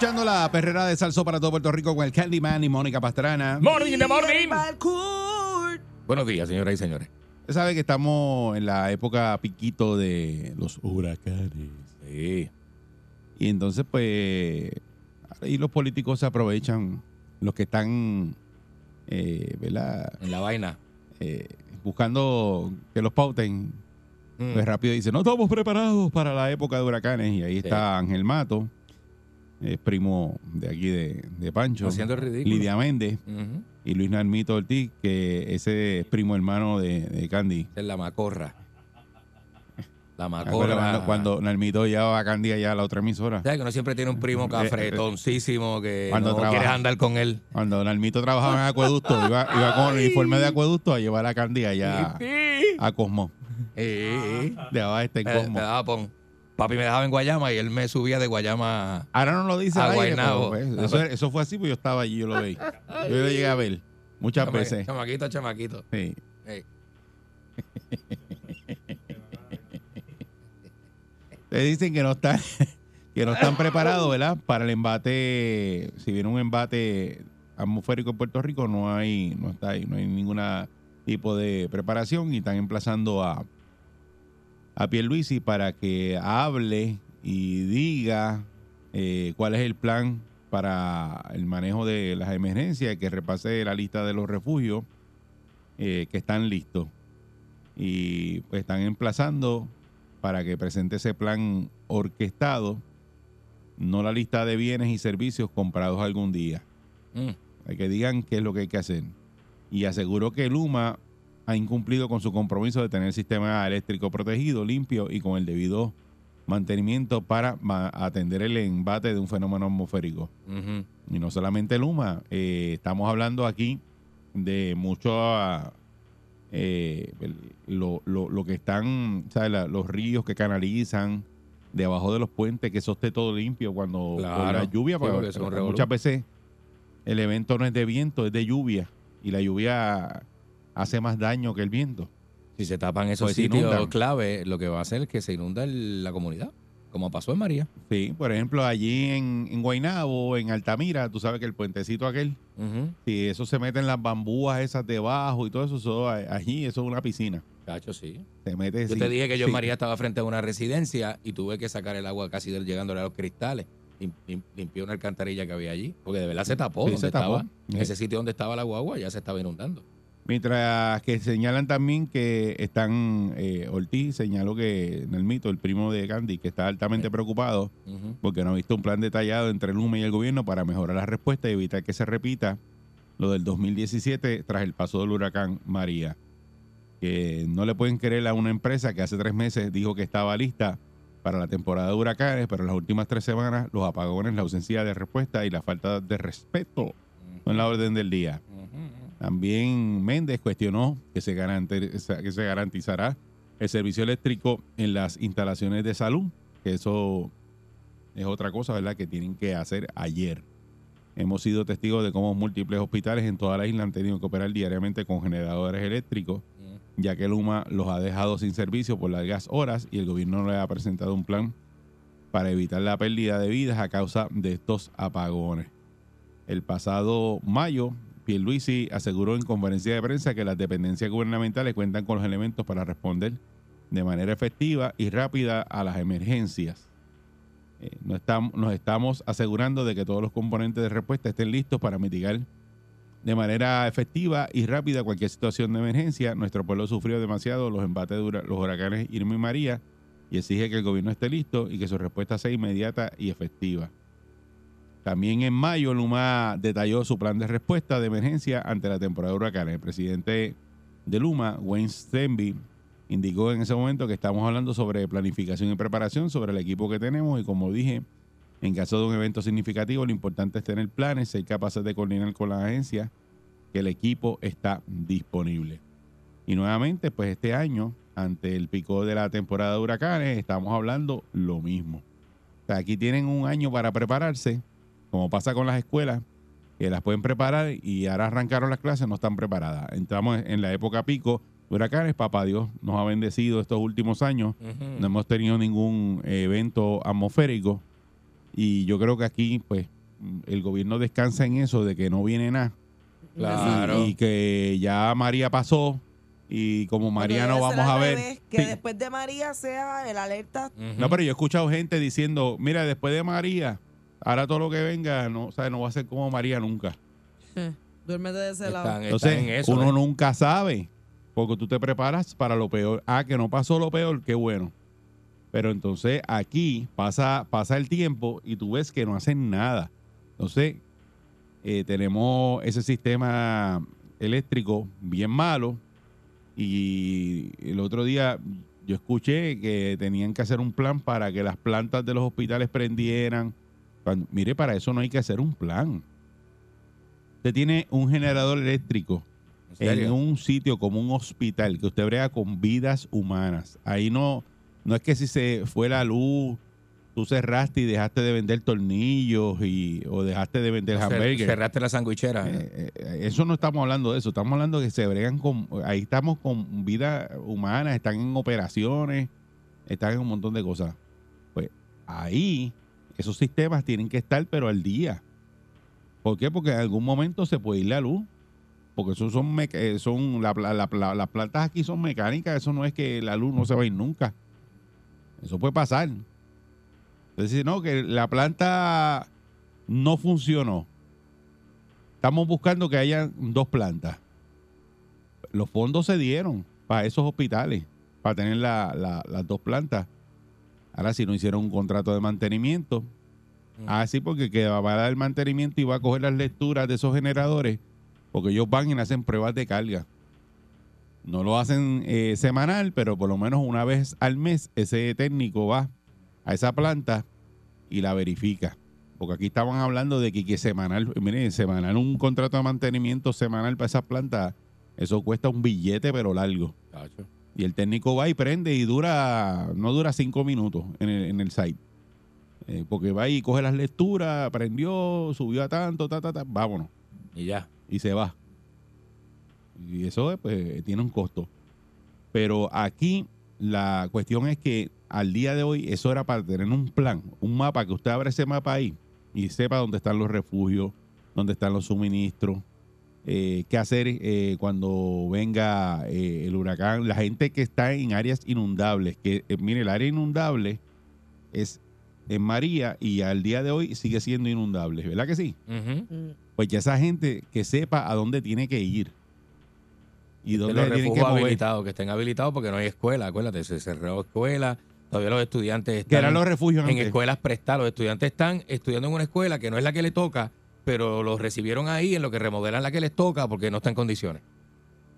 Escuchando la perrera de Salso para todo Puerto Rico con el Candyman y Mónica Pastrana. Morning in the morning. Buenos días, señoras y señores. Usted sabe que estamos en la época piquito de los huracanes. Sí. Y entonces, pues, ahí los políticos se aprovechan, los que están, eh, ¿verdad? En la vaina. Eh, buscando que los pauten. Mm. Pues rápido dice, no estamos preparados para la época de huracanes. Y ahí está Ángel Mato, es primo de aquí de, de Pancho. Haciendo el ridículo. Lidia Méndez y Luis Narmito Ortiz, que ese es primo hermano de, de Candy. Es la macorra. La ¿Te acuerdas macorra. Cuando, cuando Narmito llevaba a Candy allá a la otra emisora. ¿Sabes que uno siempre tiene un primo cafretoncísimo que Cuando no trabaja. quieres andar con él? Cuando Narmito trabajaba en Acueducto, iba, iba con el uniforme de Acueducto a llevar a Candy allá a Cosmo. Eh, eh. Dejaba este en Cosmo. pon. Papi me dejaba en Guayama y él me subía de Guayama. Ahora no lo dice A aire, Guaynabo. pero, pues, eso, eso fue así, pues yo estaba allí, yo lo veí. Yo lo llegué a ver muchas Chama- veces. Chamaquito, chamaquito. Sí. Te dicen que no están, que no están preparados, ¿verdad? Para el embate, si viene un embate atmosférico en Puerto Rico, no hay, no está ahí, no hay ningún tipo de preparación y están emplazando a, a Pierluisi para que hable y diga eh, cuál es el plan para el manejo de las emergencias, que repase la lista de los refugios eh, que están listos. Y pues están emplazando para que presente ese plan orquestado, no la lista de bienes y servicios comprados algún día. Mm. Hay que digan qué es lo que hay que hacer. Y aseguró que Luma ha incumplido con su compromiso de tener el sistema eléctrico protegido, limpio y con el debido mantenimiento para ma- atender el embate de un fenómeno atmosférico. Y no solamente Luma, eh, estamos hablando aquí de mucho eh, lo, lo- lo que están, ¿sabes? La- los ríos que canalizan debajo de los puentes, que eso esté todo limpio cuando Claro. la lluvia, Sí, porque muchas veces el evento no es de viento, es de lluvia, y la lluvia hace más daño que el viento. Si se tapan esos Pues sitios clave, lo que va a hacer es que se inunda el- la comunidad, como pasó en María. Sí, por ejemplo, allí en, en Guaynabo, en Altamira, tú sabes que el puentecito aquel, si eso se mete en las bambúas esas debajo y todo eso, eso allí eso es una piscina. Cacho, sí. Mete Yo sí, te dije que yo en sí. María estaba frente a una residencia y tuve que sacar el agua casi llegándole a los cristales. Lim- lim- Limpié una alcantarilla que había allí. Porque de verdad se tapó Sí, donde se tapó. estaba. Ese sitio donde estaba la guagua ya se estaba inundando. Mientras que señalan también que están, eh, Ortiz señaló que en el mito, el primo de Candy, que está altamente preocupado Ujú. porque no ha visto un plan detallado entre Luma y el gobierno para mejorar la respuesta y evitar que se repita lo del 2017 tras el paso del huracán María. Que no le pueden creer a una empresa que hace tres meses dijo que estaba lista para la temporada de huracanes, pero en las últimas tres semanas los apagones, la ausencia de respuesta y la falta de respeto son la orden del día. También Méndez cuestionó que se, garantiza- que se garantizará el servicio eléctrico en las instalaciones de salud, que eso es otra cosa, ¿verdad?, que tienen que hacer ayer. Hemos sido testigos de cómo múltiples hospitales en toda la isla han tenido que operar diariamente con generadores eléctricos, ya que Luma los ha dejado sin servicio por largas horas y el gobierno no le ha presentado un plan para evitar la pérdida de vidas a causa de estos apagones. El pasado mayo, Pierluisi aseguró en conferencia de prensa que las dependencias gubernamentales cuentan con los elementos para responder de manera efectiva y rápida a las emergencias. Eh, no estamos, nos estamos asegurando de que todos los componentes de respuesta estén listos para mitigar de manera efectiva y rápida cualquier situación de emergencia. Nuestro pueblo sufrió demasiado los embates de los huracanes Irma y María y exige que el gobierno esté listo y que su respuesta sea inmediata y efectiva. También en mayo, Luma detalló su plan de respuesta de emergencia ante la temporada de huracanes. El presidente de Luma, Wayne Stenby, indicó en ese momento que estamos hablando sobre planificación y preparación, sobre el equipo que tenemos y como dije, en caso de un evento significativo, lo importante es tener planes, ser capaces de coordinar con las agencias, que el equipo está disponible. Y nuevamente, pues este año, ante el pico de la temporada de huracanes, estamos hablando lo mismo. Aquí tienen un año para prepararse, como pasa con las escuelas, que las pueden preparar y ahora arrancaron las clases, no están preparadas. Entramos en la época pico de huracanes, papá Dios nos ha bendecido estos últimos años, no hemos tenido ningún evento atmosférico y yo creo que aquí, pues, el gobierno descansa en eso de que no viene nada Claro. y, y que ya María pasó y como María no vamos a ver. revés, que Sí. después de María sea el alerta. No, pero yo he escuchado gente diciendo, mira, después de María, ahora todo lo que venga, no, o sea, no va a ser como María nunca. Duérmete de ese lado. Están, Entonces, en eso. uno ¿eh? nunca sabe, porque tú te preparas para lo peor. Ah, que no pasó lo peor, qué bueno. Pero entonces aquí pasa, pasa el tiempo y tú ves que no hacen nada. Entonces, eh, tenemos ese sistema eléctrico bien malo y el otro día yo escuché que tenían que hacer un plan para que las plantas de los hospitales prendieran. Cuando- mire, para eso no hay que hacer un plan. Usted tiene un generador eléctrico ¿En un sitio como un hospital que usted brega con vidas humanas. Ahí no, no es que si se fue la luz, tú cerraste y dejaste de vender tornillos y, o dejaste de vender Cer- hamburgues. Cerraste la sandwichera. Eh, eh, eso no estamos hablando de eso, estamos hablando de que se bregan con, ahí estamos con vida humana, están en operaciones, están en un montón de cosas. Pues ahí esos sistemas tienen que estar pero al día. ¿Por qué? Porque en algún momento se puede ir la luz. Porque eso son, eh, son la- la- la- la- las plantas aquí son mecánicas, eso no es que la luz no se va a ir nunca. Eso puede pasar. Entonces, no, que la planta no funcionó. Estamos buscando que haya dos plantas. Los fondos se dieron para esos hospitales, para tener la- la- las dos plantas. Ahora, si no hicieron un contrato de mantenimiento, Mm. ah, sí, porque que va a dar el mantenimiento y va a coger las lecturas de esos generadores, porque ellos van y hacen pruebas de carga. No lo hacen eh, semanal, pero por lo menos una vez al mes ese técnico va a esa planta y la verifica. Porque aquí estaban hablando de que, que semanal, miren, semanal, un contrato de mantenimiento semanal para esas plantas, eso cuesta un billete, pero largo. Y el técnico va y prende y dura, no dura cinco minutos en el, en el site. Eh, porque va y coge las lecturas, prendió, subió a tanto, ta, ta, ta, vámonos. Y ya. Y se va. Y eso pues, tiene un costo. Pero aquí la cuestión es que al día de hoy eso era para tener un plan, un mapa, que usted abra ese mapa ahí y sepa dónde están los refugios, dónde están los suministros, eh, qué hacer eh, cuando venga eh, el huracán, la gente que está en áreas inundables, que eh, mire, el área inundable es en María y al día de hoy sigue siendo inundable, ¿verdad que sí? Mm. Pues ya esa gente que sepa a dónde tiene que ir y De dónde los tienen que mover. habilitados, que estén habilitados porque no hay escuela. Acuérdate, se cerró escuela. Todavía los estudiantes Que están eran los refugios en antes. escuelas prestadas. Los estudiantes están estudiando en una escuela que no es la que le toca, pero los recibieron ahí en lo que remodelan la que les toca porque no está en condiciones.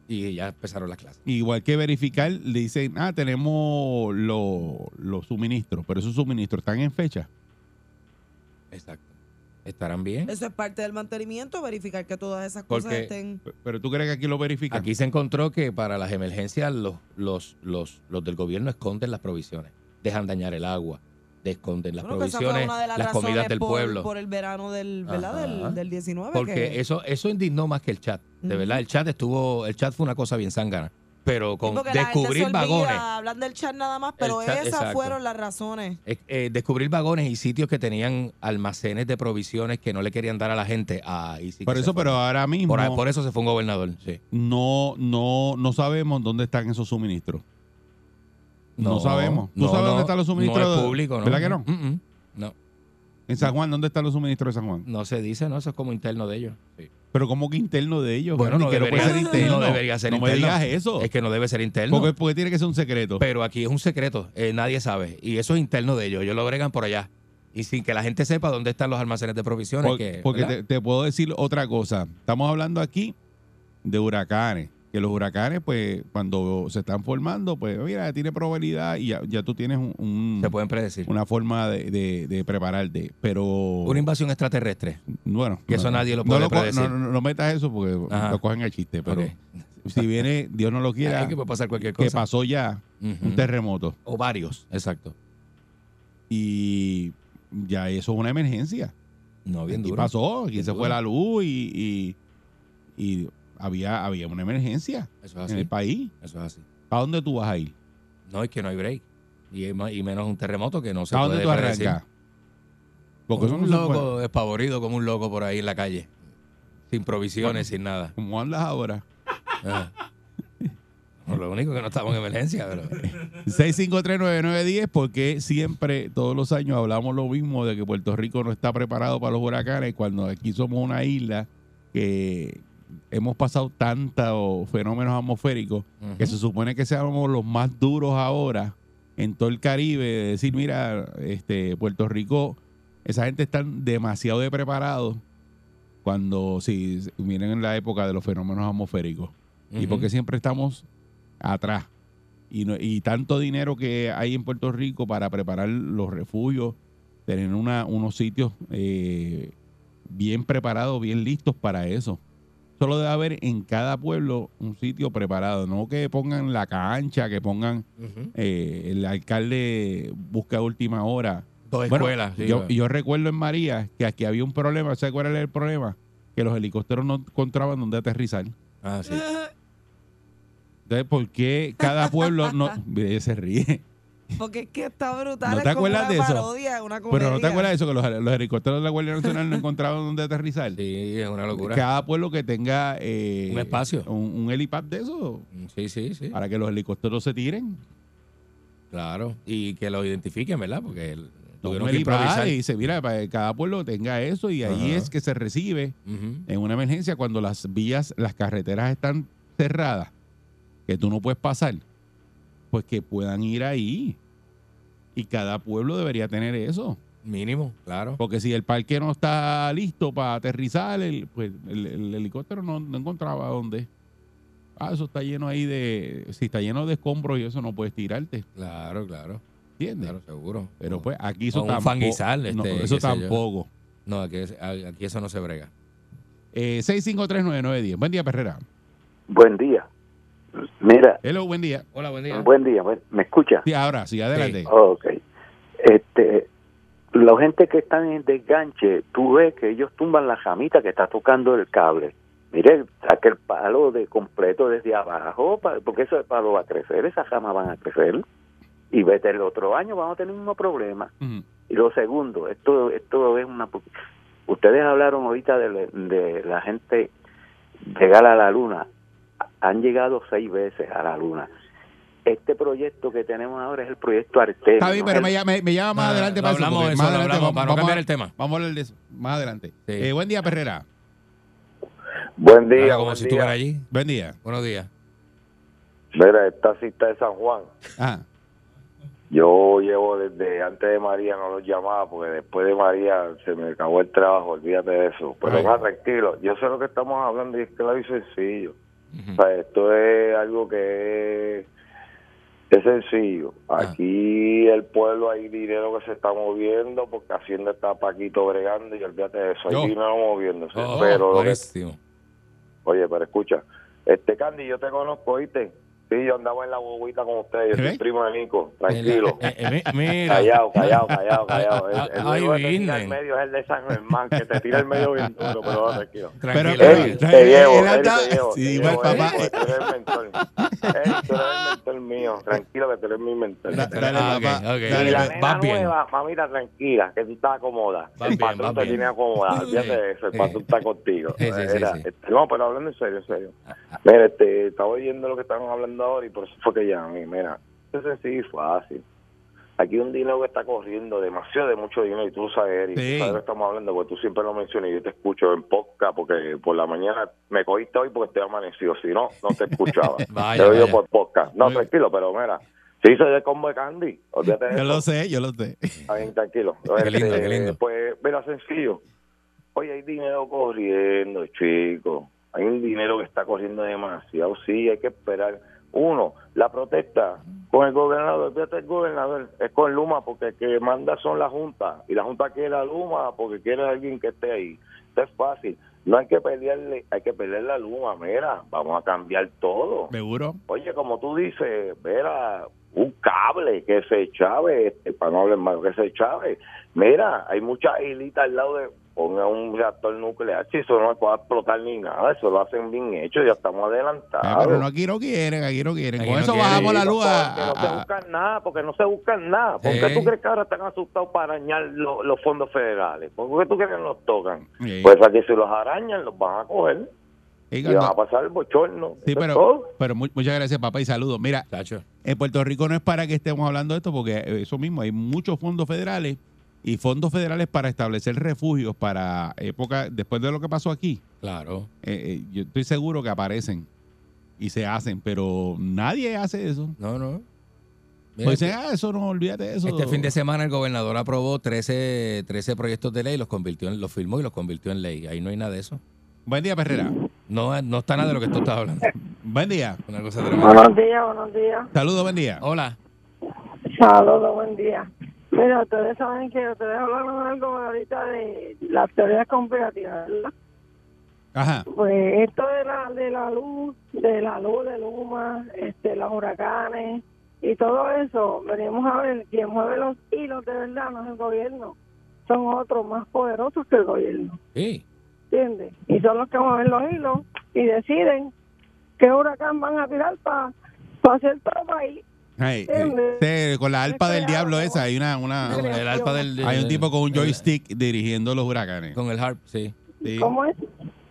Y ya empezaron las clases. Igual que verificar, le dicen, ah, tenemos lo- los suministros, pero esos suministros están en fecha. Exacto. ¿Estarán bien? Eso es parte del mantenimiento, verificar que todas esas cosas estén. Pero tú crees que aquí lo verifican. Aquí se encontró que para las emergencias los, los, los, los del gobierno esconden las provisiones. Dejan dañar el agua, esconden las Bueno, provisiones, de las, las comidas del por, pueblo. por el verano del, ¿verdad? Del, del 19. Porque que- eso, eso indignó más que el chat. De verdad, el chat estuvo, el chat fue una cosa bien zángana. Pero con descubrir olvida, vagones, Hablan del chat nada más, pero chat, esas exacto. fueron las razones. eh, eh, descubrir vagones y sitios que tenían almacenes de provisiones que no le querían dar a la gente. Ahí sí que por eso, pero ahora mismo por, por eso se fue un gobernador, sí. no, no, no sabemos dónde están esos suministros. No, sabemos. ¿Tú sabes dónde están los suministros? No es público, ¿no? ¿Verdad que no? Mm, mm. No, En San Juan, ¿dónde están los suministros de San Juan? no se dice, ¿no? Eso es como interno de ellos. Sí. Pero como que interno de ellos, Bueno, no no puede ser debería, interno. no debería ser no interno. me digas eso. Es que no debe ser interno. porque, porque tiene que ser un secreto. Pero aquí es un secreto, eh, nadie sabe. Y eso es interno de ellos, ellos lo bregan por allá. Y sin que la gente sepa dónde están los almacenes de provisiones. Por- que, porque te puedo decir otra cosa. Estamos hablando aquí de huracanes. Que los huracanes, pues, cuando se están formando, pues, mira, tiene probabilidad y ya, ya tú tienes un- un- se pueden predecir. una forma de, de- de prepararte. Pero, Una invasión extraterrestre. bueno. que eso nadie lo puede no, predecir. no, no, metas eso porque Ajá. lo cogen el chiste. Pero si viene, Dios no lo quiera, que puede pasar cualquier que cosa. pasó ya un terremoto O varios, exacto. y ya eso es una emergencia. No, bien duro. pasó, aquí Bien se duro. fue la luz y, y, y había, había una emergencia Eso es en el país. Eso es así. ¿Para dónde tú vas a ir? No, es que no hay break. Y, menos un terremoto que no se ¿Para dónde puede tú predecir. arrancas? Porque eso Como no un se puede. loco despavorido, como un loco por ahí en la calle. Sin provisiones, sin nada. ¿Cómo andas ahora? No, Lo único que no estamos en emergencia, pero 6539910, porque siempre, todos los años, hablamos lo mismo de que Puerto Rico no está preparado para los huracanes, cuando aquí somos una isla que hemos pasado tantos fenómenos atmosféricos que se supone que seamos los más duros ahora en todo el Caribe, de decir, mira, este Puerto Rico, esa gente están demasiado de preparados cuando si miren en la época de los fenómenos atmosféricos. Y porque siempre estamos atrás. Y, no- y tanto dinero que hay en Puerto Rico para preparar los refugios, tener una, unos sitios eh, bien preparados, bien listos para eso. Solo debe haber en cada pueblo un sitio preparado, no que pongan la cancha, que pongan eh, el alcalde busca a última hora. Dos Bueno, escuelas. sí, yo, recuerdo en María que aquí había un problema, ¿sabes cuál era el problema? Que los helicópteros no encontraban dónde aterrizar. Ah, sí. Entonces, ¿por qué cada pueblo no... Se ríe. Porque es que está brutal. ¿No es te como acuerdas una de eso? parodia, una Pero ¿no te comedia. acuerdas de eso? Que los, los helicópteros de la Guardia Nacional no encontraban dónde aterrizar. Sí, es una locura. Cada pueblo que tenga... eh, Un espacio. Un, un helipad de eso, Sí, sí, sí. para que los helicópteros se tiren. Claro. Y que lo identifiquen, ¿verdad? Porque el- tuvieron que helipad improvisar. y mira, para que cada pueblo tenga eso y ahí Ajá. es que se recibe en una emergencia cuando las vías, las carreteras están cerradas, que tú no puedes pasar, pues que puedan ir ahí. Y cada pueblo debería tener eso. Mínimo, claro. Porque si el parque no está listo para aterrizar, el, pues el, el helicóptero no, no encontraba dónde. Ah, eso está lleno ahí de... Si está lleno de escombros y eso no puedes tirarte, Claro, claro. ¿entiendes? Claro, seguro. Pero pues aquí eso tampoco. fanguizal, no, este, eso tampoco. No, aquí, aquí eso no se brega. Eh, 6539910. Buen día, Perrera. Buen día. Mira, Hello, buen día. Hola, buen día. buen día. ¿Me- ¿Me escucha? Sí, ahora, sí, adelante. Oh, ok. Este, la gente que está en desganche, tú ves que ellos tumban la jamita que está tocando el cable. Mire, saque el palo de completo desde abajo, porque ese palo va a crecer, esas jamas van a crecer. Y vete el otro año, vamos a tener un problema. Y lo segundo, esto esto es una... Ustedes hablaron ahorita de, la- de la gente llegar a la luna. Han llegado seis veces a la luna. Este proyecto que tenemos ahora es el proyecto Artemis. Está bien, no pero me, llama- me, me llama más Ah, adelante para eso. hablamos eso, adelante hablamos, para no cambiar a- el tema. Vamos a hablar de eso más adelante. Sí. Eh, buen día, Perrera. Buen día, Ahora, como buen si día. estuviera allí. Buen día. Buenos días. Mira, esta cita de San Juan. Ajá. Yo llevo desde antes de María, no los llamaba, porque después de María se me acabó el trabajo, olvídate de eso. Pero más tranquilo, yo sé lo que estamos hablando y es claro y sencillo. O sea, esto es algo que es, es sencillo. Aquí el pueblo hay dinero que se está moviendo porque Hacienda está Paquito bregando y olvídate de eso. Hay Yo. dinero moviéndose. Oh, pero oye, pero escucha, este Candy, yo te conozco, ¿oíste? Sí, yo andaba en la bobita con ustedes, yo soy ¿Eh? primo de Nico, tranquilo. Eh, eh, mi- mira. Callado, callado, callado, callado. El, el Ay, único que te tira business. el medio es el de San Germán, que te tira el medio bien duro, pero no, tranquilo. Pero- Él- te llevo, él te llevo. Sí, te igual, llevo, papá. Eri, porque tú eres el mentor. Eri, tú eres el mentor mío. Tranquilo que tú eres mi mentor. Dale, Ah. Dale, y la vas nena bien. nueva, mamita, tranquila, que tú estás acomoda. Vas el patrón te bien. tiene acomodado. Fíjate de eso, el patrón está contigo. Sí, sí, sí, Era, sí. este, no, pero hablando en serio, en serio. Mira, este, estaba oyendo lo que estaban hablando ahora y por eso fue que llamé. Mira, es sencillo y fácil. aquí un dinero que está corriendo, demasiado de mucho dinero, y tú sabes, Eric, Sí. tú sabes de lo que estamos hablando, porque tú siempre lo mencionas y yo te escucho en podcast, porque por la mañana me cogiste hoy porque estoy amanecido, si no, no te escuchaba. Vaya, te oigo por podcast. No, Muy tranquilo, pero mira, se hizo de combo de Candy, olvídate Yo eso. lo sé, yo lo sé. Está bien, tranquilo. Qué lindo, qué lindo. Pues, mira, sencillo. Oye, hay dinero corriendo, chicos. Hay un dinero que está corriendo demasiado. Sí, hay que esperar. Uno, la protesta con el gobernador. Fíjate, el gobernador es con Luma porque el que manda son la Junta. Y la Junta quiere a Luma porque quiere a alguien que esté ahí. Esto es fácil. No hay que pelearle, hay que pelearle a Luma. Mira, vamos a cambiar todo. ¿Seguro? Oye, como tú dices, mira, un cable que se chave, este, para no hablar más, que se chave. Mira, hay muchas islitas al lado de, ponga un reactor nuclear, si eso no puede explotar ni nada, eso lo hacen bien hecho, ya estamos adelantados. Ah, pero no, aquí no quieren, aquí no quieren. Aquí Con no eso quieren. bajamos la luz a- Porque no se a- a- buscan nada, porque no se buscan nada. ¿Por Sí. qué tú crees que ahora están asustados para arañar lo- los fondos federales? ¿Por qué tú crees que nos tocan? Sí. Pues a que si los arañan, los van a coger y cuando- van a pasar el bochorno. sí, pero, pero mu- muchas gracias, papá, y saludos. Mira, Chacho. en Puerto Rico no es para que estemos hablando de esto, porque eso mismo, hay muchos fondos federales y fondos federales para establecer refugios para época, después de lo que pasó aquí. Claro. eh, eh, yo estoy seguro que aparecen y se hacen, pero nadie hace eso. No, no. Mira, Pues dicen, ah, eso no, olvídate de eso. Este fin de semana el gobernador aprobó 13, 13 proyectos de ley, los convirtió en, los firmó y los convirtió en ley. Ahí no hay nada de eso. Buen día, Perrera. No, no está nada de lo que tú estás hablando. Buen día. Una cosa tremenda. Buenos días, buenos días. Saludos, buen día. Hola. Saludos, buen día. Mira, ustedes saben que ustedes hablaron algo ahorita de las teorías conspirativas, ¿verdad? Ajá. Pues esto de la, de la luz, de la luz de Luma, este, los huracanes y todo eso, venimos a ver quien mueve los hilos de verdad no es el gobierno, son otros más poderosos que el gobierno, Sí. ¿entiendes? Y son los que mueven los hilos y deciden qué huracán van a tirar para hacer todo país. Ay, eh, sí, con la alpa del diablo esa, hay una, una el alfa del. hay un tipo con un joystick dirigiendo los huracanes. Con el harp, sí. Sí. ¿Cómo es?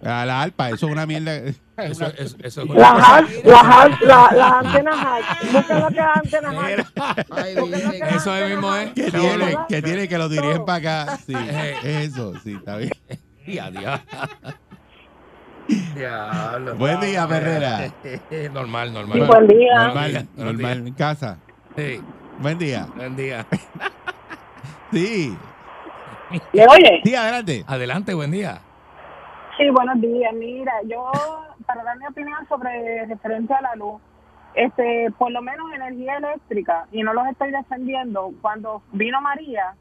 A la alpa, eso es una mierda. Eso, eso, eso es La HARP, la HARP, la, la antena HARP. Busca lo que es antena HARP. Eso ahí mismo es. que tiene, que tiene que lo dirigen para acá. Sí, es eso, sí, está bien. Ya, diablo. Diablo. Buen día, Ferrera. normal, normal. buen día. Normal, normal, en casa. Sí, Buen día. buen día. Sí, ¿Le oye? sí, adelante. Adelante, buen día. Sí, buenos días. Mira, yo, para dar mi opinión sobre referente a la luz, este, por lo menos energía eléctrica, y no los estoy defendiendo, cuando vino María,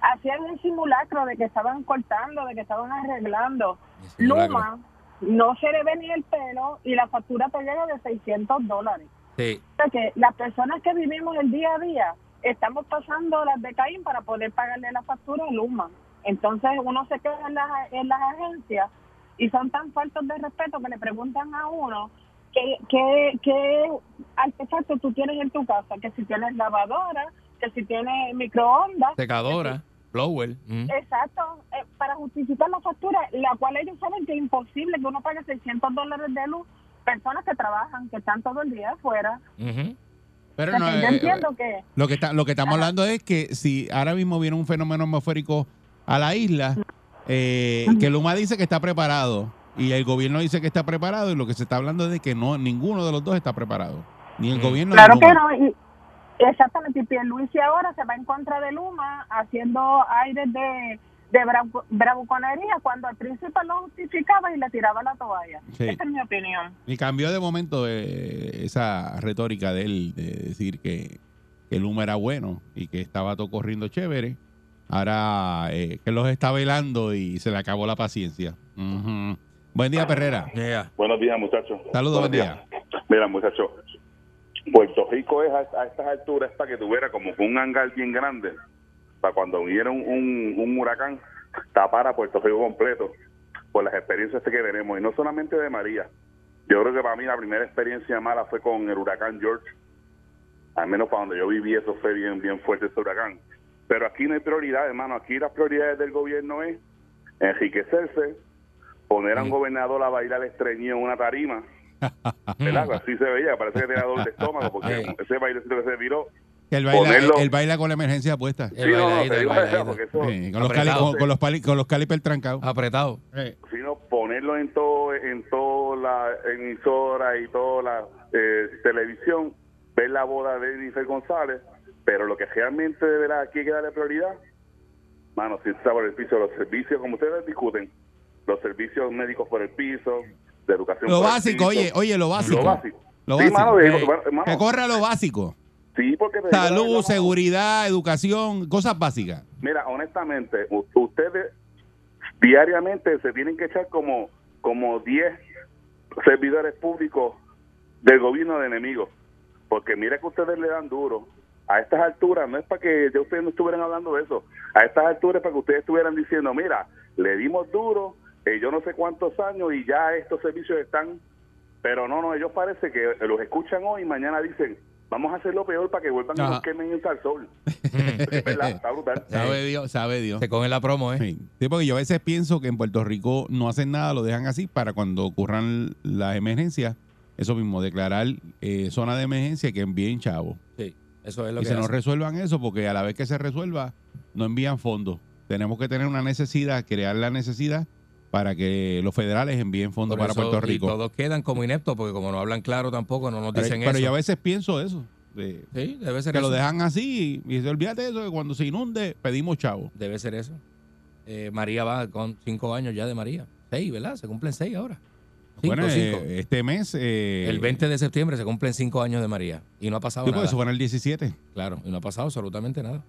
hacían un simulacro de que estaban cortando, de que estaban arreglando. Luma, no se le ve ni el pelo y la factura te llega de 600 dólares. Sí, O sea que las personas que vivimos el día a día estamos pasando las de Caín para poder pagarle la factura a Luma. Entonces uno se queda en las, en las agencias y son tan faltos de respeto que le preguntan a uno qué, qué, qué artefacto tú tienes en tu casa, que si tienes lavadora, que si tienes microondas. secadora, blower. mm. Exacto, eh, para justificar la factura, la cual ellos saben que es imposible que uno pague 600 dólares de luz. Personas que trabajan, que están todo el día afuera. Ujú. Pero O sea, no, que yo eh, entiendo que lo que está, lo que estamos hablando es que si ahora mismo viene un fenómeno atmosférico a la isla, eh, que Luma dice que está preparado y el gobierno dice que está preparado y lo que se está hablando es de que no ninguno de los dos está preparado, ni el Mm. gobierno Claro ni que Luma. no. Y, exactamente. Y Pierluisi ahora se va en contra de Luma haciendo aires de, de bravu- bravuconería cuando al principio lo justificaba y le tiraba la toalla. Sí. Esa es mi opinión. Y cambió de momento eh, esa retórica de él de decir que, que Luma era bueno y que estaba todo corriendo chévere. Ahora eh, que los está velando y se le acabó la paciencia. Buen día, Perrera. Yeah. Buenos días, muchachos. Saludos, buen día. días. Mira, muchachos, Puerto Rico es a, a estas alturas para que tuviera como un hangar bien grande para cuando hubiera un, un, un huracán tapar a Puerto Rico completo por las experiencias que tenemos y no solamente de María. Yo creo que para mí la primera experiencia mala fue con el huracán George. Al menos para donde yo viví eso fue bien bien fuerte ese huracán. Pero aquí no hay prioridad, hermano. Aquí las prioridades del gobierno es enriquecerse, poner a un gobernador a bailar estreñido en una tarima ¿verdad? Así se veía, parece que tenía dolor de estómago, porque Sí. ese bailecito que se viró, él baila, ponerlo- él baila con la emergencia puesta. El Sí, el con, los cali- con, los pali- con los calipers trancados. Apretado. Eh, sino ponerlo en todo en toda la emisora y toda la eh, televisión ver la boda de Jennifer González pero lo que realmente de verdad aquí hay que darle prioridad mano si está por el piso los servicios como ustedes discuten los servicios médicos por el piso de educación Lo básico, oye, oye, lo básico. lo básico Lo sí, básico. mano, de- Ey, mano, Que corra lo básico. sí porque Salud, verdad, seguridad, educación, cosas básicas. Mira, honestamente, ustedes diariamente se tienen que echar como como 10 servidores públicos del gobierno de enemigos. Porque mira que ustedes le dan duro. A estas alturas, no es para que ya ustedes no estuvieran hablando de eso. A estas alturas es para que ustedes estuvieran diciendo, mira, le dimos duro, eh, yo no sé cuántos años y ya estos servicios están... Pero no, no, ellos parece que los escuchan hoy y mañana dicen, vamos a hacerlo peor para que vuelvan y Ajá. nos quemen en el sol. es verdad, está brutal. Sabe Dios, sabe Dios. Se cogen la promo, ¿eh? Sí. Sí, porque yo a veces pienso que en Puerto Rico no hacen nada, lo dejan así para cuando ocurran las emergencias, eso mismo, declarar eh, zona de emergencia y que envíen chavos. Sí. Eso es lo Y que se nos resuelvan eso, porque a la vez que se resuelva, no envían fondos. Tenemos que tener una necesidad, crear la necesidad para que los federales envíen fondos para eso- Puerto y Rico. todos quedan como ineptos porque como no hablan claro tampoco, no nos Pero, dicen pero eso. yo a veces pienso eso. de- Sí, debe ser que eso. lo dejan así y, y se olvídate de eso, que cuando se inunde pedimos chavos. Debe ser eso. Eh, María va con cinco años ya de María. Seis, ¿verdad? Se cumplen seis ahora. Cinco, bueno, cinco. eh, este mes... eh, el 20 de septiembre se cumplen cinco años de María. Y no ha pasado sí, nada. eso fue en el 17. Claro, y no ha pasado absolutamente nada.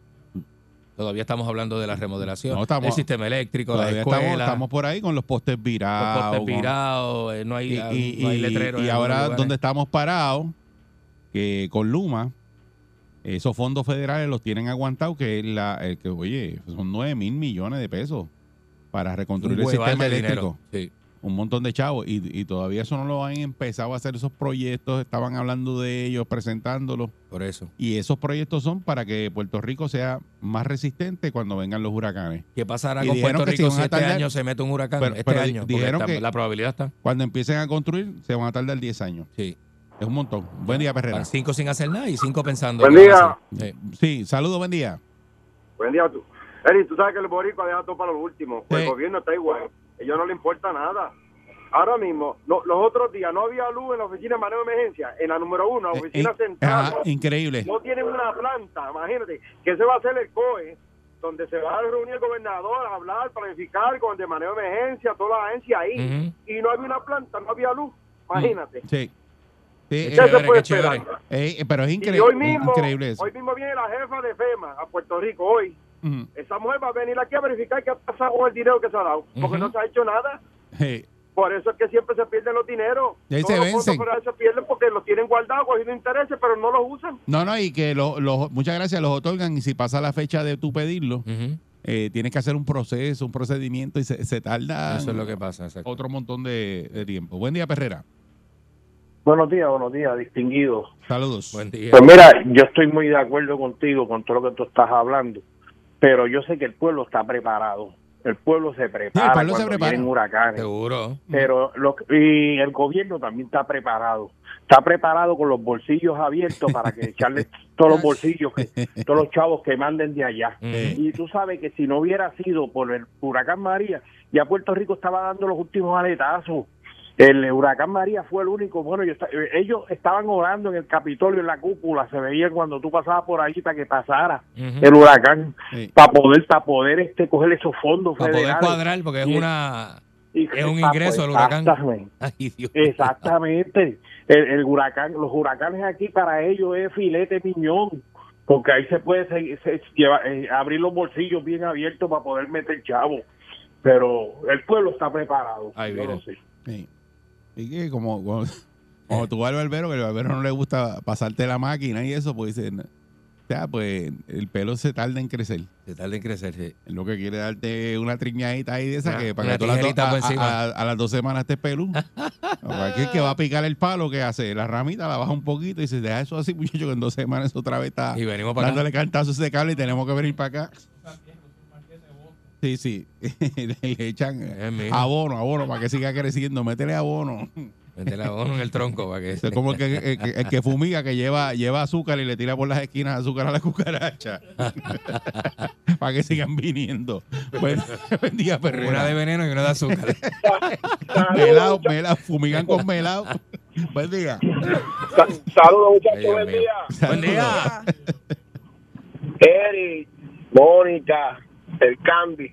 Todavía estamos hablando de la remodelación, No, estamos- el sistema eléctrico, la escuela, estamos, estamos por ahí con los postes virados. los postes virados, eh, no hay, y, y- no hay letreros. y ahora lugares. donde estamos parados, que con Luma, esos fondos federales los tienen aguantados, que es la, el que, oye, son 9 mil millones de pesos para reconstruir el sistema eléctrico. Sí. Un montón de chavos. Y, y todavía eso no lo han empezado a hacer esos proyectos. Estaban hablando de ellos, presentándolos. Por eso. Y esos proyectos son para que Puerto Rico sea más resistente cuando vengan los huracanes. ¿Qué pasará Y con Puerto Rico si este tardar- año se mete un huracán? Pero- este pero año. dijeron está- que- la probabilidad está. Cuando empiecen a construir, se van a tardar 10 años. Sí. Es un montón. Buen día, Perrera. Van cinco sin hacer nada y cinco pensando. Buen día. Sí. Sí, saludos, buen día. Buen día, tú. Eri, tú sabes que el boricua deja todo para lo último. Pues Sí. El gobierno está igual. Ellos no le importa nada. Ahora mismo, no- los otros días no había luz en la oficina de manejo de emergencia, en la número uno, la Eh, oficina in- central. ajá, increíble. No tienen una planta, imagínate, que se va a hacer el COE, donde se va a reunir el gobernador a hablar, planificar con el de manejo de emergencia, toda la agencia ahí. Y no había una planta, no había luz. Imagínate. Sí. Sí, eh, ¿Qué chévere, se puede esperar? eh, pero es Y increíble, hoy mismo, increíble eso. hoy mismo viene la jefa de FEMA a Puerto Rico, hoy. Esa mujer va a venir aquí a verificar qué ha pasado con el dinero que se ha dado, porque no se ha hecho nada. Por eso es que siempre se pierden los dineros. Y ahí Todos se los vencen. se pierden porque los tienen guardados, cogiendo intereses, pero no los usan. no, no, y que lo- lo- muchas gracias los otorgan y si pasa la fecha de tu pedirlo, eh, tienes que hacer un proceso, un procedimiento y se, se tarda Eso es lo que pasa. exacto. otro montón de, de tiempo. Buen día, Perrera. Buenos días, buenos días, distinguidos. Saludos. Buen día. Pues mira, yo estoy muy de acuerdo contigo con todo lo que tú estás hablando, pero yo sé que el pueblo está preparado. El pueblo se prepara pueblo se prepara. huracanes. Seguro. Pero lo, y el gobierno también está preparado. Está preparado con los bolsillos abiertos para que echarle todos los bolsillos, que, todos los chavos que manden de allá. Y tú sabes que si no hubiera sido por el huracán María, ya Puerto Rico estaba dando los últimos aletazos. El huracán María fue el único, bueno, yo esta- ellos estaban orando en el Capitolio, en la cúpula, se veía cuando tú pasabas por allí para que pasara el huracán, Sí. para poder, para poder este coger esos fondos Para poder cuadrar, porque es Y- una. y- es un ingreso el huracán. Exactamente. Ay, Dios. Exactamente. El, el huracán, los huracanes aquí para ellos es filete piñón, porque ahí se puede seguir- se- lleva- eh, abrir los bolsillos bien abiertos para poder meter chavo. Pero el pueblo está preparado. Ahí yo viene. sé. Sí. Y que como, como, como tú vas al barbero, que el barbero no le gusta pasarte la máquina y eso, pues dice, o sea, pues el pelo se tarda en crecer. Se tarda en crecer, sí. Es lo que quiere darte una triñadita ahí de esa que para que tú las do- a, a- a- las dos semanas estés pelú. Aquí el que va a picar el palo, que hace? La ramita la baja un poquito y se deja eso así, muchacho, que en dos semanas otra vez está Y venimos para acá. dándole cantazos ese cable y tenemos que venir para acá. Sí, sí. le, echan Es abono, abono, para que siga creciendo. Métele abono. Métele a uno en el tronco para que... Es como el que, el que- el que fumiga, que lleva, lleva azúcar y le tira por las esquinas azúcar a la cucaracha. para que sigan viniendo. Buen, buen día, Perrera. Una de veneno y una de azúcar. Melao, melao, fumigan con melao. Buen día. Saludos, muchachos, día. Buen día. Eric, Mónica, el Candy.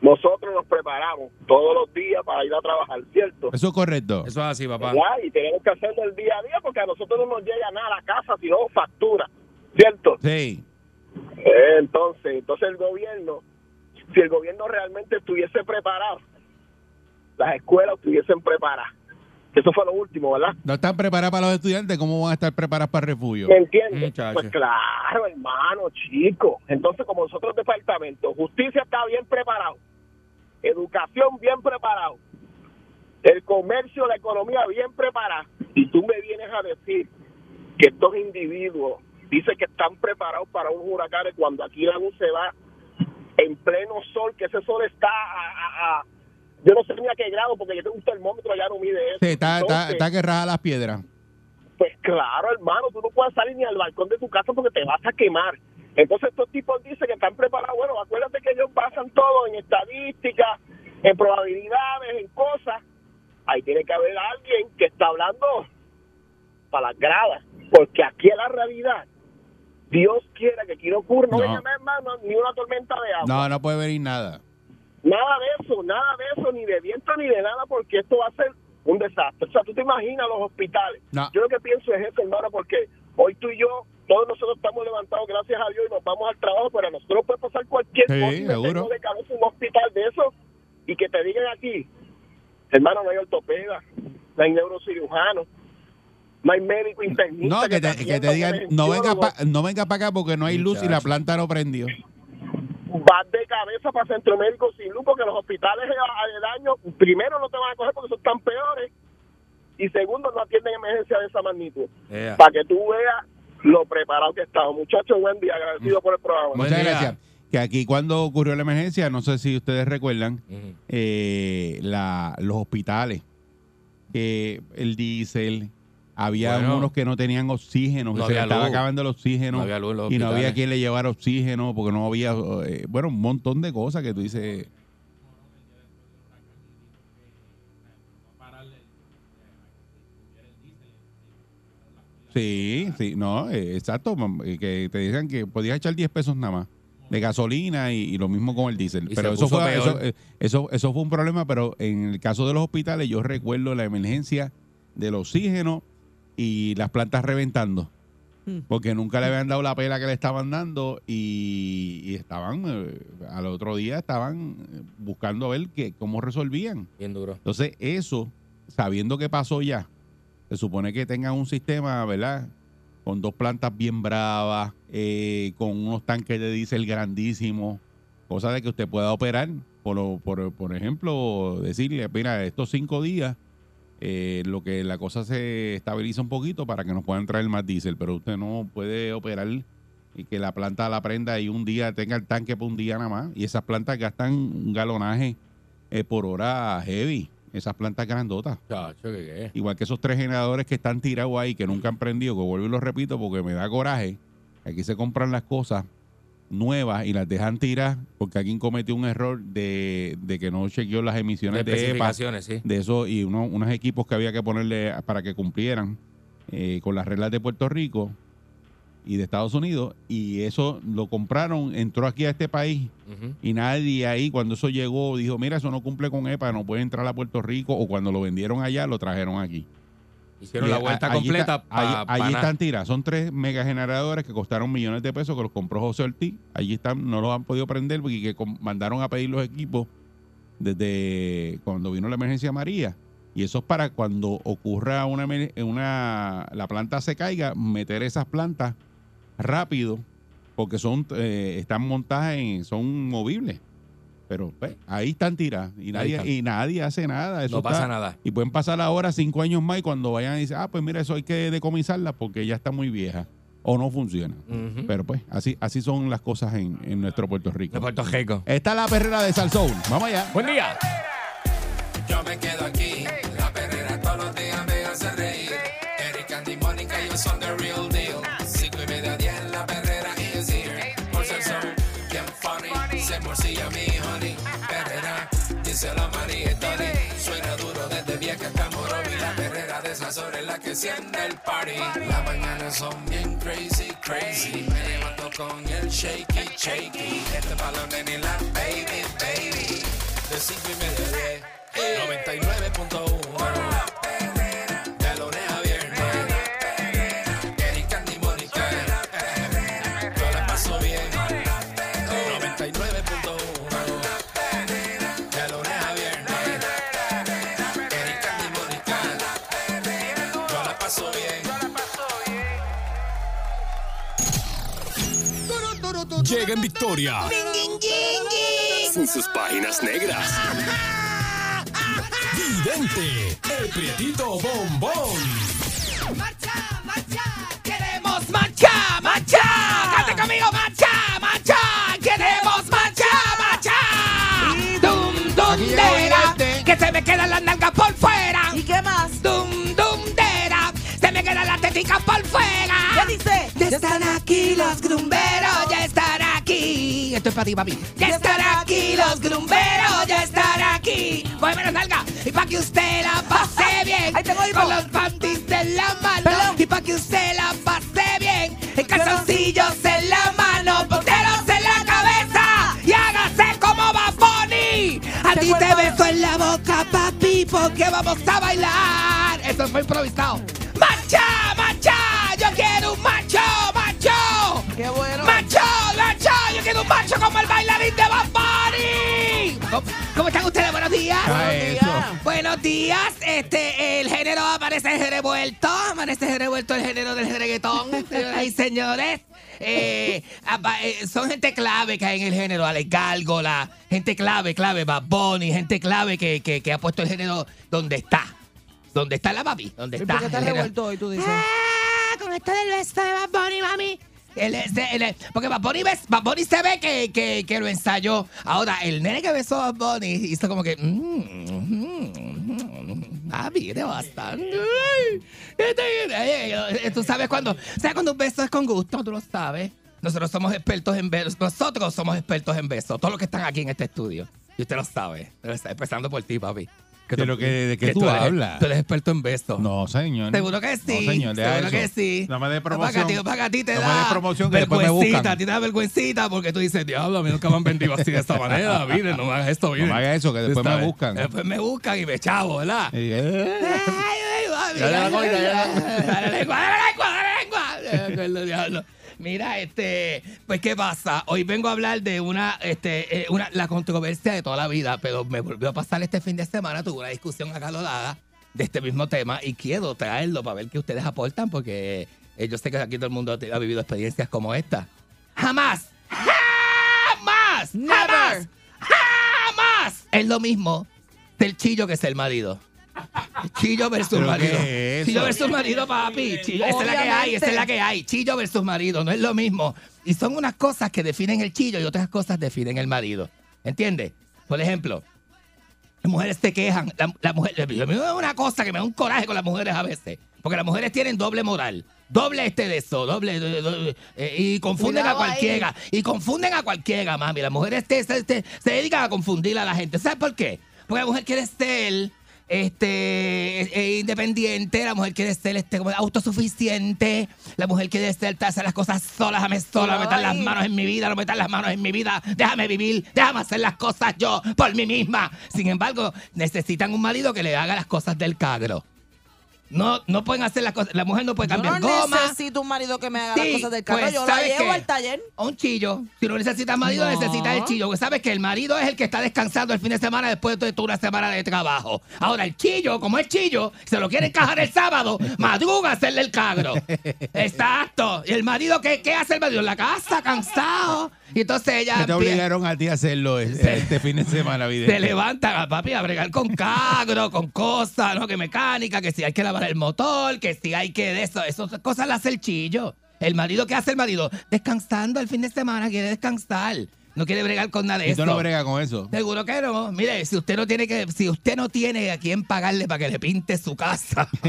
Nosotros nos preparamos todos los días para ir a trabajar, ¿cierto? Eso es correcto. Eso es así, papá. Y tenemos que hacerlo el día a día porque a nosotros no nos llega nada a la casa, sino factura, ¿cierto? Sí. Eh, Entonces, entonces el gobierno, si el gobierno realmente estuviese preparado, las escuelas estuviesen preparadas. Eso fue lo último, ¿verdad? No están preparados para los estudiantes, ¿cómo van a estar preparados para el refugio? ¿Me entiendes? Muchacho. Pues claro, hermano, chico. Entonces, como nosotros departamento, justicia está bien preparado, educación bien preparado, el comercio, la economía bien preparada, y tú me vienes a decir que estos individuos dicen que están preparados para un huracán cuando aquí la luz se va en pleno sol, que ese sol está a, a- a- yo no sé ni a qué grado, porque yo tengo un termómetro, ya no mide eso. Sí, está, está, Entonces, está que raja las piedras. pues claro, hermano, tú no puedes salir ni al balcón de tu casa porque te vas a quemar. Entonces estos tipos dicen que están preparados. Bueno, acuérdate que ellos basan todo en estadísticas, en probabilidades, en cosas. Ahí tiene que haber alguien que está hablando para las gradas, porque aquí es la realidad. Dios quiera que aquí no ocurra, no, No. venga hermano, ni una tormenta de agua. No, no puede venir nada. Nada de eso, nada de eso, ni de viento ni de nada, porque esto va a ser un desastre. O sea, tú te imaginas los hospitales. No. Yo lo que pienso es eso, hermano, porque hoy tú y yo, todos nosotros estamos levantados, gracias a Dios, y nos vamos al trabajo, pero a nosotros puede pasar cualquier Sí, cosa seguro. de cabeza un hospital de eso y que te digan aquí, hermano, no hay ortopeda, no hay neurocirujano, no hay médico internista. No, que te, que te digan, no venga pa- no venga para acá porque no hay luz y la planta no prendió. Vas de cabeza para centro médico sin luz porque los hospitales aledaños primero no te van a coger porque son tan peores y segundo no atienden emergencia de esa magnitud Yeah. para que tú veas lo preparado que estamos muchachos buen día agradecido por el programa Muchas día. gracias. Que aquí cuando ocurrió la emergencia, no sé si ustedes recuerdan, eh, la, los hospitales, que el diésel, había Bueno. unos que no tenían oxígeno, que No se estaba acabando el oxígeno. No había luz en los y no había quien le llevara oxígeno porque no había, eh, bueno, un montón de cosas que tú dices. Sí, sí, no, eh, exacto, eh, que te decían que podías echar 10 pesos nada más de gasolina y, y lo mismo con el diésel. Pero eso fue, eso, eso, eso fue un problema, pero en el caso de los hospitales yo recuerdo la emergencia del oxígeno y las plantas reventando. Porque nunca le habían dado la pela que le estaban dando y, y estaban, eh, al otro día estaban eh, buscando a ver que, cómo resolvían. Bien duro. Entonces, eso, sabiendo que pasó ya, se supone que tengan un sistema, ¿verdad? Con dos plantas bien bravas, eh, con unos tanques de diésel grandísimos, cosa de que usted pueda operar, por, por, por ejemplo, decirle, mira, estos cinco días, eh, lo que la cosa se estabiliza un poquito para que nos puedan traer más diésel, pero usted no puede operar y que la planta la prenda y un día tenga el tanque por un día nada más. Y esas plantas gastan un galonaje eh, por hora heavy, esas plantas grandotas. Chacho, ¿qué qué? Igual que esos tres generadores que están tirados ahí, que nunca han prendido, que vuelvo y lo repito porque me da coraje. Aquí se compran las cosas nuevas y las dejan tirar porque alguien cometió un error de, de que no chequeó las emisiones de, EPA, especificaciones, sí. de eso y uno- unos equipos que había que ponerle para que cumplieran eh, con las reglas de Puerto Rico y de Estados Unidos y eso lo compraron, entró aquí a este país y nadie ahí cuando eso llegó dijo, mira, eso no cumple con EPA, no puede entrar a Puerto Rico o cuando lo vendieron allá lo trajeron aquí. Hicieron la vuelta allí completa está- allí, pa- están tiradas. Son tres megageneradores que costaron millones de pesos que los compró José Ortiz. Allí están, no los han podido prender porque que mandaron a pedir los equipos desde cuando vino la emergencia María. Y eso es para cuando ocurra una la planta se caiga, meter esas plantas rápido porque son eh, están montadas en, son movibles. Pero pues, ahí están tiradas y nadie, están. y nadie hace nada. Eso No pasa está- nada. y pueden pasar ahora cinco años más y cuando vayan y dicen, ah, pues mira, eso hay que decomisarla porque ya está muy vieja o no funciona. Pero pues, así, así son las cosas en, en nuestro Puerto Rico. De Puerto Rico. Está la perrera de Salsoul. Vamos allá. Buen día. Díselo a María Tony. Suena duro desde vieja hasta Morovi. La perrera de esas horas es la que enciende el party. Las mañanas son bien crazy, crazy. Me levanto con el shaky, shaky. Este palo nene y la baby, baby. De 5 y media 10. 99.1 Llega en victoria. Sin sus páginas negras. Vidente, el prietito bombón. ¡Marcha, marcha! ¡Queremos marcha, marcha! ¡Cante conmigo, marcha, marcha! ¡Queremos marcha, marcha! ¡Dum, dum, dera! ¡Que se me quedan las nalgas por fuera! ¿Y qué más? ¡Dum, dum, dera! ¡Se me quedan las teticas por fuera! ¿Qué dice? Ya están aquí los grumberos, para ti, papi. Ya están aquí los grumberos, ya están aquí. Mueve la nalga y pa' que usted la pase bien. Con los panties en la mano y pa' que usted la pase bien. En calzoncillos en la mano, ponteros en la cabeza y hágase como va Bunny. A ti te beso en la boca, papi, porque vamos a bailar. Esto fue improvisado. ¡Marcha, marcha! Buenos días. Ah. Buenos días. Este, el género aparece revuelto. Aparece revuelto el género del reggaetón, señoras y señores. Eh, eh, son gente clave que hay en el género, Ale Gálgola, gente clave, clave, Bad Bunny, gente clave que, que, que ha puesto el género donde está. ¿Dónde está la papi? ¿Dónde está? ¿Por qué revuelto hoy, tú dices? Ah, con esto del beso de Bad Bunny, mami. El- el- porque Bad Bunny, ves- Bad se ve que, que, que lo ensayó. Ahora, el nene que besó a Bad Bunny hizo como que... mm, mm, ah, mire, bastante. Tú sabes cuando... ¿Sabes cuando un beso es con gusto? Tú lo sabes. Nosotros somos expertos en besos. Nosotros somos expertos en besos. Todos los que están aquí en este estudio. Y usted lo sabe. Empezando por ti, papi. Que ¿De tú- lo que- de qué que tú eres- hablas? Tú eres experto en besos. No, señor. Seguro que sí. No, señor, seguro eso. que sí. No me Para promoción. ti, para ti te No da des promoción, que después me vergüencita, a ti te da vergüencita porque tú dices, diablo, a mí nunca me han vendido así de esta manera. Miren, no me hagas esto, miren. me hagas eso, que después me buscan. Después me buscan y me chavo, ¿verdad? Y, eh, Ay, ay, la Dale lengua, dale lengua, dale lengua. El. Mira, este, pues qué pasa. Hoy vengo a hablar de una, este, eh, una, la controversia de toda la vida, pero me volvió a pasar este fin de semana. Tuve una discusión acalorada de este mismo tema y quiero traerlo para ver qué ustedes aportan, porque eh, yo sé que aquí todo el mundo ha vivido experiencias como esta. Jamás, jamás, jamás, jamás es lo mismo ser chillo que ser marido. Chillo versus ¿Pero marido. es? Chillo versus marido, papi. Chillo, esa es la que hay, esa es la que hay. Chillo versus marido, no es lo mismo. Y son unas cosas que definen el chillo y otras cosas definen el marido. ¿Entiendes? Por ejemplo, las mujeres se quejan. La, la mujer, yo me da una cosa que me da un coraje con las mujeres a veces. Porque las mujeres tienen doble moral. Doble este de eso, doble. do- do- eh, y confunden Cuidado a cualquiera. Y confunden a cualquiera, mami. Las mujeres te- se, se- se dedican a confundir a la gente. ¿Sabes por qué? Porque la mujer quiere ser este eh, independiente, la mujer quiere ser este como autosuficiente, la mujer quiere ser hacer las cosas sola, déjame sola, no meter las manos en mi vida, no meter las manos en mi vida, déjame vivir, déjame hacer las cosas yo por mí misma. Sin embargo, necesitan un marido que le haga las cosas del cagro. No, no pueden hacer las cosas, la mujer no puede Yo cambiar no goma. necesito un marido que me haga las cosas del carro. pues, yo la ¿sabes llevo qué? al taller. Un chillo. Si no necesitas marido, No. necesitas el chillo. Porque sabes que el marido es el que está descansando el fin de semana después de toda una semana de trabajo. Ahora, el chillo, como es chillo, se lo quiere encajar el sábado, madruga hacerle el cagro. Exacto. ¿Y el marido qué, qué hace el marido? En la casa, cansado. Y entonces ella que te obligaron a ti a hacerlo este, este fin de semana, Vidente. se levantan a papi a bregar con cagro, con cosas, ¿no? Que mecánica, que si hay que lavar el motor, que si hay que de eso. Esas cosas las hace el chillo. El marido, ¿qué hace el marido? Descansando el fin de semana, quiere descansar. No quiere bregar con nada de eso. no bregas con eso. Seguro que no. Mire, si usted no tiene que, si usted no tiene a quién pagarle para que le pinte su casa,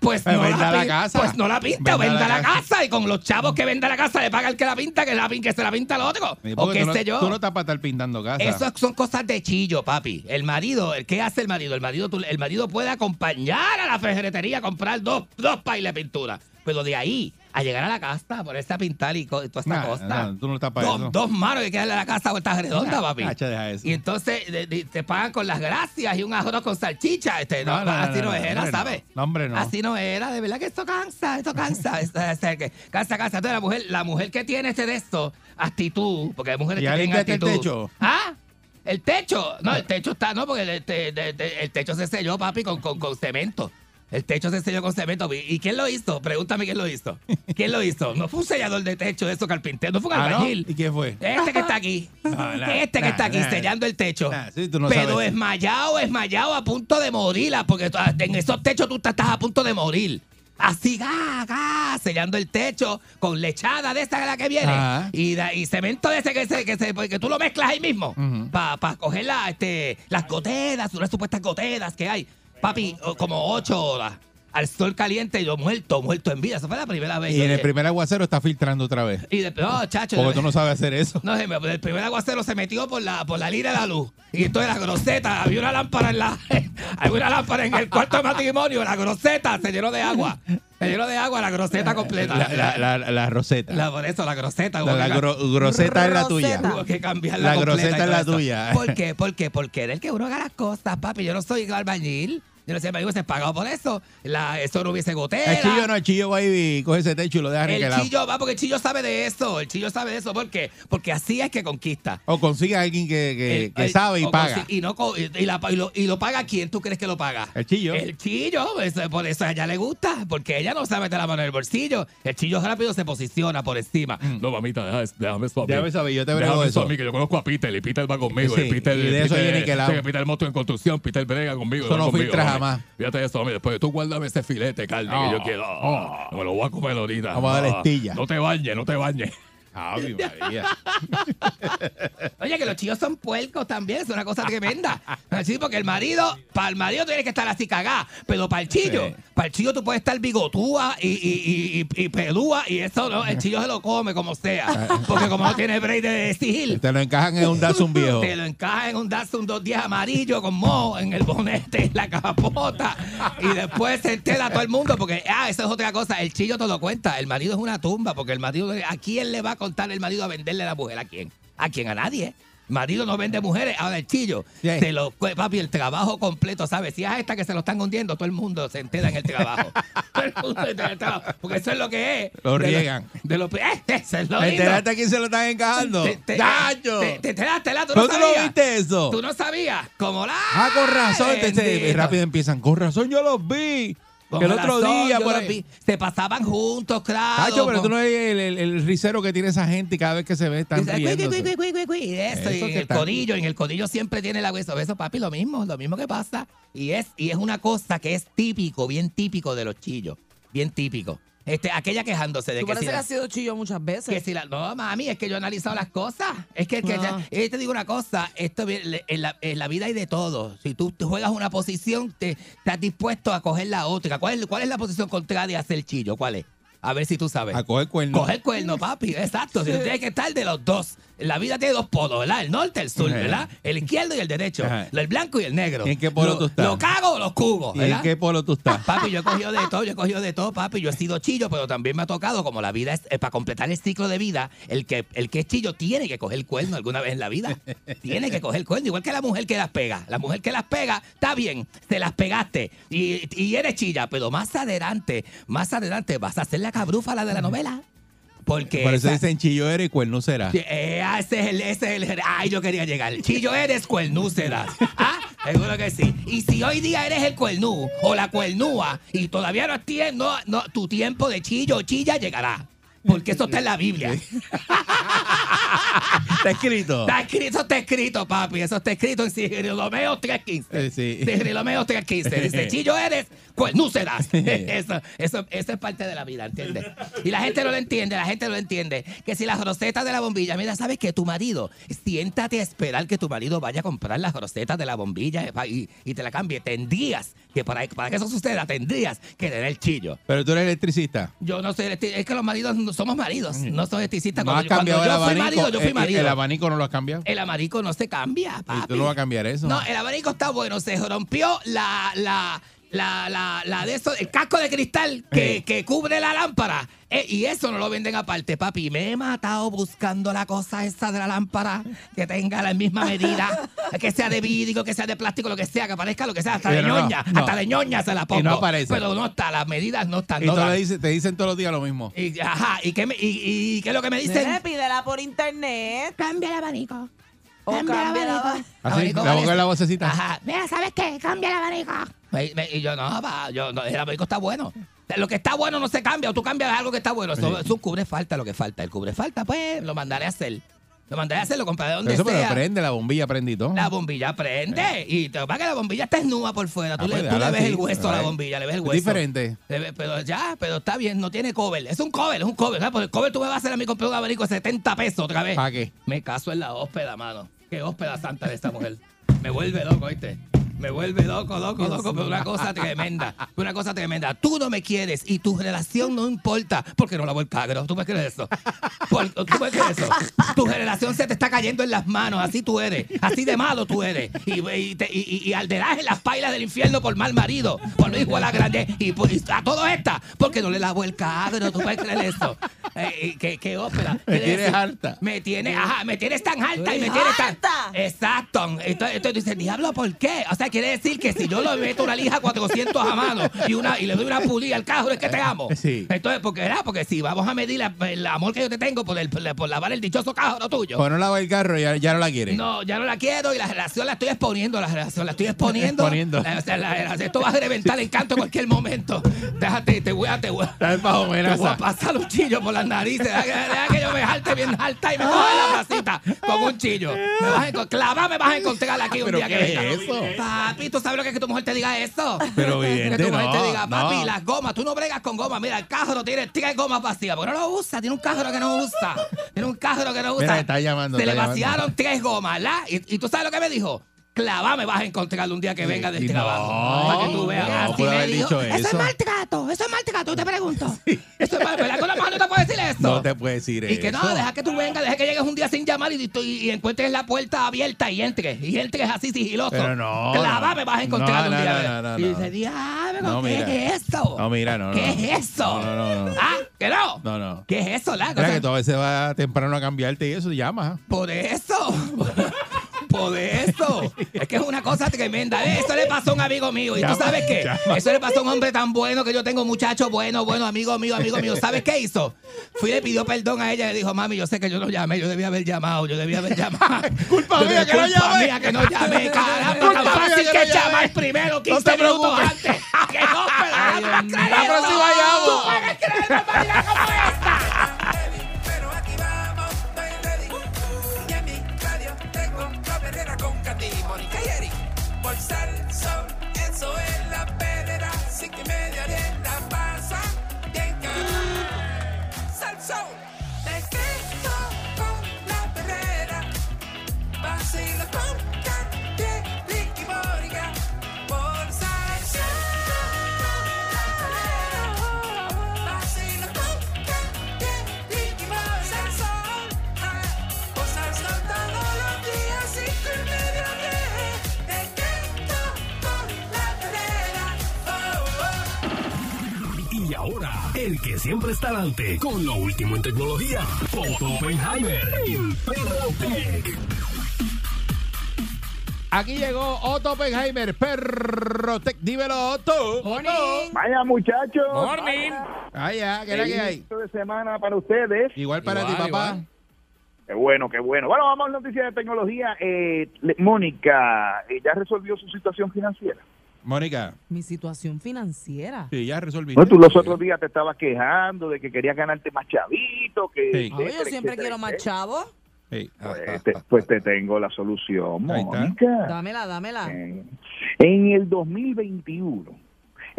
pues no Venda la pi- casa. Pues no la pinta, Venda venda, la la casa. y con los chavos que venda la casa le paga el que la pinta, que la se la pinta al otro. Sí, O qué no- sé yo. Tú no estás para estar pintando casa. Eso son cosas de chillo, papi. El marido, el ¿qué hace el marido? El marido, el marido puede acompañar a la ferretería a comprar dos, dos pailes de pintura. Pero de ahí a llegar a la casa, ponerse a pintar y toda esta Nah, cosa. no, tú no estás para dos, eso. dos manos que quedan en la casa vuelta redonda, Nah, papi. deja eso. Y entonces de- de- te pagan con las gracias y un arroz con salchicha. Este, no, No, así no, era. ¿sabes? No, hombre, no. Así no era, de verdad que esto cansa, esto cansa. esto- que cansa, cansa. Entonces la mujer, la mujer que tiene este de esto, actitud, porque hay mujeres ¿Y que tienen limpiaste el actitud. techo? ¿Ah? El techo, no, el techo está, no, porque el, te- te- te- el techo se selló, papi, con, con, con cemento. El techo se selló con cemento. ¿Y quién lo hizo? Pregúntame quién lo hizo. ¿Quién lo hizo? No fue un sellador de techo de esos carpinteros, no fue un Ah, ¿no? albañil. ¿Y quién fue? Este que está aquí. No, este que está aquí sellando el techo. Sí, Pero esmayado, esmayado, a punto de morir. ah, Porque tú- en esos techos tú estás a punto de morir. Así, ga, ga, sellando el techo con lechada de esta de la que viene. Ajá. Y, da- y cemento de ese que, se, que, se, que tú lo mezclas ahí mismo. Ujú. Para coger la, este, las goteras, unas supuestas goteras que hay. Papi, como ocho horas. Al sol caliente y yo muerto, muerto en vida. Eso fue la primera vez. Y en el primer aguacero está filtrando otra vez. y de, no, chacho. Porque tú no sabes hacer eso. no, el primer aguacero se metió por la, por la línea de la luz. Y entonces la groseta, había una lámpara en la. había una lámpara en el cuarto de matrimonio, la groseta se llenó de agua. Se llenó de agua la groseta completa. La, la, la, la roseta. La- por eso, la groseta. La, la gro- groseta es la tuya. Tuvo que cambiarla La groseta es la eso. tuya. ¿Por qué? ¿Por qué? Porque era el que uno haga las cosas, papi. Yo no soy albañil. Yo no soy albañil, hubiese pagado por eso. La, eso no hubiese gotera. El chillo no, el chillo va y coge ese techo y lo deja El chillo va porque el chillo sabe de eso. El chillo sabe de eso. ¿Por qué? Porque así es que conquista. O consigue a alguien que, que, El- que el- sabe y o paga. consi- Y, no, co- y, y la- y lo, y lo paga quién tú crees que lo paga? El chillo. El chillo, eso- por eso a ella le gusta, porque ella no sabe meter la mano en el bolsillo. El chillo rápido se posiciona por encima. No, mamita, deja- déjame eso a mí. Déjame saber, yo te Déjame brego eso eso. a mí, que yo conozco a Peter, y Peter va conmigo. Sí, y Peter, y de eso Peter, viene que lado. sí, que Peter moto en construcción, Peter brega conmigo. Eso va no conmigo. Jamás. Fíjate eso, mami, después tú guárdame ese filete de carne Oh, que yo quiero. Oh, Me lo voy a comer ahorita. Vamos a Ah, estilla. No te bañes, no te bañes. Ave María. Oye, que los chillos son puercos también, es una cosa tremenda. Sí, porque el marido, para el marido tiene que estar así cagada, pero para el chillo, Sí. para el chillo tú puedes estar bigotúa y, y, y, y, pelúa y eso no, el chillo se lo come como sea, porque como no tiene break de exigir. Te lo encajan en un Datsun viejo. Te lo encaja en un Datsun 210 amarillo con moho en el bonete, en la capota. Y después se entera todo el mundo porque, ah, eso es otra cosa. El chillo te lo cuenta. El marido es una tumba porque el marido, ¿a quién le va a contar el marido a venderle a la mujer? ¿A quién? ¿A quién? A nadie. Marido no vende mujeres. Ahora el chillo, te lo, cu- papi, el trabajo completo, ¿sabes? Si es a esta que se lo están hundiendo, todo el mundo se entera en el trabajo. todo el mundo se entera en el trabajo. Porque eso es lo que es. Lo De riegan. De lo, eh, es lo ¿Te enteraste a quién se lo están encajando? Te, te- ¡Gacho! te- te enteraste, ¿la? ¿Tú no ¿No tú lo sabías? viste eso? ¿Tú no sabías? Como la... Ah, con razón. Bendito. rápido empiezan. Con razón yo los vi. Que el otro día por. Se pasaban juntos, claro. Tacho, pero tú no eres el, el, el risero que tiene esa gente y cada vez que se ve están Dice, "Cui, cui, riéndose. cui, cui, cui, cui", Eso, Eso y en el codillo, en el codillo siempre tiene la hueso. Eso, papi, lo mismo, lo mismo que pasa. Y es, y es una cosa que es típico, bien típico de los chillos. Bien típico. Este, aquella quejándose de Tú que parece si que la- has sido chillo muchas veces. Que si la, no, mami, es que yo he analizado las cosas. Es que, que Ah. ya- te digo una cosa, esto en la, en la vida hay de todo. Si tú, tú juegas una posición, te, estás dispuesto a coger la otra. ¿Cuál es, ¿Cuál es la posición contraria a hacer chillo? ¿Cuál es? A ver si tú sabes. A coger cuerno. Coger cuerno, papi, exacto. Si tú tienes que estar de los dos. La vida tiene dos polos, ¿verdad? El norte, el sur. ¿verdad? El izquierdo y el derecho. Ajá. El blanco y el negro. ¿Y en qué polo Lo- tú estás? ¿Lo cago o los cubos? ¿Y en ¿verdad? qué polo tú estás? Papi, yo he cogido de todo, yo he cogido de todo, papi. Yo he sido chillo, pero también me ha tocado, como la vida es, eh, para completar el ciclo de vida, el que, el que es chillo tiene que coger cuerno alguna vez en la vida. Tiene que coger cuerno, igual que la mujer que las pega. La mujer que las pega, está bien, te las pegaste y, y eres chilla, pero más adelante, más adelante vas a hacer la cabrúfala de la novela. Porque Por eso esa- dicen chillo eres y cuerno será. Eh, ah, ese es el, ese es el, ay, yo quería llegar. Chillo eres cuernú serás. Ah, seguro que sí. Y si hoy día eres el cuernú o la cuernúa y todavía no tienes, no, no, tu tiempo de chillo o chilla llegará. Porque eso está en la Biblia. Está escrito. Está escrito, eso está escrito, papi. Eso está escrito en Sirilomeo 315. Eh, sí. Sirilomeo 315. Dice, chillo eres, pues no serás. Eso, eso, eso es parte de la vida, ¿entiendes? Y la gente no lo entiende, la gente no lo entiende. Que si las rosetas de la bombilla, mira, sabes que tu marido, siéntate a esperar que tu marido vaya a comprar las rosetas de la bombilla y, y te la cambie. Tendrías que para, para que eso suceda, tendrías que tener chillo. Pero tú eres electricista. Yo no soy electric- es que los maridos no somos maridos, no soy electricista. No Cuando, has cuando cambiado el yo fui abanico. marido, yo fui Eh, marido. El abanico no lo has cambiado. El abanico no se cambia, ¿Y papi. tú no vas a cambiar eso? No, el abanico está bueno. Se rompió la, la, la, la, la de eso, el casco de cristal que, que cubre la lámpara. Eh, y eso no lo venden aparte, papi. Me he matado buscando la cosa esa de la lámpara que tenga la misma medida, que sea de vidrio, que sea de plástico, lo que sea, que parezca lo que sea, hasta de Pero no, ñoña, no. hasta de ñoña se la pongo. Y no aparece. Pero no está, las medidas no están. Y no le dices- te dicen todos los días lo mismo. Y, ajá, ¿y qué, me- y, y qué es lo que me dicen? Pídela por internet. Cambia el abanico. Cambia el cambia abanico. Así, Abanico la en la vocecita. Ajá. Mira, ¿sabes qué? Cambia el abanico. Me- me- y yo, no, pa, yo, no, el abanico está bueno. Lo que está bueno no se cambia, o tú cambias algo que está bueno. Eso, cubre falta lo que falta. El cubre falta, pues, lo mandaré a hacer. Lo mandaré a hacer, lo compraré donde Eso pero sea. prende, la bombilla prende y todo. La bombilla prende. Y te va que la bombilla está esnúa por fuera. Tú Ah, le, pues, tú le déjala ves el hueso a la bombilla, le ves el Es hueso. diferente. Ves- Pero ya, pero está bien, no tiene cover. Es un cover, es un cover. ¿sabes? Porque el cover tú me vas a hacer a mí comprar un abanico de 70 pesos otra vez. ¿Para qué? Me caso en la hóspeda, mano. Qué hóspeda santa de esta mujer. Me vuelve loco, ¿viste? Me vuelve loco, loco, loco, pero una cosa tremenda. Una cosa tremenda. Tú no me quieres y tu relación no importa porque no lavo el cagro. ¿Tú me crees eso? ¿Tú me crees eso? Tu generación se te está cayendo en las manos. Así tú eres. Así de malo tú eres. Y, y, te- y, y- y alderás en las pailas del infierno por mal marido. Por hijo a la grande. Y, por- y a todo esta. Porque no le lavo el cagro. ¿Tú puedes creer eso? Eh, ¿qué, ¿Qué ópera? Me tienes harta. Me tienes, ajá, me tienes tan alta y me tienes tan. harta. Exacto. Entonces, entonces dices, diablo, ¿por qué? O sea, quiere decir que si yo le meto una lija 400 a mano y una y le doy una pulida al carro, es que te amo. Sí. Entonces, porque era porque si vamos a medir la- el amor que yo te tengo por, el, por lavar el dichoso carro tuyo. Pues no lava el carro y ya, ya no la quiere. No, ya no la quiero y la relación la estoy exponiendo, la relación la estoy exponiendo. Exponiendo. La- la- esto va a reventar el canto en cualquier momento. Déjate, te voy a, te voy a, te voy a pasar un chillo por las narices. Deja que, deja que yo me jalte bien alta y me coja en la placita con un chillo. Me vas a me vas a encontrar aquí un ¿Pero día que qué venga. es eso? Papi, ¿tú sabes lo que es que tu mujer te diga eso? Pero, Que vidente, tu mujer no, te diga, papi, no. las gomas, tú no bregas con gomas. Mira, el carro tiene tres gomas vacías. porque no lo usa? Tiene un carro que no usa. Tiene un carro que no usa. Mira, está llamando, Se está le llamando. vaciaron tres gomas, ¿verdad? Y, y tú sabes lo que me dijo. Clavá me vas a encontrar un día que venga del Y no, trabajo. Para que tú veas. no Así puede me haber dijo. dicho Eso es maltrato. Eso es maltrato. Te pregunto. Eso es mal, ¿verdad? Con la mano no te puedo decir eso. No te puede decir Y eso. que no, deja que tú vengas, deja que llegues un día sin llamar y, y- y encuentres la puerta abierta y entres. Y entres así sigiloso. Pero no, Clavá no. me vas a encontrar No, un día. no, no, no, y no. dice, diablo, No, ¿qué mira. es eso? No, mira, no, no. ¿Qué es eso? No, no, no. no. ¿Ah? ¿Que no? No, no. ¿Qué es eso, la Mira cosa? que tú a veces vas temprano a cambiarte y eso, llamas. ¿ah? Por eso. Por eso. Es que es una cosa tremenda. ¿eh? Eso le pasó a un amigo mío. ¿Y tú sabes qué? Eso le pasó a un hombre tan bueno que yo tengo muchacho bueno, bueno, amigo mío, amigo mío. ¿Sabes qué hizo? Fui y le pidió perdón a ella y le dijo, mami, yo sé que yo no llamé, yo debía haber llamado, yo debía haber llamado. Culpa mía de- que no culpa llamé. mía que no llamé, caramba, Culpa tan fácil que que, no llamar primero 15 te minutos antes. ¡Qué ópera! Ay, ¿Tú Dios puedes mío. creer La próxima llamo. ¿Tú puedes creer con Katy, Mónica y Eric. Por Salsón, eso es la perrera. Cinco y media bien la pasa. Bien cabrón. El que siempre está adelante con lo último en tecnología, Otto Oppenheimer, Perro Tech. Aquí llegó Otto Oppenheimer, perro tech. Dímelo, Otto. Vaya muchachos. Morning. Ah, ya, ¿qué es la que hay? De semana para ustedes. Igual para Igual, ti, papá. igual. Qué bueno, qué bueno. Bueno, vamos a noticias de tecnología. Eh, Mónica, eh, ¿ya resolvió su situación financiera? Mónica, Mi situación financiera. sí, ya resolviste. No, tú los otros días te estabas quejando de que querías ganarte más chavito, que... Sí. Ay, yo siempre quiero más chavo. Pues te, pues te tengo la solución. Mónica. Dámela, dámela. En el 2021,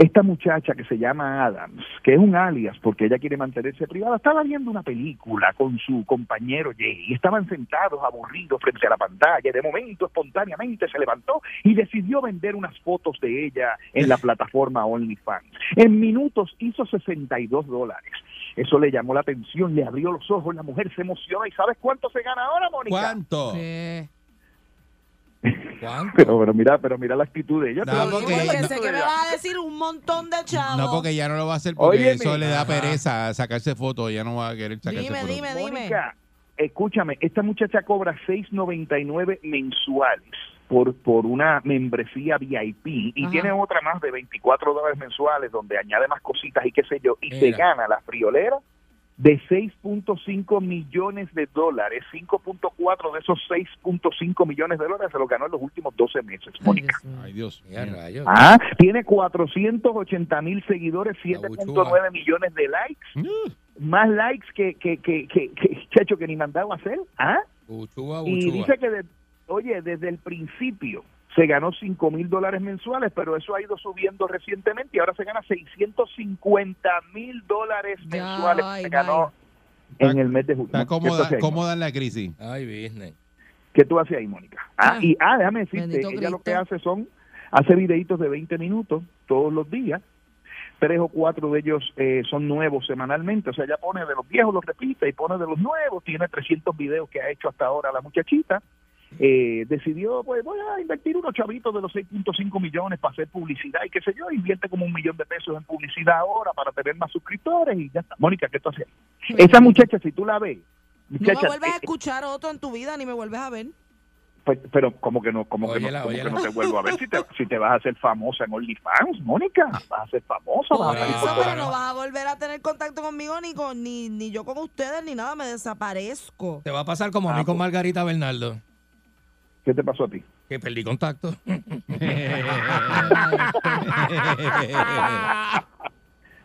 esta muchacha que se llama Adams, que es un alias porque ella quiere mantenerse privada, estaba viendo una película con su compañero Jay y estaban sentados aburridos frente a la pantalla y de momento espontáneamente se levantó y decidió vender unas fotos de ella en la plataforma OnlyFans. En minutos hizo 62 dólares. Eso le llamó la atención, le abrió los ojos, la mujer se emocionó y ¿sabes cuánto se gana ahora, Mónica? ¿Cuánto? Pero, pero mira, pero mira la actitud de ella. No, Pero- porque- Yo no- pensé que me vas a decir un montón de chavos. No, porque ya no lo va a hacer porque eso le da Ajá. pereza sacarse fotos. Ya no va a querer sacarse Dime, fotos. dime, dime. Mónica, escúchame, esta muchacha cobra 6.99 mensuales por, por una membresía VIP y Ajá. tiene otra más de 24 dólares mensuales donde añade más cositas y qué sé yo, y se gana la friolera de 6.5 millones de dólares, 5.4 de esos 6.5 millones de dólares se los ganó en los últimos 12 meses, Mónica. Ay, Dios. Ya, rayos. Ah, tiene 480 mil seguidores, 7.9 millones de likes, más likes que, que, que, que, que, chacho, que ni mandado a hacer. ¿Ah? Uchúa, Y uchúa. dice que, de- oye, desde el principio se ganó 5 mil dólares mensuales, pero eso ha ido subiendo recientemente y ahora se gana 650 mil dólares mensuales. ay, se ganó en el mes de julio. Está ¿Qué tú cómoda, en la crisis. Ay, business. ¿Qué tú haces ahí, Mónica? Ah, y ah, déjame decirte, ella lo que hace son, hace videitos de 20 minutos todos los días, tres o cuatro de ellos eh, son nuevos semanalmente, o sea, ella pone de los viejos, los repite y pone de los nuevos, tiene 300 videos que ha hecho hasta ahora la muchachita, eh, decidió, pues voy a invertir unos chavitos de los 6.5 millones para hacer publicidad y qué sé yo, invierte como un millón de pesos en publicidad ahora para tener más suscriptores y ya está. Mónica, ¿qué tú haces? Esa muchacha, si tú la ves, No me vuelves a eh, escuchar otro en tu vida ni me vuelves a ver. pues, pero como que no, como que no, como que no te vuelvo a ver si te, si te vas a hacer famosa en OnlyFans, Mónica, vas a ser famosa, vas a eso, pero no vas a volver a tener contacto conmigo ni con ni, ni yo con ustedes ni nada, me desaparezco. Te va a pasar como a Ah, mí con pues. Margarita Bernardo, ¿Qué te pasó a ti? que perdí contacto.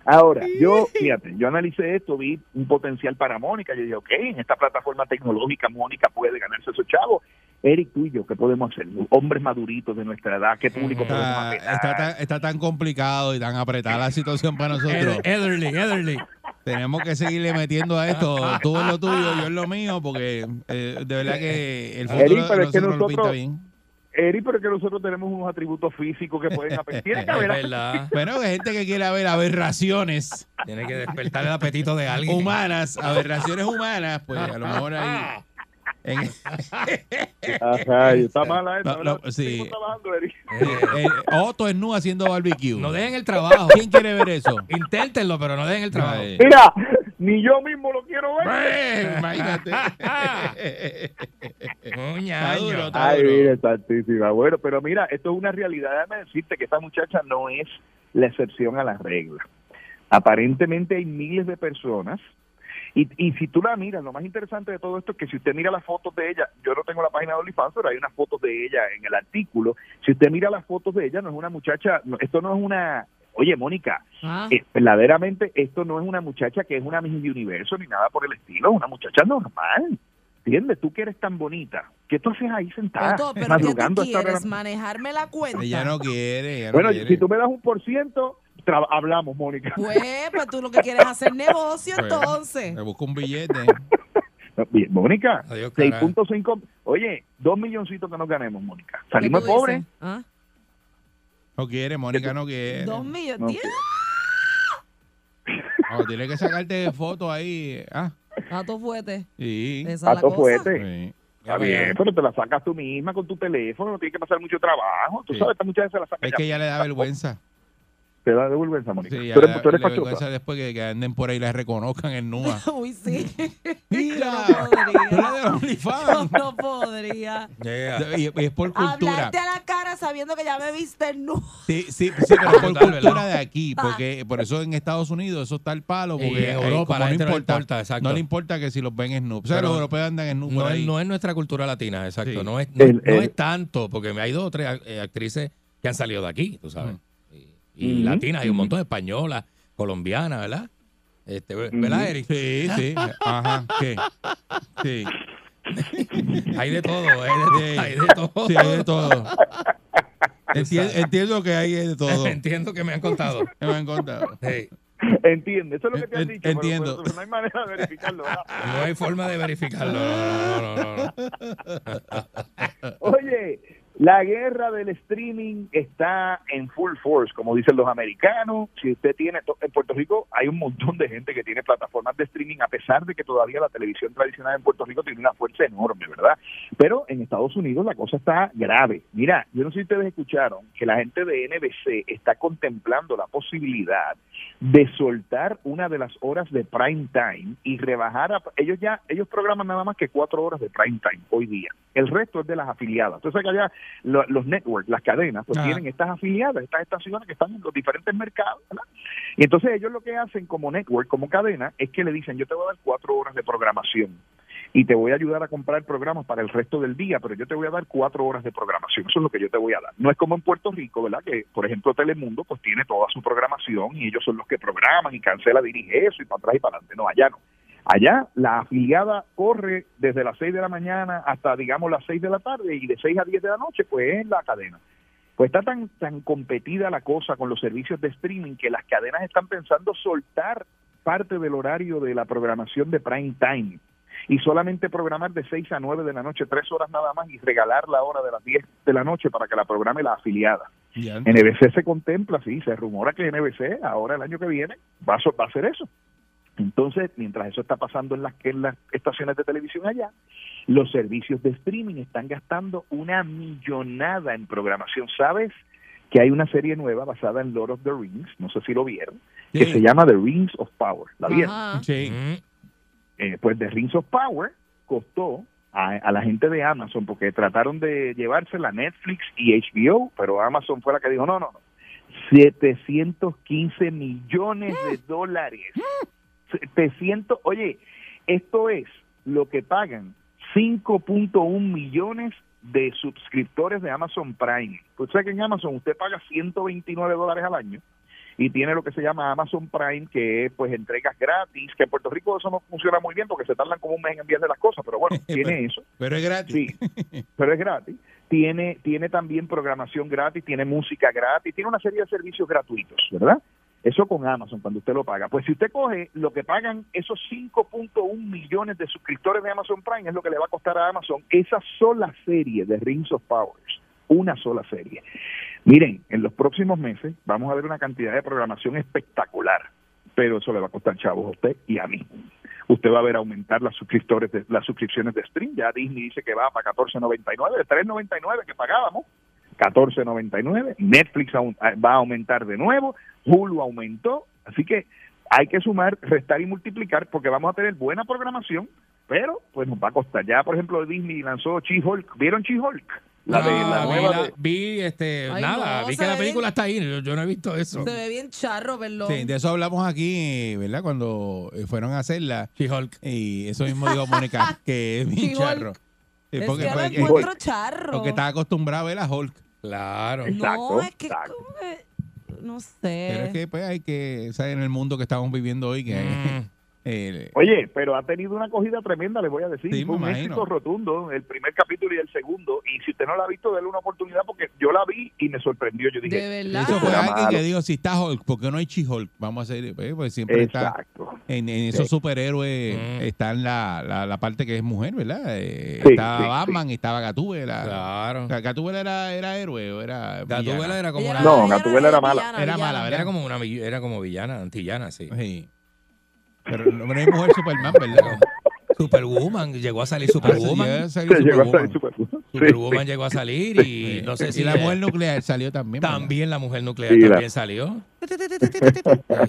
Ahora, yo, fíjate, yo analicé esto, vi un potencial para Mónica, yo dije, ok, en esta plataforma tecnológica Mónica puede ganarse esos chavos. Eric, tú y yo, ¿qué podemos hacer? Hombres maduritos de nuestra edad, ¿qué público podemos Está, apelar? está tan, está tan complicado y tan apretada la situación para nosotros. Ederly, Ederly. Tenemos que seguirle metiendo a esto. Tú en lo tuyo, yo en lo mío, porque eh, de verdad que el futuro Eric, pero es que nosotros lo pinta bien. Eric, pero que nosotros tenemos unos atributos físicos que pueden apelar. Tiene que haber Es. Bueno, que hay gente que quiere ver aberraciones Tiene que despertar el apetito de alguien. humanas, aberraciones humanas, pues a lo mejor ahí. En- Ajá, está mala esta, No, trabajando, Eric. eh, Otto es nu haciendo barbecue. No dejen el trabajo. ¿Quién quiere ver eso? Inténtenlo, pero no dejen el trabajo. Ay. Mira, ni yo mismo lo quiero ver. Eh, Imagínate. Muñaño. Está duro, está Ay, mira, santísima. Bueno, pero mira, esto es una realidad. Déjame decirte que esta muchacha no es la excepción a la regla. Aparentemente hay miles de personas. Y, y si tú la miras, lo más interesante de todo esto es que si usted mira las fotos de ella, yo no tengo la página de OnlyFans, pero hay unas fotos de ella en el artículo. Si usted mira las fotos de ella, no es una muchacha, no- esto no es una... Oye, Mónica, Ah. eh, verdaderamente esto no es una muchacha que es una Miss Universo ni nada por el estilo, es una muchacha normal. ¿Entiendes? Tú que eres tan bonita, ¿qué tú haces ahí sentada, Otto, pero ¿qué madrugando tú a esta hora? quieres? ¿Manejarme la cuenta? Ella no quiere. ella no Bueno, quiere. si tú me das un por ciento, hablamos, Mónica. Pues, pues tú lo que quieres es hacer negocio Pues, entonces. Me busco un billete. Mónica, Adiós, carajo. 6.5, oye, dos milloncitos que nos ganemos, Mónica. Salimos ¿Qué tú pobres. ¿Ah? No quiere, Mónica no quiere. Dos millones. No. No, tiene que sacarte fotos ahí. Ah, sí. Esa es la Pato cosa. fuerte. Sí. Está bien, pero te la sacas tú misma con tu teléfono, no tienes que pasar mucho trabajo. Tú Sí. sabes, esta muchacha se la saca Es ya. que ya le da vergüenza. Te da de vergüenza, Mónica. Sí, tú eres, tú eres vergüenza después que, que anden por ahí y la reconozcan en nua. Uy, sí. Mira, Yo no podría. Yo no podría. Yeah. Y, y es por cultura. Hablarte a la cara sabiendo que ya me viste nu. Sí, sí, sí, pero por cultura de aquí, porque por eso en Estados Unidos eso está al palo, porque en ahí Europa no no importa, exacto. no le importa que si los ven en Snoop. O sea, Pero los europeos andan en Snoop No por es, no es nuestra cultura latina, exacto. Sí. No, es, no, El- no el- es tanto, porque hay dos o tres eh, actrices que han salido de aquí, tú sabes. Ujú. Y, Ujú. latinas, hay un montón de españolas, colombianas, ¿verdad? Este, ¿Verdad, Ujú. Eric? Sí, sí. Ajá, ¿qué? Sí. Hay de todo, hay de, hay de todo. Sí, hay de todo. Enti- entiendo que hay de todo. Entiendo que me han contado. Me han contado. Sí. Entiende, eso es lo que te han dicho. pero- entiendo. pero no hay manera de verificarlo. ¿verdad? No hay forma de verificarlo. No, no, no, no, no. Oye, la guerra del streaming está en full force, como dicen los americanos. Si usted tiene, en Puerto Rico hay un montón de gente que tiene plataformas de streaming, a pesar de que todavía la televisión tradicional en Puerto Rico tiene una fuerza enorme, ¿verdad? Pero en Estados Unidos la cosa está grave. Mira, yo no sé si ustedes escucharon que la gente de NBC está contemplando la posibilidad de soltar una de las horas de prime time y rebajar a, ellos ya ellos programan nada más que cuatro horas de prime time hoy día el resto es de las afiliadas entonces que allá lo- los networks las cadenas pues Ajá. tienen estas afiliadas estas estaciones que están en los diferentes mercados ¿verdad? y entonces ellos lo que hacen como network como cadena es que le dicen yo te voy a dar cuatro horas de programación y te voy a ayudar a comprar programas para el resto del día, pero yo te voy a dar cuatro horas de programación. Eso es lo que yo te voy a dar. No es como en Puerto Rico, ¿verdad? Que, por ejemplo, Telemundo pues tiene toda su programación y ellos son los que programan y cancela, dirige eso y para atrás y para adelante. No, allá no. Allá la afiliada corre desde las 6 de la mañana hasta, digamos, las 6 de la tarde y de 6 a 10 de la noche, pues es la cadena. Pues está tan, tan competida la cosa con los servicios de streaming que las cadenas están pensando soltar parte del horario de la programación de prime time y solamente programar de 6 a 9 de la noche, tres horas nada más, y regalar la hora de las 10 de la noche para que la programe la afiliada. NBC se contempla, sí, se rumora que NBC ahora el año que viene va a, so- va a hacer eso. Entonces, mientras eso está pasando en las, en las estaciones de televisión allá, los servicios de streaming están gastando una millonada en programación. ¿Sabes que hay una serie nueva basada en Lord of the Rings? No sé si lo vieron, que se llama The Rings of Power. ¿La vieron? Sí. Eh, pues The Rings of Power costó a, a la gente de Amazon porque trataron de llevársela Netflix y HBO, pero Amazon fue la que dijo, no, no, no. 715 millones de dólares. 700, oye, esto es lo que pagan 5.1 millones de suscriptores de Amazon Prime. Pues sabe que en Amazon usted paga 129 dólares al año y tiene lo que se llama Amazon Prime, que es pues entregas gratis, que en Puerto Rico eso no funciona muy bien porque se tardan como un mes en enviarle las cosas, pero bueno, tiene eso. Pero es gratis. Sí, pero es gratis. Tiene, tiene también programación gratis, tiene música gratis, tiene una serie de servicios gratuitos, ¿verdad? Eso con Amazon, cuando usted lo paga. Pues si usted coge lo que pagan esos 5.1 millones de suscriptores de Amazon Prime, es lo que le va a costar a Amazon esa sola serie de Rings of Powers. Una sola serie. Miren, en los próximos meses vamos a ver una cantidad de programación espectacular, pero eso le va a costar chavos a usted y a mí. Usted va a ver aumentar las suscriptores de, las suscripciones de stream. Ya Disney dice que va para 14.99, de 3.99 que pagábamos, 14.99. Netflix ah, va a aumentar de nuevo, Hulu aumentó, así que hay que sumar, restar y multiplicar porque vamos a tener buena programación, pero pues nos va a costar. Ya, por ejemplo, Disney lanzó She-Hulk. ¿Vieron She-Hulk? La de la vi, nueva la- de- vi, este, Ay, nada, no, vi se que la ve película bien. está ahí, yo, yo no he visto eso. Se ve bien charro, perdón. Sí, de eso hablamos aquí, ¿verdad? Cuando eh, fueron a hacerla. She-Hulk. Y eso mismo dijo Mónica, que es bien She-Hulk. charro. Sí, es porque, que lo encuentro charro. porque estaba acostumbrado a ver a Hulk. Claro. no, es que exacto. como que- no Pero es sé. que pues hay que, ¿sabes? En el mundo que estamos viviendo hoy, que Mm. Eh, Oye, pero ha tenido una acogida tremenda, les voy a decir. Sí, Fue un imagino. éxito rotundo, el primer capítulo y el segundo. Y si usted no la ha visto, déle una oportunidad porque yo la vi y me sorprendió. Yo dije, De verdad. eso fue era alguien malo. que dijo, si está Hulk, ¿por qué no hay She-Hulk? Vamos a hacer, pues, pues siempre está exacto. en, en esos Sí. superhéroes, Mm. está en la, la, la parte que es mujer, ¿verdad? Eh, Sí, estaba sí, Batman y estaba Gatúbela. Claro. Ga- Gatúbela era, era héroe o era Gatúbela era como una, No, Gatúbela era mala. villana, Era villana. mala, ¿verdad? era como una era como villana, antillana, sí. Sí. Pero no, no hay mujer Superman, ¿verdad? Superwoman, llegó a salir Ah, sí, Superwoman. llegó a Superwoman. salir Superwoman sí. llegó a salir y no sé si y la mujer nuclear salió también. ¿verdad? también la mujer nuclear Sí, la- también salió.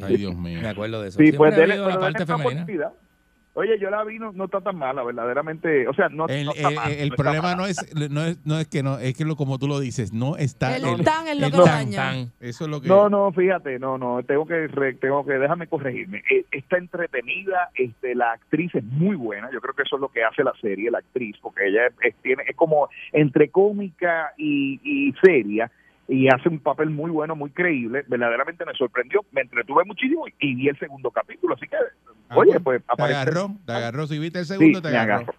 Ay, Dios mío. Me acuerdo de eso. Sí, Siempre pues ha dele, habido la parte femenina. oportunidad. Oye, yo la vi, no, no está tan mala, verdaderamente. O sea, no, El, no está el- mal, el no problema mala. no es, no es no es que no es que lo como tú lo dices no está El tan es lo el que tan, tan. eso es lo que No, no, fíjate, no, no, tengo que, tengo que, déjame corregirme. Eh, Está entretenida, este, la actriz es muy buena, yo creo que eso es lo que hace la serie, la actriz, porque ella es, es- tiene, es como entre cómica y, y seria, y hace un papel muy bueno, muy creíble, verdaderamente me sorprendió, me entretuve muchísimo y, y vi el segundo capítulo, así que, Ah, oye, pues te aparece- agarró te agarró si viste el segundo Sí, te agarró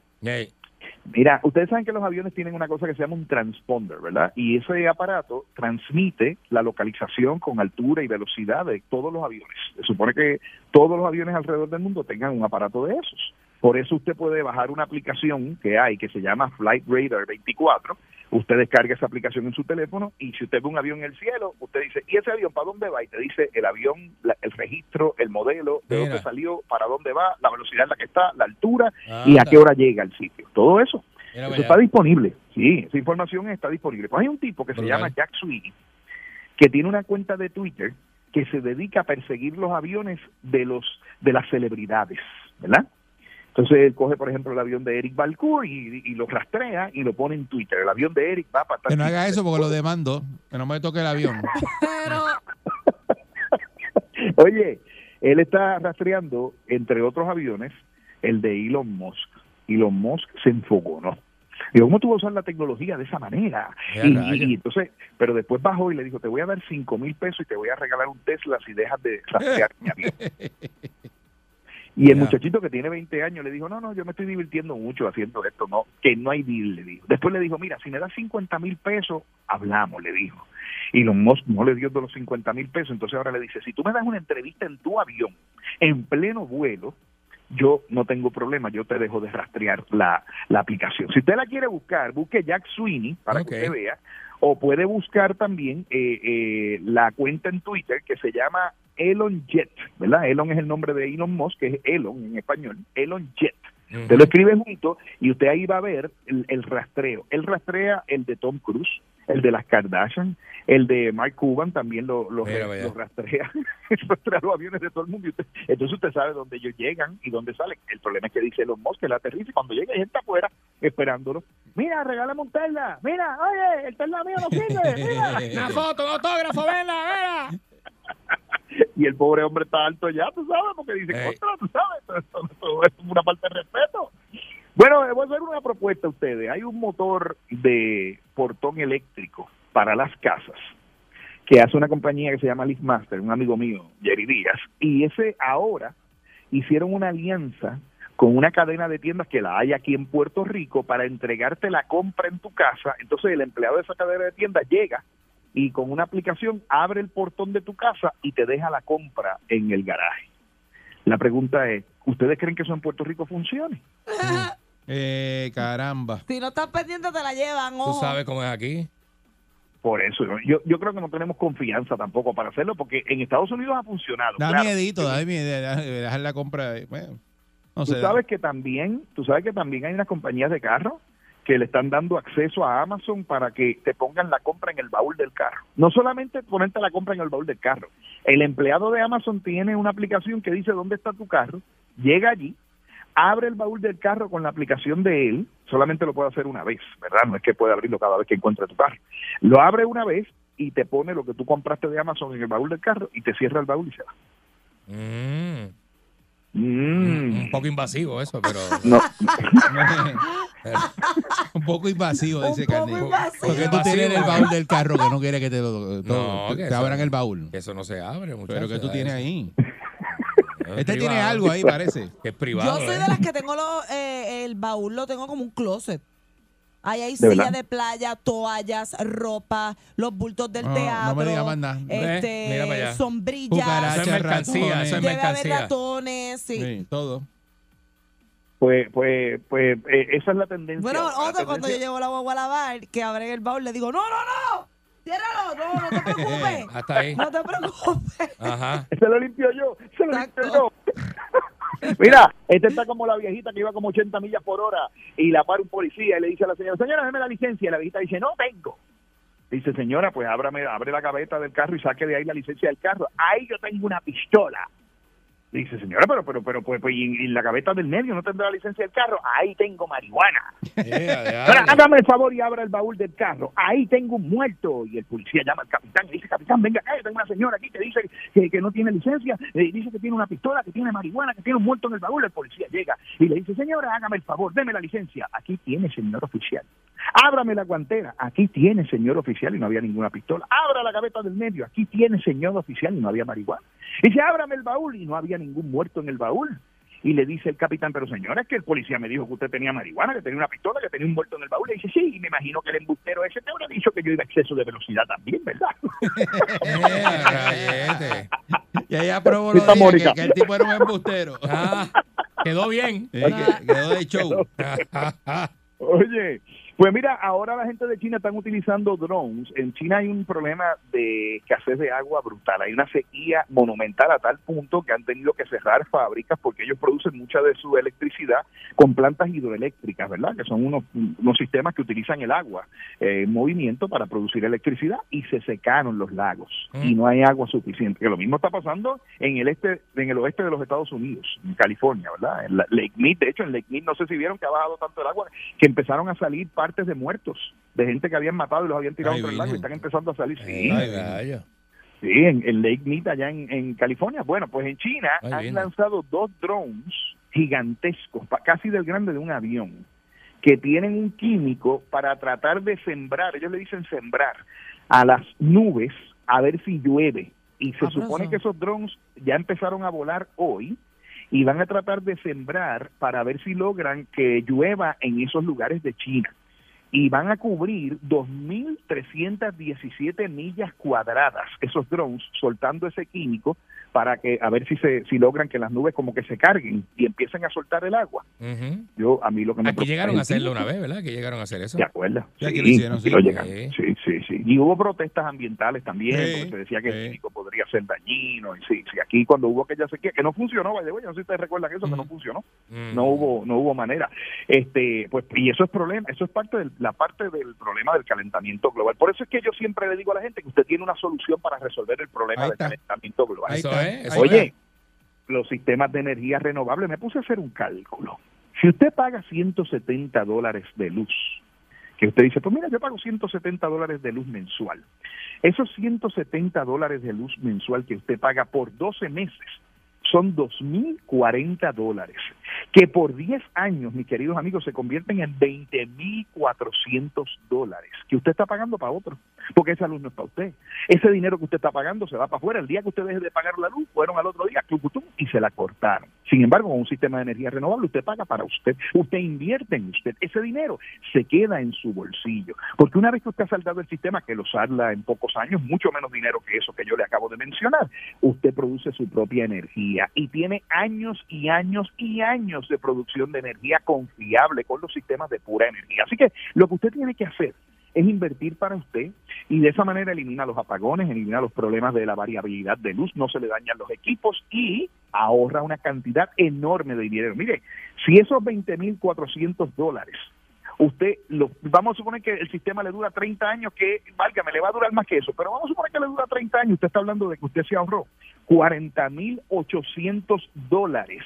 Mira, ustedes saben que los aviones tienen una cosa que se llama un transponder, ¿verdad? Y ese aparato transmite la localización con altura y velocidad de todos los aviones. Se supone que todos los aviones alrededor del mundo tengan un aparato de esos. Por eso usted puede bajar una aplicación que hay que se llama Flight Radar 24. Usted descarga esa aplicación en su teléfono y si usted ve un avión en el cielo, usted dice, ¿y ese avión para dónde va? Y te dice el avión, la- el registro, el modelo, de Mira. dónde salió, para dónde va, la velocidad en la que está, la altura y a qué hora llega al sitio. Todo eso. Mira Eso está disponible. Sí, esa información está disponible. Pues hay un tipo que se llama Jack Sweeney que tiene una cuenta de Twitter que se dedica a perseguir los aviones de los de las celebridades, ¿verdad? Entonces él coge, por ejemplo, el avión de Eric Balcour y, y lo rastrea y lo pone en Twitter. El avión de Eric va para Que no haga eso porque lo demando. Que no me toque el avión. Oye, él está rastreando, entre otros aviones, el de Elon Musk. Elon Musk se enfocó, ¿no? Digo, ¿cómo tú vas a usar la tecnología de esa manera? Y entonces, pero después bajó y le dijo, te voy a dar cinco mil pesos y te voy a regalar un Tesla si dejas de rastrear mi avión. Y el muchachito que tiene 20 años le dijo, no, no, yo me estoy divirtiendo mucho haciendo esto, no, que no hay deal, le dijo. Después le dijo, mira, si me das 50 mil pesos, hablamos, le dijo. Y Elon Musk no le dio de los 50 mil pesos, entonces ahora le dice, si tú me das una entrevista en tu avión, en pleno vuelo, yo no tengo problema, yo te dejo de rastrear la, la aplicación. Si usted la quiere buscar, busque Jack Sweeney para que usted vea, o puede buscar también eh, eh, la cuenta en Twitter que se llama Elon Jet, ¿verdad? Elon es el nombre de Elon Musk, que es Elon en español, Elon Jet. Usted lo escribe junto y usted ahí va a ver el, el rastreo. Él rastrea el de Tom Cruise, el de las Kardashian, el de Mark Cuban también lo, lo, Mira, vaya. lo rastrea. rastrea los aviones de todo el mundo. Usted- entonces usted sabe dónde ellos llegan y dónde salen. El problema es que dice Elon Musk que él aterriza y cuando llega hay gente afuera esperándolo. Mira, regálame un Tesla. Mira, oye, el Tesla mío no sirve. Mira. Una foto, un autógrafo, venla, venla. y el pobre hombre está alto ya, tú sabes, porque dice, Ey. contra, tú sabes, esto es una falta de respeto. Bueno, voy a hacer una propuesta a ustedes. Hay un motor de portón eléctrico para las casas que hace una compañía que se llama Liftmaster, un amigo mío, Jerry Díaz, y ese ahora hicieron una alianza con una cadena de tiendas que la hay aquí en Puerto Rico para entregarte la compra en tu casa. Entonces el empleado de esa cadena de tiendas llega y con una aplicación abre el portón de tu casa y te deja la compra en el garaje. La pregunta es, ¿ustedes creen que eso en Puerto Rico funcione? Eh, caramba. Si no estás pendiente, te la llevan. Tú ojo. sabes cómo es aquí. Por eso, yo, yo creo que no tenemos confianza tampoco para hacerlo, porque en Estados Unidos ha funcionado. Da claro. miedito, da miedo. Dejar la compra. Bueno, no Tú sé. sabes que también, tú sabes que también hay unas compañías de carros que le están dando acceso a Amazon para que te pongan la compra en el baúl del carro. No solamente ponerte la compra en el baúl del carro. El empleado de Amazon tiene una aplicación que dice dónde está tu carro, llega allí, abre el baúl del carro con la aplicación de él, solamente lo puede hacer una vez, ¿verdad? No es que puede abrirlo cada vez que encuentre tu carro. Lo abre una vez y te pone lo que tú compraste de Amazon en el baúl del carro y te cierra el baúl y se va. Mm. Mm. Un poco invasivo eso, pero. No. un poco invasivo, dice invasivo. Porque tú tienes en el baúl del carro que no quiere que te, lo, No, que te eso- abran el baúl. Eso no se abre, muchachos. Pero que tú tienes ahí. Es Este tiene algo ahí, parece. Que es privado. Yo soy ¿eh? de las que tengo lo- eh, el baúl, lo tengo como un closet. Ahí hay ¿De silla verdad? de playa, toallas, ropa, los bultos del No, no teatro. me digas más nada. Este, Ve, mira para allá. sombrillas. Cucaracha, Eso es mercancía, ratones. eso es Debe haber mercancía. ratones, sí. Sí, todo. Pues, pues, pues eh, esa es la tendencia. Bueno, La otro cuando yo tendencia- llevo la guagua a lavar, que abren el baúl, le digo, no, no, no, ciérralo, no, no te preocupes. Hasta ahí. No te preocupes. Ajá. Se lo limpio yo, se lo limpio yo. Mira, este está como la viejita que iba como 80 millas por hora y la para un policía y le dice a la señora, señora, déme la licencia. Y la viejita dice, no tengo. Dice, señora, pues ábrame, abre la gaveta del carro y saque de ahí la licencia del carro. Ahí yo tengo una pistola. Dice, señora, pero, pero, pero, pues, pues, y la gaveta del medio no tendrá la licencia del carro. Ahí tengo marihuana. Yeah, Ahora, hágame el favor y abra el baúl del carro. Ahí tengo un muerto. Y el policía llama al capitán y dice, capitán, venga acá, yo tengo una señora aquí que dice que, que no tiene licencia, eh, dice que tiene una pistola, que tiene marihuana, que tiene un muerto en el baúl. El policía llega y le dice, señora, hágame el favor, deme la licencia. Aquí tiene, señor oficial. Ábrame la guantera. Aquí tiene, señor oficial, y no había ninguna pistola. Abra la gaveta del medio. Aquí tiene, señor oficial, y no había marihuana. Y dice, ábrame el baúl, y no había ningún muerto en el baúl. y le dice el capitán, pero señora, es que el policía me dijo que usted tenía marihuana, que tenía una pistola, que tenía un muerto en el baúl. Y dice, sí, y me imagino que el embustero ese te habrá dicho que yo iba a exceso de velocidad también, ¿verdad? Y ahí aprobó Esta lo que, que el tipo era un embustero. Ah, quedó bien. Eh, que- quedó de show. Oye, pues mira, ahora la gente de China están utilizando drones. En China hay un problema de escasez de agua brutal. Hay una sequía monumental a tal punto que han tenido que cerrar fábricas porque ellos producen mucha de su electricidad con plantas hidroeléctricas, ¿verdad? Que son unos, unos sistemas que utilizan el agua eh, en movimiento para producir electricidad y se secaron los lagos y no hay agua suficiente. Que lo mismo está pasando en el este, en el oeste de los Estados Unidos, en California, ¿verdad? En la- Lake Mead, de hecho, en Lake Mead no sé si vieron que ha bajado tanto el agua que empezaron a salir partes de muertos, de gente que habían matado y los habían tirado entre el lago y están empezando a salir. Sí, Ay, gallo. sí en, en Lake Mead, allá en, en California. Bueno, pues en China Ay, han bien. lanzado dos drones gigantescos, pa- casi del grande de un avión, que tienen un químico para tratar de sembrar, ellos le dicen sembrar, a las nubes a ver si llueve. Y se Abrazo. supone que esos drones ya empezaron a volar hoy y van a tratar de sembrar para ver si logran que llueva en esos lugares de China. Y van a cubrir 2.317 millas cuadradas, esos drones, soltando ese químico para que a ver si se si logran que las nubes como que se carguen y empiecen a soltar el agua. Ujú. Yo a mí lo que me Aquí llegaron a hacerlo una vez, ¿verdad? Que llegaron a hacer eso. ¿Te acuerdas? Sí, Sí, lo hicieron, sí. lo llegan. Sí. Sí. Y hubo protestas ambientales también, Sí, porque se decía que sí. el químico podría ser dañino. Y sí, sí, aquí cuando hubo aquella sequía, que no funcionó, vaya, no sé si ustedes recuerdan eso, que no funcionó. Mm. No hubo no hubo manera. Este, pues y eso es problema, eso es parte de la parte del problema del calentamiento global. Por eso es que yo siempre le digo a la gente que usted tiene una solución para resolver el problema Ahí del está. calentamiento global. Ahí Eso está. es, eso Oye, es. los sistemas de energía renovable, me puse a hacer un cálculo. Si usted paga 170 dólares de luz, que usted dice, pues mira, yo pago 170 dólares de luz mensual. Esos 170 dólares de luz mensual que usted paga por 12 meses son 2.040 dólares, que por 10 años, mis queridos amigos, se convierten en 20.400 dólares, que usted está pagando para otro, porque esa luz no es para usted. Ese dinero que usted está pagando se va para afuera. El día que usted deje de pagar la luz, fueron al otro día, y se la cortaron. Sin embargo, con un sistema de energía renovable, usted paga para usted, usted invierte en usted. Ese dinero se queda en su bolsillo, porque una vez que usted ha saldado el sistema, que lo salda en pocos años, mucho menos dinero que eso que yo le acabo de mencionar, usted produce su propia energía y tiene años y años y años de producción de energía confiable con los sistemas de pura energía. Así que lo que usted tiene que hacer es invertir para usted y de esa manera elimina los apagones, elimina los problemas de la variabilidad de luz, no se le dañan los equipos y ahorra una cantidad enorme de dinero. Mire, si esos 20.400 dólares usted, lo, vamos a suponer que el sistema le dura 30 años, que, válgame, le va a durar más que eso, pero vamos a suponer que le dura 30 años, usted está hablando de que usted se ahorró 40.800 dólares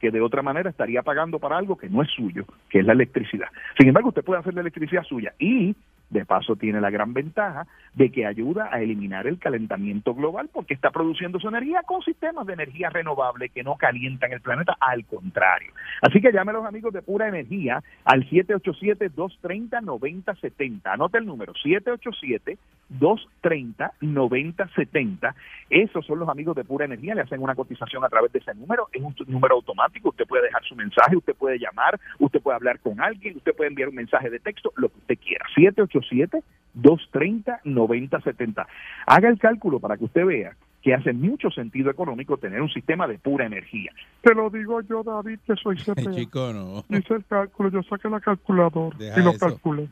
que de otra manera estaría pagando para algo que no es suyo, que es la electricidad. Sin embargo, usted puede hacer la electricidad suya y de paso tiene la gran ventaja de que ayuda a eliminar el calentamiento global porque está produciendo su energía con sistemas de energía renovable que no calientan el planeta, al contrario. Así que llame a los amigos de Pura Energía al 787-230-9070. Anote el número, 787-230-9070. Esos son los amigos de Pura Energía, le hacen una cotización a través de ese número, es un número automático, usted puede dejar su mensaje, usted puede llamar, usted puede hablar con alguien, usted puede enviar un mensaje de texto, lo que usted quiera. 787-230-9070. Haga el cálculo para que usted vea que hace mucho sentido económico tener un sistema de pura energía. Te lo digo yo, David, que soy CPA. Chico, no. Hice el cálculo, yo saqué la calculadora Deja y lo eso, calculé.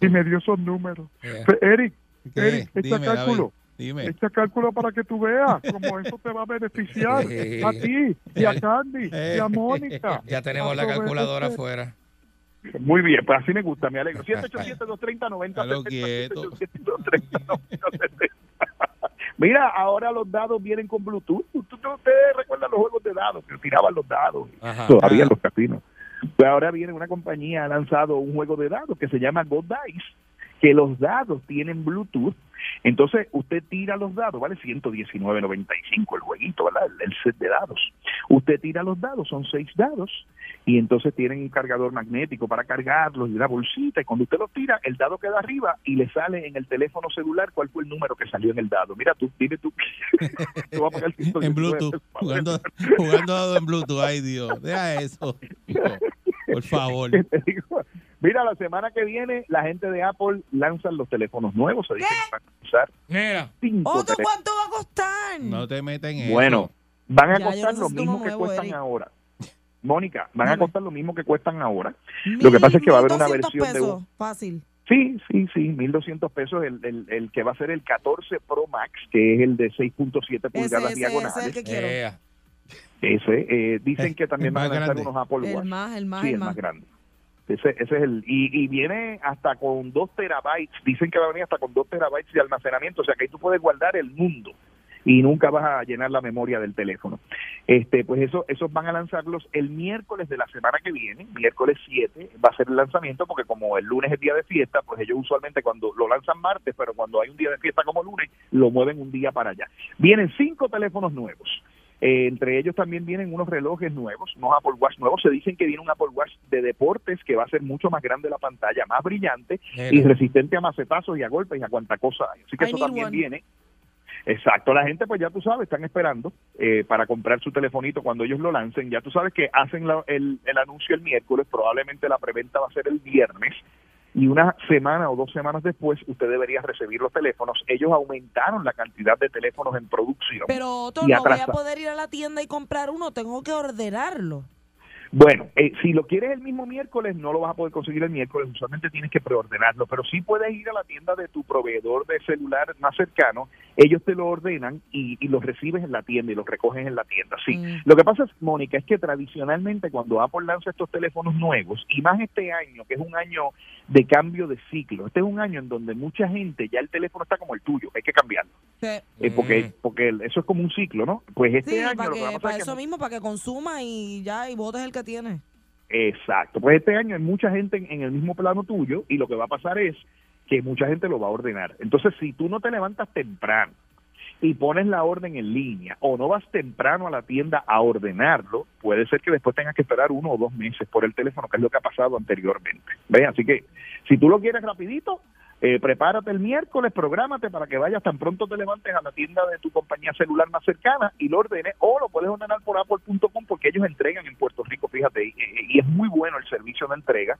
Y me dio esos números. Yeah. Eric, ¿Qué? Eric, Dime, cálculo. Dime. Echa cálculo para que tú veas cómo eso te va a beneficiar a ti y a Candy y a Mónica. Ya tenemos la calculadora afuera. Muy bien, pues así me gusta, me alegro. 787-230-9070. quieto. 787-230-9070. Mira, ahora los dados vienen con Bluetooth. Usted- Ustedes recuerdan los juegos de dados, que tiraban los dados Ajá. todavía en los casinos. Pues ahora viene una compañía, ha lanzado un juego de dados que se llama God Dice, que los dados tienen Bluetooth. Entonces, usted tira los dados, vale 119.95 el jueguito, ¿verdad? El, el set de dados. Usted tira los dados, son seis dados, y entonces tienen un cargador magnético para cargarlos y una bolsita, y cuando usted los tira, el dado queda arriba y le sale en el teléfono celular cuál fue el número que salió en el dado. Mira, tú, dime tú. Tú vas a pagar 119 En Bluetooth, jugando, jugando dado en Bluetooth. Ay, Dios, deja eso. hijo. Por favor. Mira, la semana que viene la gente de Apple lanzan los teléfonos nuevos, se dice que van a usar Mira. cinco ¿Otro teléfonos. cuánto va a costar? No te metas en eso. Bueno, van a Ya, costar lo mismo que cuestan Eric. ahora. Mónica, van a costar lo mismo que cuestan ahora. Lo que pasa es que va a haber una 1200 versión de un- Fácil. Sí, sí, sí, 1.200 pesos el, el, el que va a ser el 14 Pro Max, que es el de 6.7 Ese, pulgadas ese, diagonales. ese es el que quiero. Ea. Ese, eh, dicen que también van a lanzar unos Apple El Watch. más, el más, sí, el el más. más grande. Ese, ese es el y, y viene hasta con 2 terabytes. Dicen que va a venir hasta con 2 terabytes de almacenamiento, o sea que ahí tú puedes guardar el mundo y nunca vas a llenar la memoria del teléfono. Este, pues eso, esos van a lanzarlos el miércoles de la semana que viene, miércoles 7, va a ser el lanzamiento porque como el lunes es día de fiesta, pues ellos usualmente cuando lo lanzan martes, pero cuando hay un día de fiesta como lunes, lo mueven un día para allá. Vienen cinco teléfonos nuevos. Eh, entre ellos también vienen unos relojes nuevos, unos Apple Watch nuevos. Se dicen que viene un Apple Watch de deportes que va a ser mucho más grande la pantalla, más brillante y resistente a macetazos y a golpes y a cuanta cosa hay. Así que I eso también one. viene. Exacto, la gente pues ya tú sabes, están esperando eh, para comprar su telefonito cuando ellos lo lancen. Ya tú sabes que hacen la- el, el anuncio el miércoles, probablemente la preventa va a ser el viernes y una semana o dos semanas después usted debería recibir los teléfonos. Ellos aumentaron la cantidad de teléfonos en producción. Pero otro y no voy a poder ir a la tienda y comprar uno, tengo que ordenarlo. Bueno, eh, si lo quieres el mismo miércoles, no lo vas a poder conseguir el miércoles, usualmente tienes que preordenarlo, pero sí puedes ir a la tienda de tu proveedor de celular más cercano, ellos te lo ordenan y, y los recibes en la tienda y los recoges en la tienda. Sí, Mm. lo que pasa es, Mónica, es que tradicionalmente cuando Apple lanza estos teléfonos nuevos, y más este año, que es un año de cambio de ciclo, este es un año en donde mucha gente, ya el teléfono está como el tuyo, hay que cambiarlo, Sí, eh, porque, porque el- eso es como un ciclo, ¿no? Pues este Sí, año para, lo que va a que, pasar para es que eso mismo, para que consuma y ya, y votes el que tiene. Exacto. Pues este año hay mucha gente en, en el mismo plano tuyo y lo que va a pasar es que mucha gente lo va a ordenar. Entonces, si tú no te levantas temprano y pones la orden en línea o no vas temprano a la tienda a ordenarlo, puede ser que después tengas que esperar uno o dos meses por el teléfono, que es lo que ha pasado anteriormente. ¿Ves? Así que si tú lo quieres rapidito, eh, prepárate el miércoles, prográmate para que vayas tan pronto te levantes a la tienda de tu compañía celular más cercana y lo ordenes o lo puedes ordenar por apple.com porque ellos entregan en Puerto Rico, fíjate, y es muy bueno el servicio de entrega.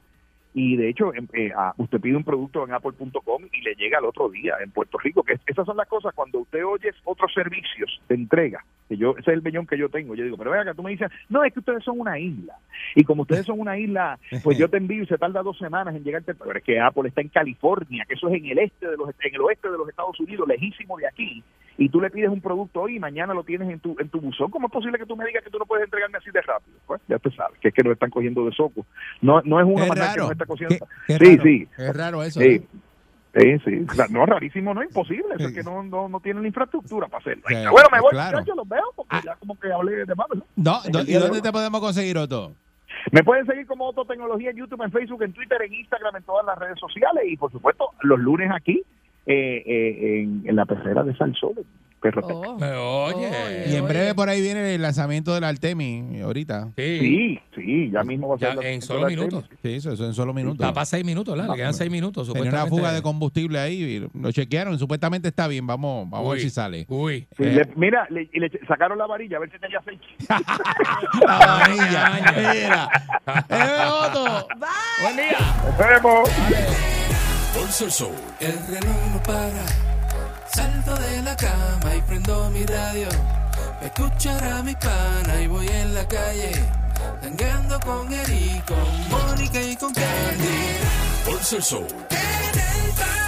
Y de hecho, em- eh, usted pide un producto en apple.com y le llega al otro día en Puerto Rico. Que esas son las cosas cuando usted oye otros servicios de entrega. Que yo, ese es el beñón que yo tengo. Yo digo, pero venga, tú me dices, no, es que ustedes son una isla. Y como ustedes son una isla, pues yo te envío y se tarda dos semanas en llegarte. Pero es que Apple está en California, que eso es en el este de los, en el oeste de los Estados Unidos, lejísimo de aquí. Y tú le pides un producto hoy y mañana lo tienes en tu, en tu buzón. ¿Cómo es posible que tú me digas que tú no puedes entregarme así de rápido? Pues ya te sabes, que es que nos están cogiendo de soco. No, no es Es más nada que raro. nos está cogiendo. Qué- qué sí, raro. sí. Es raro eso. Sí. ¿no? Sí, no, rarísimo, no es imposible. Eso es que no, no, no tienen la infraestructura para hacerlo. Sí, bueno, me voy, claro. muchachos, los veo porque ya como que hablé de más. No, ¿Y de dónde te podemos conseguir, Otto? Me pueden seguir como Otto Tecnología en YouTube, en Facebook, en Twitter, en Instagram, en todas las redes sociales y por supuesto los lunes aquí eh, eh, en, en la perrera de Salsol, en Oh. Oye. Y en breve por ahí viene el lanzamiento del Artemis, ahorita. Sí, sí, ya mismo va a ser Ya la- en solo minutos. Sí, eso, eso en solo minutos. Está seis minutos, quedan seis minutos. Tenía una fuga de combustible ahí, y lo chequearon, supuestamente está bien, vamos, vamos a ver si sale. Uy. Sí, Eh, le- mira, le, y le sacaron la varilla a ver si tenía aceite. la varilla, mira. ¡Eh, Otto! Buen día. Nos vemos. El reloj no para. Salto de la cama y prendo mi radio. Pa' escuchar a mi pana y voy en la calle. Tangando con Eric, con Mónica y con Candy. Pulso el Show. En el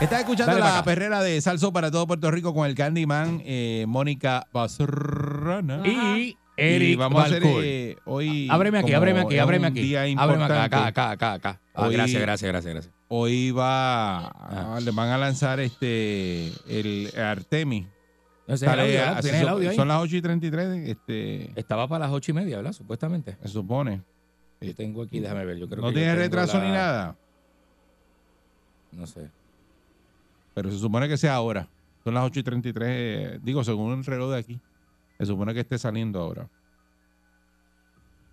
Estás escuchando Dale la perrera de Salso para todo Puerto Rico con el Candyman, eh, Mónica Pastrana. Y Eric vamos a hacer Balcour. eh, hoy. Ábreme aquí, ábreme aquí, ábreme aquí. Día Ábreme acá, acá, acá, acá, acá. Ah, Hoy- gracias, gracias, gracias, gracias. Hoy va, a- le van a lanzar este el Artemis. Ese es el Sale audio. ¿Tienes el son- audio ahí? Son las 8 y 33. Este, Estaba para las ocho y media, ¿verdad? Supuestamente. se supone. Yo tengo aquí, déjame ver. Yo creo No que yo tiene tengo retraso la- ni nada. No sé. Pero se supone que sea ahora. Son las 8 y 33. eh, digo, según el reloj de aquí. Se supone que esté saliendo ahora.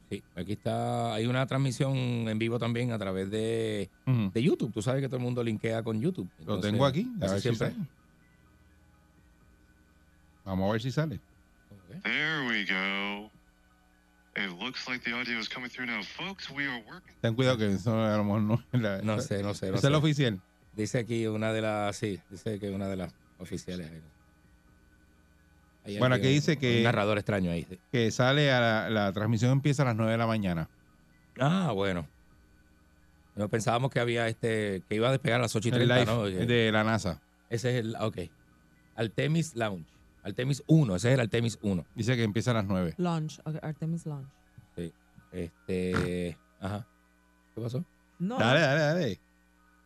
Sí, aquí está. Hay una transmisión en vivo también a través de, de YouTube. Tú sabes que todo el mundo linkea con YouTube. Lo tengo aquí. A ver si siempre. sale. Vamos a ver si sale. There we go. It looks like the audio is coming through now. Folks, we are working. Ten cuidado que eso a lo mejor no es la. No sé, no sé. No es la oficial. Dice aquí una de las. Sí, dice que una de las oficiales. ahí. Bueno, aquí dice un que- narrador extraño ahí. sí. Que sale a la, la transmisión empieza a las 9 de la mañana. Ah, bueno. No pensábamos que había este. que iba a despegar a las 8 y El 30, live ¿no? de la NASA. Ese es el. Ok. Artemis Lounge. Artemis 1. Ese es el Artemis 1. Dice que empieza a las 9. Launch, ok, Artemis Launch. Sí. Este. Ajá. ¿Qué pasó? No. Dale, dale, dale.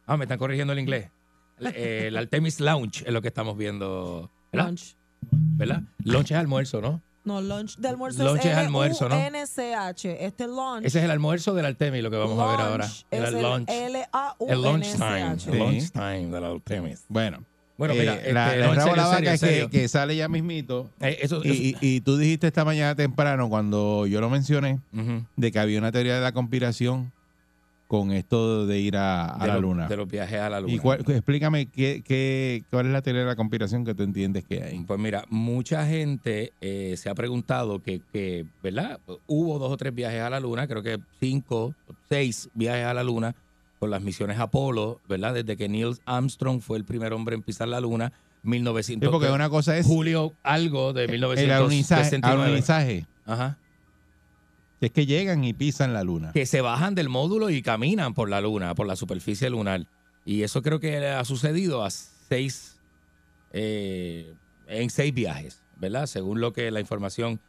Ah, me están corrigiendo el inglés. El, el Artemis Lounge es lo que estamos viendo. ¿Verdad? Launch. ¿Verdad? Lunch es almuerzo, ¿no? No, lunch de almuerzo Lunch es es almuerzo, ¿no? L-U-N-C-H. Este lunch. Ese es el almuerzo del Artemis, lo que vamos a ver ahora. Lunch El, lunch. L-A-U-N-C-H. El lunch time. Sí. El lunch time del Artemis. Bueno. Bueno, eh, mira, la, este, la no, serio, la vaca es que, que sale ya mismito. Eh, eso- y, y- y tú dijiste esta mañana temprano, cuando yo lo mencioné, de que había una teoría de la conspiración con esto de ir a, a de la luna. De los viajes a la luna. ¿Y cuál- explícame qué, qué, cuál es la teoría de la conspiración que tú entiendes que hay? Pues mira, mucha gente eh, se ha preguntado que, que, ¿verdad? Hubo dos o tres viajes a la luna, creo que cinco, seis viajes a la luna con las misiones Apolo, ¿verdad? Desde que Neil Armstrong fue el primer hombre en pisar la luna, 1900. Sí, porque una cosa es Julio algo de el alunizaje, 1969. alunizaje, Ajá. Que es que llegan y pisan la luna. que se bajan del módulo y caminan por la luna, por la superficie lunar. Y eso creo que ha sucedido a seis, eh, en seis viajes, ¿verdad? Según lo que la información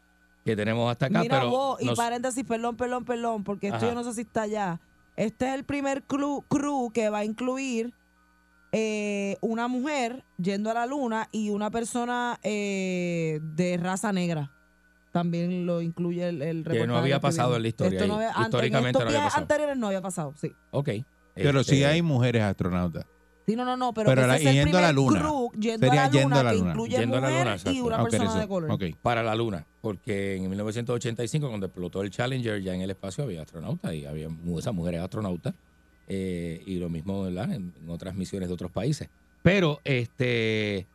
que tenemos hasta acá. Mira pero vos, y paréntesis, perdón, perdón, perdón, porque esto Ajá. yo no sé si está allá. Este es el primer crew, crew que va a incluir eh, una mujer yendo a la luna y una persona eh, de raza negra. También lo incluye el, el Que no había pasado en la historia Esto ahí. no había- ante- en Históricamente estos no había pasado. anteriores no había pasado, sí. Ok. Pero Este, sí hay mujeres astronautas. Sí, no, no, no, pero, Pero que la- ese es el yendo a la luna. crew yendo Sería a la yendo luna, a la que luna. incluye Yendo a la luna, y una Ah, ok, persona eso. de color. Ok. Para la luna, porque en 1985, cuando explotó el Challenger, ya en el espacio había astronautas y había esas mujeres astronautas. eh, y lo mismo ¿verdad? En, en otras misiones de otros países. Pero este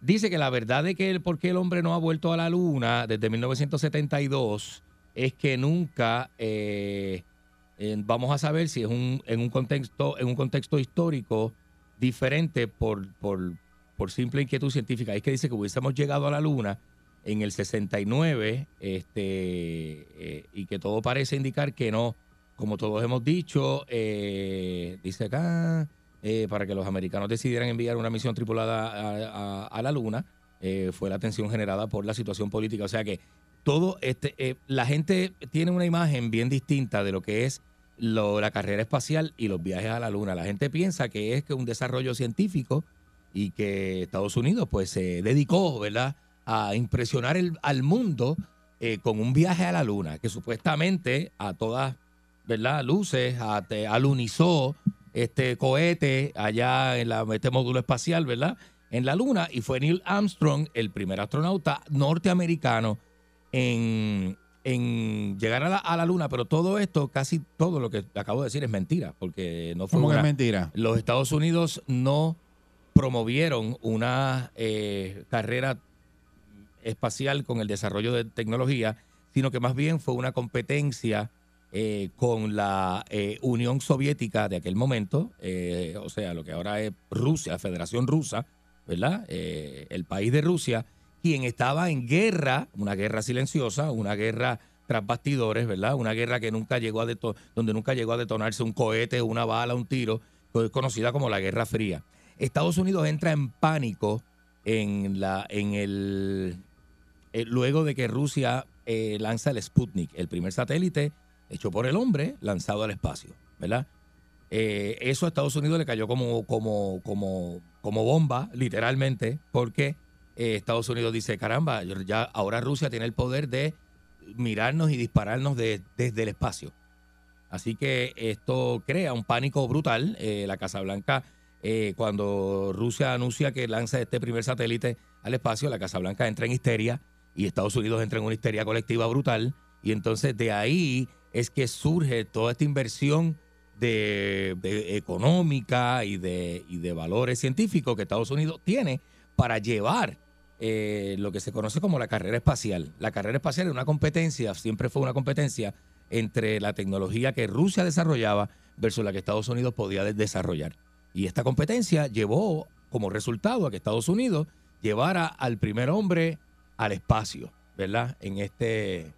dice que la verdad de que el por qué el hombre no ha vuelto a la luna desde 1972 es que nunca eh, vamos a saber si es un, en un contexto en un contexto histórico diferente por, por, por simple inquietud científica. Es que dice que hubiésemos llegado a la luna en el 69 este, eh, y que todo parece indicar que no. Como todos hemos dicho, eh, dice acá, eh, para que los americanos decidieran enviar una misión tripulada a, a- la luna, eh, fue la atención generada por la situación política. O sea que todo este, eh, la gente tiene una imagen bien distinta de lo que es la carrera espacial y los viajes a la luna. La gente piensa que es que un desarrollo científico y que Estados Unidos pues se dedicó, ¿verdad?, a impresionar al mundo con un viaje a la luna, que supuestamente a todas, ¿verdad?, luces, a- este cohete allá en la, este módulo espacial, ¿verdad?, en la luna, y fue Neil Armstrong, el primer astronauta norteamericano en, en llegar a la, a la luna, pero todo esto, casi todo lo que acabo de decir es mentira, porque no fue ¿Cómo que es una- mentira? los Estados Unidos no promovieron una eh, carrera espacial con el desarrollo de tecnología, sino que más bien fue una competencia eh, con la eh, Unión Soviética de aquel momento, eh, o sea, lo que ahora es Rusia, Federación Rusa, ¿verdad? El país de Rusia, quien estaba en guerra, una guerra silenciosa, una guerra tras bastidores, ¿verdad? Una guerra que nunca llegó a donde nunca llegó a detonarse un cohete, una bala, un tiro, conocida como la Guerra Fría. Estados Unidos entra en pánico en la, en el, luego de que Rusia lanza el Sputnik, el primer satélite hecho por el hombre lanzado al espacio, ¿verdad? Eh, eso a Estados Unidos le cayó como, como, como, como bomba, literalmente, porque eh, Estados Unidos dice, caramba, ya ahora Rusia tiene el poder de mirarnos y dispararnos de- desde el espacio. Así que esto crea un pánico brutal. Eh, la Casa Blanca, cuando Rusia anuncia que lanza este primer satélite al espacio, la Casa Blanca entra en histeria y Estados Unidos entra en una histeria colectiva brutal. Y entonces de ahí es que surge toda esta inversión de, económica y de, y de valores científicos que Estados Unidos tiene para llevar eh, lo que se conoce como la carrera espacial. La carrera espacial es una competencia, siempre fue una competencia entre la tecnología que Rusia desarrollaba versus la que Estados Unidos podía de- desarrollar. Y esta competencia llevó como resultado a que Estados Unidos llevara al primer hombre al espacio, ¿verdad? En este,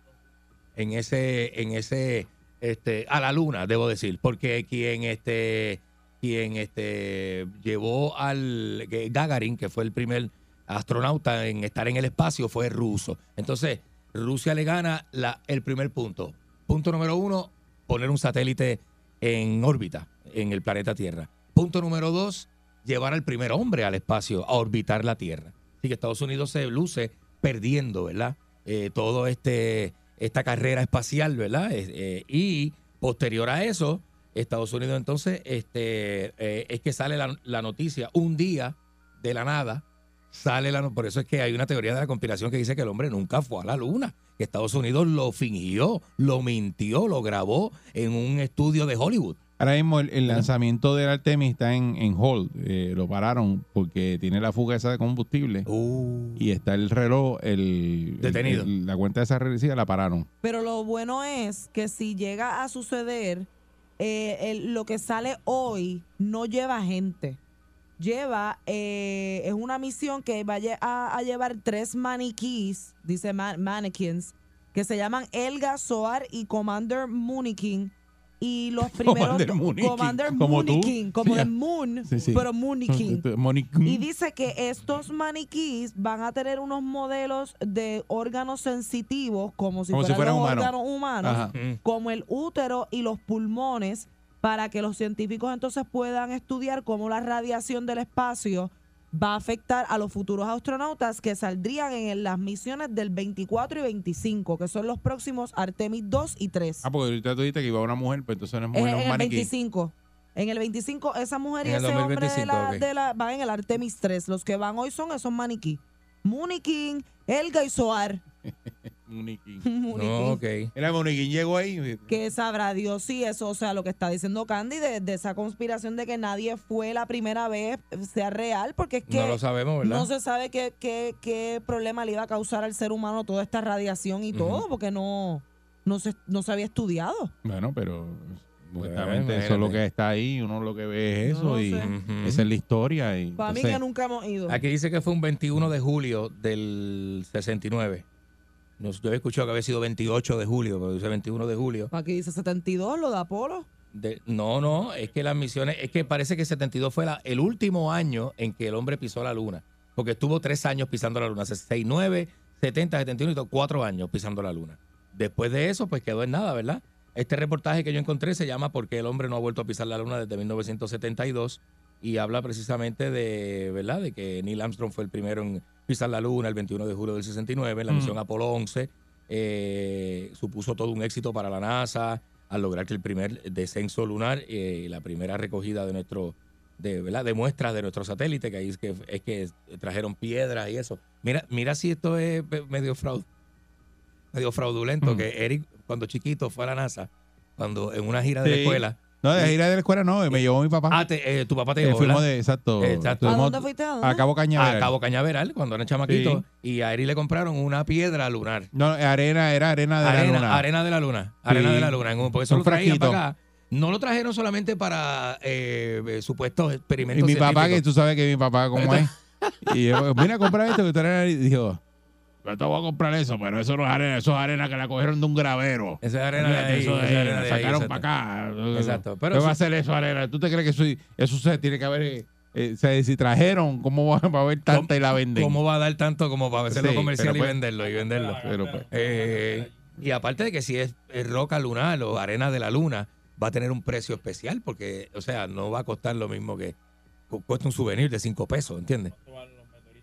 en ese, en ese, este, a la luna, debo decir, porque quien este, quien este llevó al Gagarin, que fue el primer astronauta en estar en el espacio, fue ruso. Entonces, Rusia le gana la, el primer punto. Punto número uno, poner un satélite en órbita en el planeta Tierra. Punto número dos, llevar al primer hombre al espacio a orbitar la Tierra. Así que Estados Unidos se luce perdiendo, ¿verdad? Eh, todo este esta carrera espacial, ¿verdad? Eh, y posterior a eso, Estados Unidos entonces este eh, es que sale la, la noticia un día de la nada sale la por eso es que hay una teoría de la conspiración que dice que el hombre nunca fue a la luna que Estados Unidos lo fingió lo mintió lo grabó en un estudio de Hollywood Ahora mismo el, el lanzamiento del Artemis está en, en hold. eh, lo pararon porque tiene la fuga esa de combustible. Y está el reloj, el, Detenido. el- la cuenta de esa regresiva la pararon. Pero lo bueno es que si llega a suceder, eh, el- lo que sale hoy no lleva gente. Lleva, eh, es una misión que va a, lle- a- a llevar tres maniquís, dice man- mannequins, que se llaman Elga, Soar y Commander Munikin. Y los primeros. Commander Munikin, Commander como. Munikin, como Sí, de ah. Moon, Sí, sí. pero Munikin. Munikin. Y dice que estos maniquís van a tener unos modelos de órganos sensitivos, como si Como si fueran órganos humanos, Ajá. como el útero y los pulmones, para que los científicos entonces puedan estudiar cómo la radiación del espacio va a afectar a los futuros astronautas que saldrían en las misiones del 24 y 25, que son los próximos Artemis 2 y 3. Ah, porque ahorita tú dijiste que iba una mujer, pues entonces no es En, mujer, no en es el maniquí. 25. En el 25, esa mujer y En el ese hombre de 2025, la, ok. de la- van en el Artemis 3. Los que van hoy son esos maniquí. Munikin, Elga y Soar. Muniquín. Muniquín. Era Muniquín llegó ahí. Que sabrá Dios si eso, o sea, lo que está diciendo Candy de, de esa conspiración de que nadie fue la primera vez sea real, porque es que No lo sabemos, ¿verdad? no se sabe qué, qué, qué problema le iba a causar al ser humano toda esta radiación y todo, porque no, no, se, no se había estudiado. Bueno, pero supuestamente eso es lo que está ahí, uno lo que ve es No eso y sé. esa es la historia. Y Para mí entonces- que nunca hemos ido. Aquí dice que fue un 21 de julio del 69. No, yo había escuchado que había sido 28 de julio, pero dice 21 de julio. Aquí dice 72, lo de Apolo. De- no, no, es que las misiones, es que parece que 72 fue la- el último año en que el hombre pisó la luna. Porque estuvo tres años pisando la luna. 69, 70, 71 y todo, cuatro años pisando la luna. Después de eso, pues quedó en nada, ¿verdad? Este reportaje que yo encontré se llama ¿Por qué el hombre no ha vuelto a pisar la luna desde 1972? Y habla precisamente de, ¿verdad? De que Neil Armstrong fue el primero en pisar la luna el 21 de julio del 69, la Mm. misión Apolo 11. eh, supuso todo un éxito para la NASA al lograr que el primer descenso lunar eh, y la primera recogida de nuestro de, ¿verdad? de muestras de nuestro satélite, que ahí es que, es que trajeron piedras y eso. Mira, mira si esto es medio fraud, medio fraudulento, Mm. que Eric, cuando chiquito, fue a la NASA, cuando en una gira de la escuela. No, de gira de la escuela no, me llevó mi papá. Ah, te- eh, tu papá te Eh, llevó, fuimos de, exacto. Exacto. Fuimos ¿A dónde fuiste? ¿A dónde? A Cabo Cañaveral. A Cabo Cañaveral, cuando era chamaquito. Y a Eric le compraron una piedra lunar. No, arena, era arena de arena, la luna. arena de la luna. Arena Sí. de la luna. en un- Porque eso Un lo traían frasquito. para acá. No lo trajeron solamente para eh, eh, supuestos Y experimentos mi papá, que tú sabes que mi papá, ¿cómo es? Y yo, mira, comprar esto, que tú eres. Y dijo, yo te voy a comprar eso, pero eso no es arena, eso es arena que la cogieron de un gravero. Esa es arena de ahí, eso es, es arena de ahí, sacaron para acá. Exacto, pero ¿Qué va a hacer eso, arena? ¿Tú te crees que eso, eso se tiene que haber eh, sea, si trajeron, ¿cómo va, va a haber tanta y la venden? ¿Cómo va a dar tanto como para hacerlo Sí, comercial pero y pues- venderlo y venderlo? Pero pues- Eh, y aparte de que si es, roca lunar o arena de la luna, va a tener un precio especial porque, o sea, no va a costar lo mismo que cu- cuesta un souvenir de 5 pesos, ¿entiendes?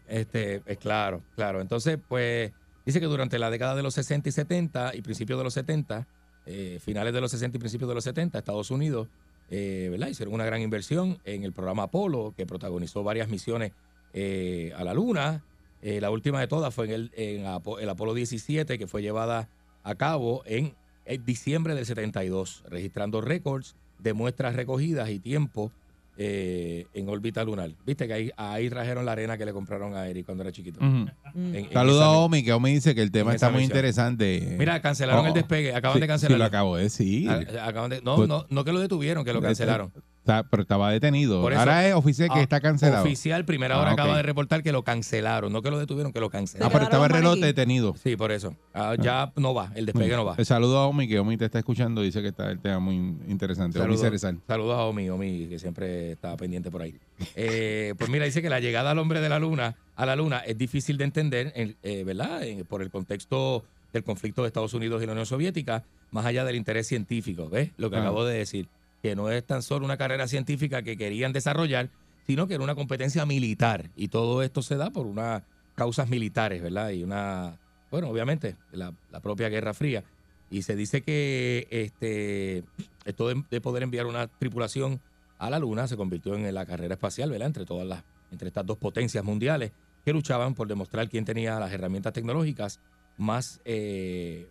Este, es claro, claro. Entonces, pues, dice que durante la década de los 60 y 70 y principios de los 70, eh, finales de los 60 y principios de los 70, Estados Unidos, eh. Hicieron una gran inversión en el programa Apolo, que protagonizó varias misiones eh, a la Luna. Eh, la última de todas fue en el, el Apolo 17, que fue llevada a cabo en, en diciembre del 72, registrando récords de muestras recogidas y tiempo eh, en órbita lunar. Viste que ahí, ahí trajeron la arena que le compraron a Eric cuando era chiquito. Saludos a mi- Omi, que Omi dice que el tema está muy misión. interesante. Mira, cancelaron Oh, el despegue, acaban sí, de cancelarlo. Sí, lo acabo de decir. Acaban de- no, Pues- no, no que lo detuvieron, que lo cancelaron. Está- pero estaba detenido. Eso- Ahora es oficial que Ah, está cancelado. Oficial, primera Ah, hora ok. acaba de reportar que lo cancelaron, no que lo detuvieron, que lo Ah, cancelaron. pero estaba el reloj detenido. Sí, por eso. Ah, ya no va, el despegue no va. El saludo a Omi, que Omi te está escuchando. Dice que está el tema muy interesante. Omi Saludos, Cerezal. saludos a Omi, Omi, que siempre está pendiente por ahí. Eh, pues mira, dice que la llegada al hombre de la luna, a la luna, es difícil de entender, en- eh, ¿verdad? En- por el contexto del conflicto de Estados Unidos y la Unión Soviética, más allá del interés científico, ¿ves? Lo que Ah. acabo de decir, que no es tan solo una carrera científica que querían desarrollar, sino que era una competencia militar. Y todo esto se da por unas causas militares, ¿verdad? Y una, bueno, obviamente, la, la propia Guerra Fría. Y se dice que este esto de, de poder enviar una tripulación a la Luna se convirtió en la carrera espacial, ¿verdad? Entre todas las, entre estas dos potencias mundiales que luchaban por demostrar quién tenía las herramientas tecnológicas más, eh,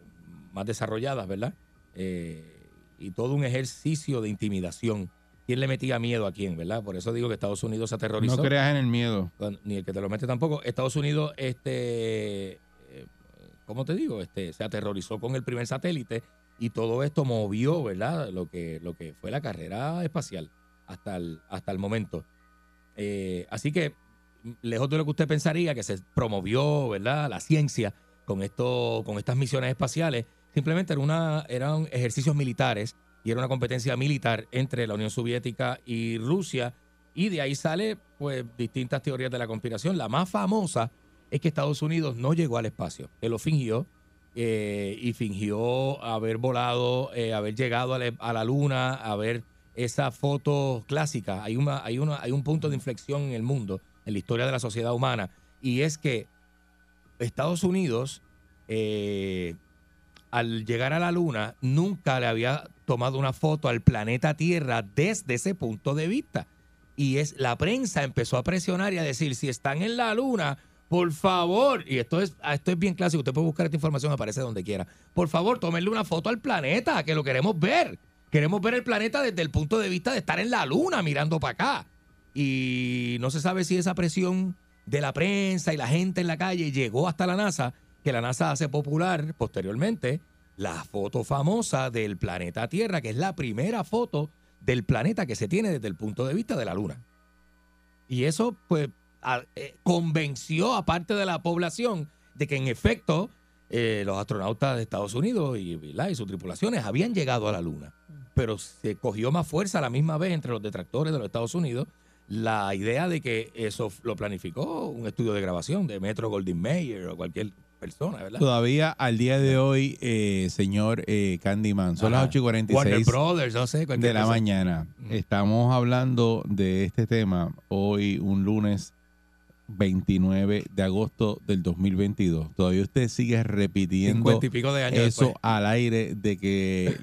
más desarrolladas, ¿verdad? Eh, y todo un ejercicio de intimidación. ¿Quién le metía miedo a quién, verdad? Por eso digo que Estados Unidos se aterrorizó. No creas en el miedo. Ni el que te lo mete tampoco. Estados Unidos, este, eh, ¿cómo te digo? Este, se aterrorizó con el primer satélite y todo esto movió, ¿verdad? Lo que, lo que fue la carrera espacial hasta el, hasta el momento. Eh, así que, lejos de lo que usted pensaría, que se promovió, ¿verdad? La ciencia con esto, con estas misiones espaciales, simplemente eran ejercicios militares y era una competencia militar entre la Unión Soviética y Rusia. Y de ahí sale, pues, distintas teorías de la conspiración. La más famosa es que Estados Unidos no llegó al espacio, que lo fingió eh, y fingió haber volado, eh, haber llegado a la, a la luna, a ver esa foto clásica. Hay, una, hay, una, hay un punto de inflexión en el mundo, en la historia de la sociedad humana, y es que Estados Unidos, eh, al llegar a la luna, nunca le había tomado una foto al planeta Tierra desde ese punto de vista. Y es la prensa empezó a presionar y a decir, si están en la luna, por favor, y esto es, ah, esto es bien clásico, usted puede buscar esta información, aparece donde quiera. Por favor, tómenle una foto al planeta, que lo queremos ver. Queremos ver el planeta desde el punto de vista de estar en la luna mirando para acá. Y no se sabe si esa presión de la prensa y la gente en la calle llegó hasta la NASA, que la NASA hace popular posteriormente la foto famosa del planeta Tierra, que es la primera foto del planeta que se tiene desde el punto de vista de la Luna. Y eso, pues, eh, convenció a parte de la población de que en efecto eh, los astronautas de Estados Unidos y, y sus tripulaciones habían llegado a la Luna. Pero se cogió más fuerza a la misma vez entre los detractores de los Estados Unidos la idea de que eso lo planificó un estudio de grabación de Metro Goldwyn Mayer o cualquier persona, ¿verdad? Todavía al día de hoy, eh, señor eh, Candyman, son Ajá. las 8 y Warner 46 Brothers, no sé, de la cosa. mañana. Estamos hablando de este tema hoy, un lunes 29 de agosto del 2022. Todavía usted sigue repitiendo Cincuenta y pico de años eso después. al aire de que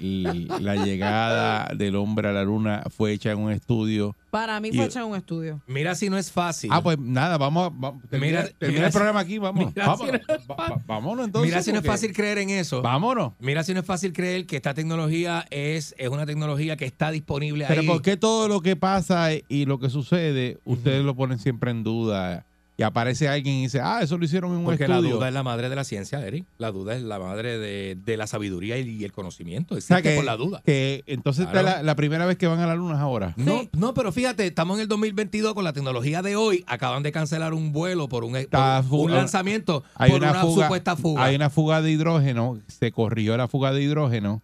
la llegada del hombre a la luna fue hecha en un estudio. Para mí Y- fue hecho en un estudio. Mira si no es fácil. Ah, pues nada, vamos, a- vamos termina, Mira- termina mira el si- programa aquí, vamos. mira Vamos, si no es va- va- vámonos entonces. Mira si no es fácil creer en eso. Vámonos. Mira si no es fácil creer que esta tecnología es, es una tecnología que está disponible Pero ahí. ¿por qué todo lo que pasa y lo que sucede, ustedes lo ponen siempre en duda? Y aparece alguien y dice, ah, eso lo hicieron en un Porque la estudio. duda es la madre de la ciencia, Eric. La duda es la madre de, de la sabiduría y, y el conocimiento. O sea, Existe que, por la duda. que entonces Claro. la, la primera vez que van a la luna es ahora. No, no, pero fíjate, estamos en el 2022 con la tecnología de hoy. Acaban de cancelar un vuelo por un, por un lanzamiento Hay por una, una, fuga, supuesta fuga. Hay una fuga de hidrógeno, se corrigió la fuga de hidrógeno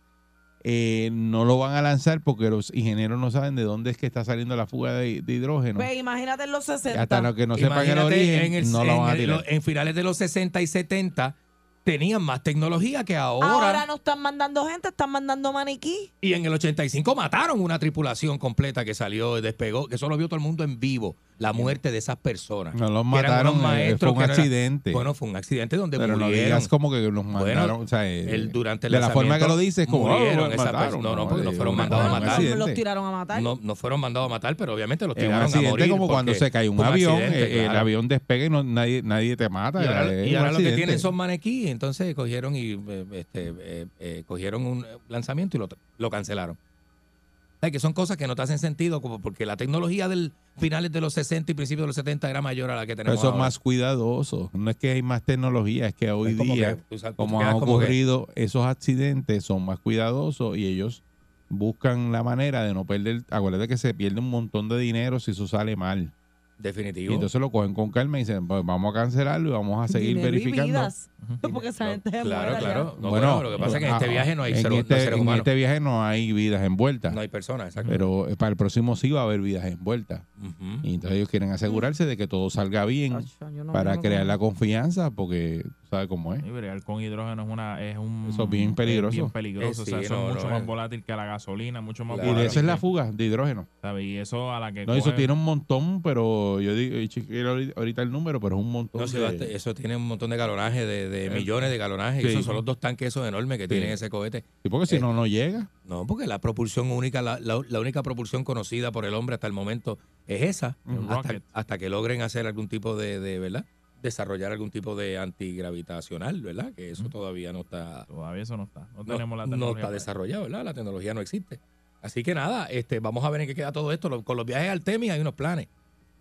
eh, no lo van a lanzar porque los ingenieros no saben de dónde es que está saliendo la fuga de, de hidrógeno. Pues imagínate en los 60. Hasta lo que no sepan el origen, en, el- no lo van a el- tirar. en finales de los 60 y 70 tenían más tecnología que ahora. Ahora no están mandando gente, están mandando maniquí. Y en el 85 mataron una tripulación completa que salió, despegó, que eso lo vio todo el mundo en vivo, la muerte de esas personas. No los Que eran mataron, unos eh, maestros fue un no accidente. bueno, fue un accidente donde Pero no murieron. digas como que los mandaron, o sea, eh, el- durante el de la forma que lo dices, como murieron oh, los esas mataron, personas. No, no, porque no eh, fueron mandados a matar. accidente. Los tiraron a matar. No, no fueron mandados a matar, pero obviamente los Es un tiraron a accidente morir. como cuando se cae un avión, accidente, eh, el avión despega y no, nadie, nadie te mata. Y ahora, y ahora lo que accidente. tienen son maniquí, entonces cogieron y eh, este, eh, eh, cogieron un lanzamiento y lo, lo cancelaron. O sea, que son cosas que no te hacen sentido, como porque la tecnología del finales de los 60 y principios de los 70 era mayor a la que Pero tenemos son ahora. más cuidadosos. No es que hay más tecnología, es que hoy Es como día, que, como han quedas como que- ocurrido esos accidentes, son más cuidadosos y ellos buscan la manera de no perder. Acuérdate que se pierde un montón de dinero si eso sale mal. Definitivo. Y entonces lo cogen con calma y dicen, pues vamos a cancelarlo y vamos a seguir Dinero y verificando. vidas. Porque esa gente Claro, claro. No, bueno, lo que pasa es que en este ah, viaje no hay, en ser- no este, seres en humanos. este viaje no hay vidas envueltas. No hay personas, exacto. Pero eh, para el próximo sí va a haber vidas envueltas. Ujú. Y entonces ellos quieren asegurarse de que todo salga bien para crear la confianza, porque sabes cómo es. Y bregar con hidrógeno es una es un Eso es bien peligroso. bien peligroso, Eh, o sea, sí, eso no, es mucho no, más eh. volátil que la gasolina, mucho más Y de volátil eso es la que- fuga de hidrógeno. ¿sabes? Y eso a la que No, eso coge- tiene un montón, pero yo digo, ahorita el número, pero es un montón. No, sí, de- eso tiene un montón de galonaje, de, de Eh, millones de galonaje. sí. Esos son los dos tanques esos enormes que Sí. tienen ese cohete. Sí, porque si Eh, no, no llega. No, porque la propulsión única, la, la- la única propulsión conocida por el hombre hasta el momento es esa. Un Hasta, rocket. hasta que logren hacer algún tipo de, de, ¿verdad? Desarrollar algún tipo de antigravitacional, ¿verdad? Que eso todavía no está. Todavía eso no está. No, no, tenemos la no tecnología. está para eso. desarrollado, ¿verdad? La tecnología no existe. Así que nada, este, vamos a ver en qué queda todo esto. Lo- Con los viajes al Artemis hay unos planes.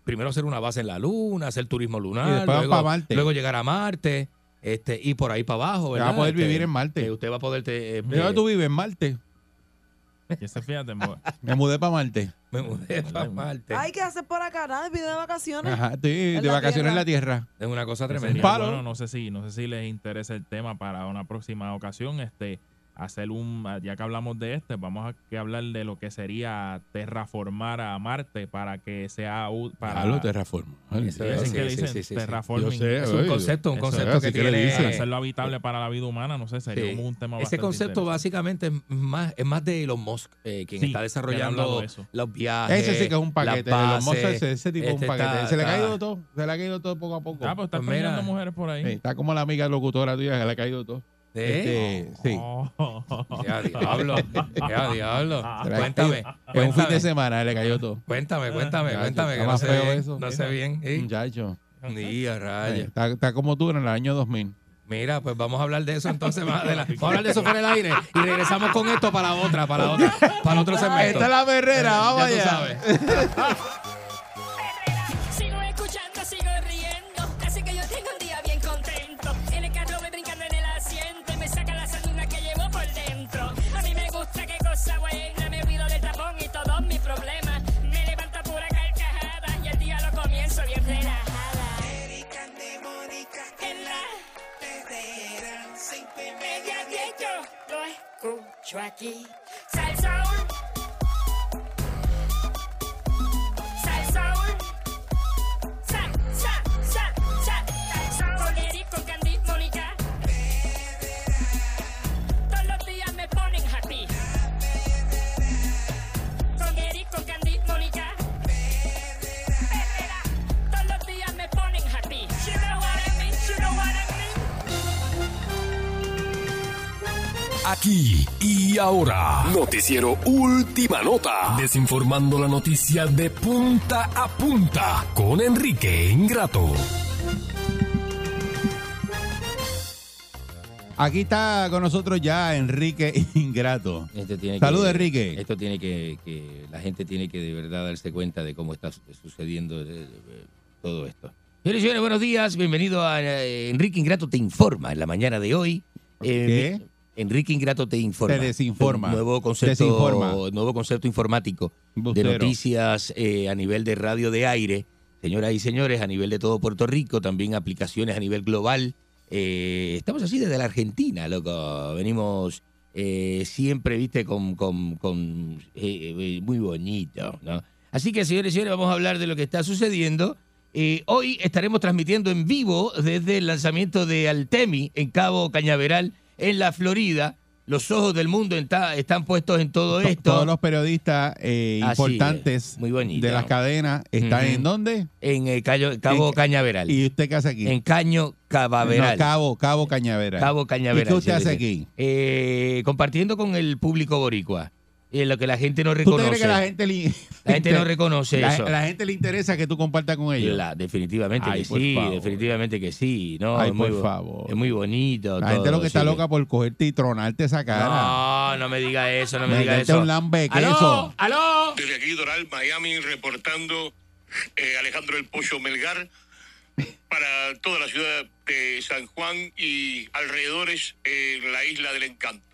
Primero hacer una base en la Luna, hacer turismo lunar, luego, Marte. luego llegar a Marte, este, y por ahí para abajo, ¿verdad? va a poder Este, vivir en Marte. usted va a poder te- ¿De dónde tú vives? En Marte. Y ese, fíjate, mo- Me mudé para Marte. Me mudé para Marte. Ay, ¿qué hacer por acá? Nada, pide de vacaciones. Ajá, En de vacaciones en la tierra. Es una cosa tremenda. palo. Bueno, no sé si, no sé si les interesa el tema para una próxima ocasión, este, hacer un, ya que hablamos de este, vamos a que hablar de lo que sería terraformar a Marte para que sea para Ya lo terraformo. Ay, Eso Dios. es, Dicen que sí, dicen sí, sí, sí. terraforming. Sé, Es un concepto, un eso concepto es, que tiene. para hacerlo habitable para la vida humana, no sé, sería Sí. como un tema Ese concepto básicamente es más, es más de Elon Musk, eh, quien Sí, está desarrollando los viajes. Ese sí que es un paquete. de las los Mozart, bases. ese, ese tipo es Este un paquete. está- se le ha caído todo. Se le ha caído todo poco a poco. Ah, pues está Pues mujeres por ahí. Está como la amiga locutora tuya que le ha caído todo. Este, sí. Oh. Ya, diablo. Ya, diablo. Cuéntame. En un fin de semana le cayó todo. Cuéntame, cuéntame, Muchacho, cuéntame. Que no más sé feo bien. eso. No sé bien. ¿sí? Muchacho. Ni a Eh, rayos. Está, está como tú en el año 2000. Mira, pues vamos a hablar de eso entonces más adelante. Vamos a hablar de eso fuera del aire y regresamos con esto para otra, para la otra, para otro segmento. Esta es la berrera, vamos Ya tú allá. sabes. Lo Aquí y ahora, Noticiero Última Nota, desinformando la noticia de punta a punta con Enrique Ingrato. Aquí está con nosotros ya Enrique Ingrato. Tiene Saludos, que- Enrique. Esto tiene que, que la gente tiene que de verdad darse cuenta de cómo está su- sucediendo eh, eh, todo esto. Señores y señores, buenos días. Bienvenido a eh, Enrique Ingrato te informa en la mañana de hoy. Eh, ¿Qué? Enrique Ingrato te informa. Te desinforma. Nuevo concepto, Desinforma. nuevo concepto informático Bustero. de noticias eh, a nivel de radio de aire. Señoras y señores, a nivel de todo Puerto Rico, también aplicaciones a nivel global. Eh, estamos así desde la Argentina, loco. Venimos eh, siempre, viste, con, con, con, muy bonito, ¿no? Así que, señores y señores, vamos a hablar de lo que está sucediendo. Eh, hoy estaremos transmitiendo en vivo desde el lanzamiento de Altemi en Cabo Cañaveral, en la Florida. Los ojos del mundo están puestos en todo To- esto. Todos los periodistas eh, importantes es, muy bonito. de las cadenas están en dónde? En eh, Cayo- Cabo En- Cañaveral. ¿Y usted qué hace aquí? En Caño Cabaveral. No, Cabo, Cabo Cañaveral. Cabo Cañaveral. ¿Y qué usted hace aquí? Eh, compartiendo con el público boricua. En lo que la gente no ¿Tú te reconoce. crees que la gente le, La gente no reconoce la, eso. la gente le interesa que tú compartas con ellos? La- definitivamente Ay, que sí, favor. definitivamente que sí. No, Ay, es muy, por favor. Es muy bonito. La gente todo, lo que está loca por cogerte y tronarte esa cara. No, no me diga eso, no me diga eso. un ¡Aló! ¡Aló! Desde aquí, Doral, Miami, reportando eh, Alejandro El Pollo Melgar para toda la ciudad de San Juan y alrededores en la isla del encanto.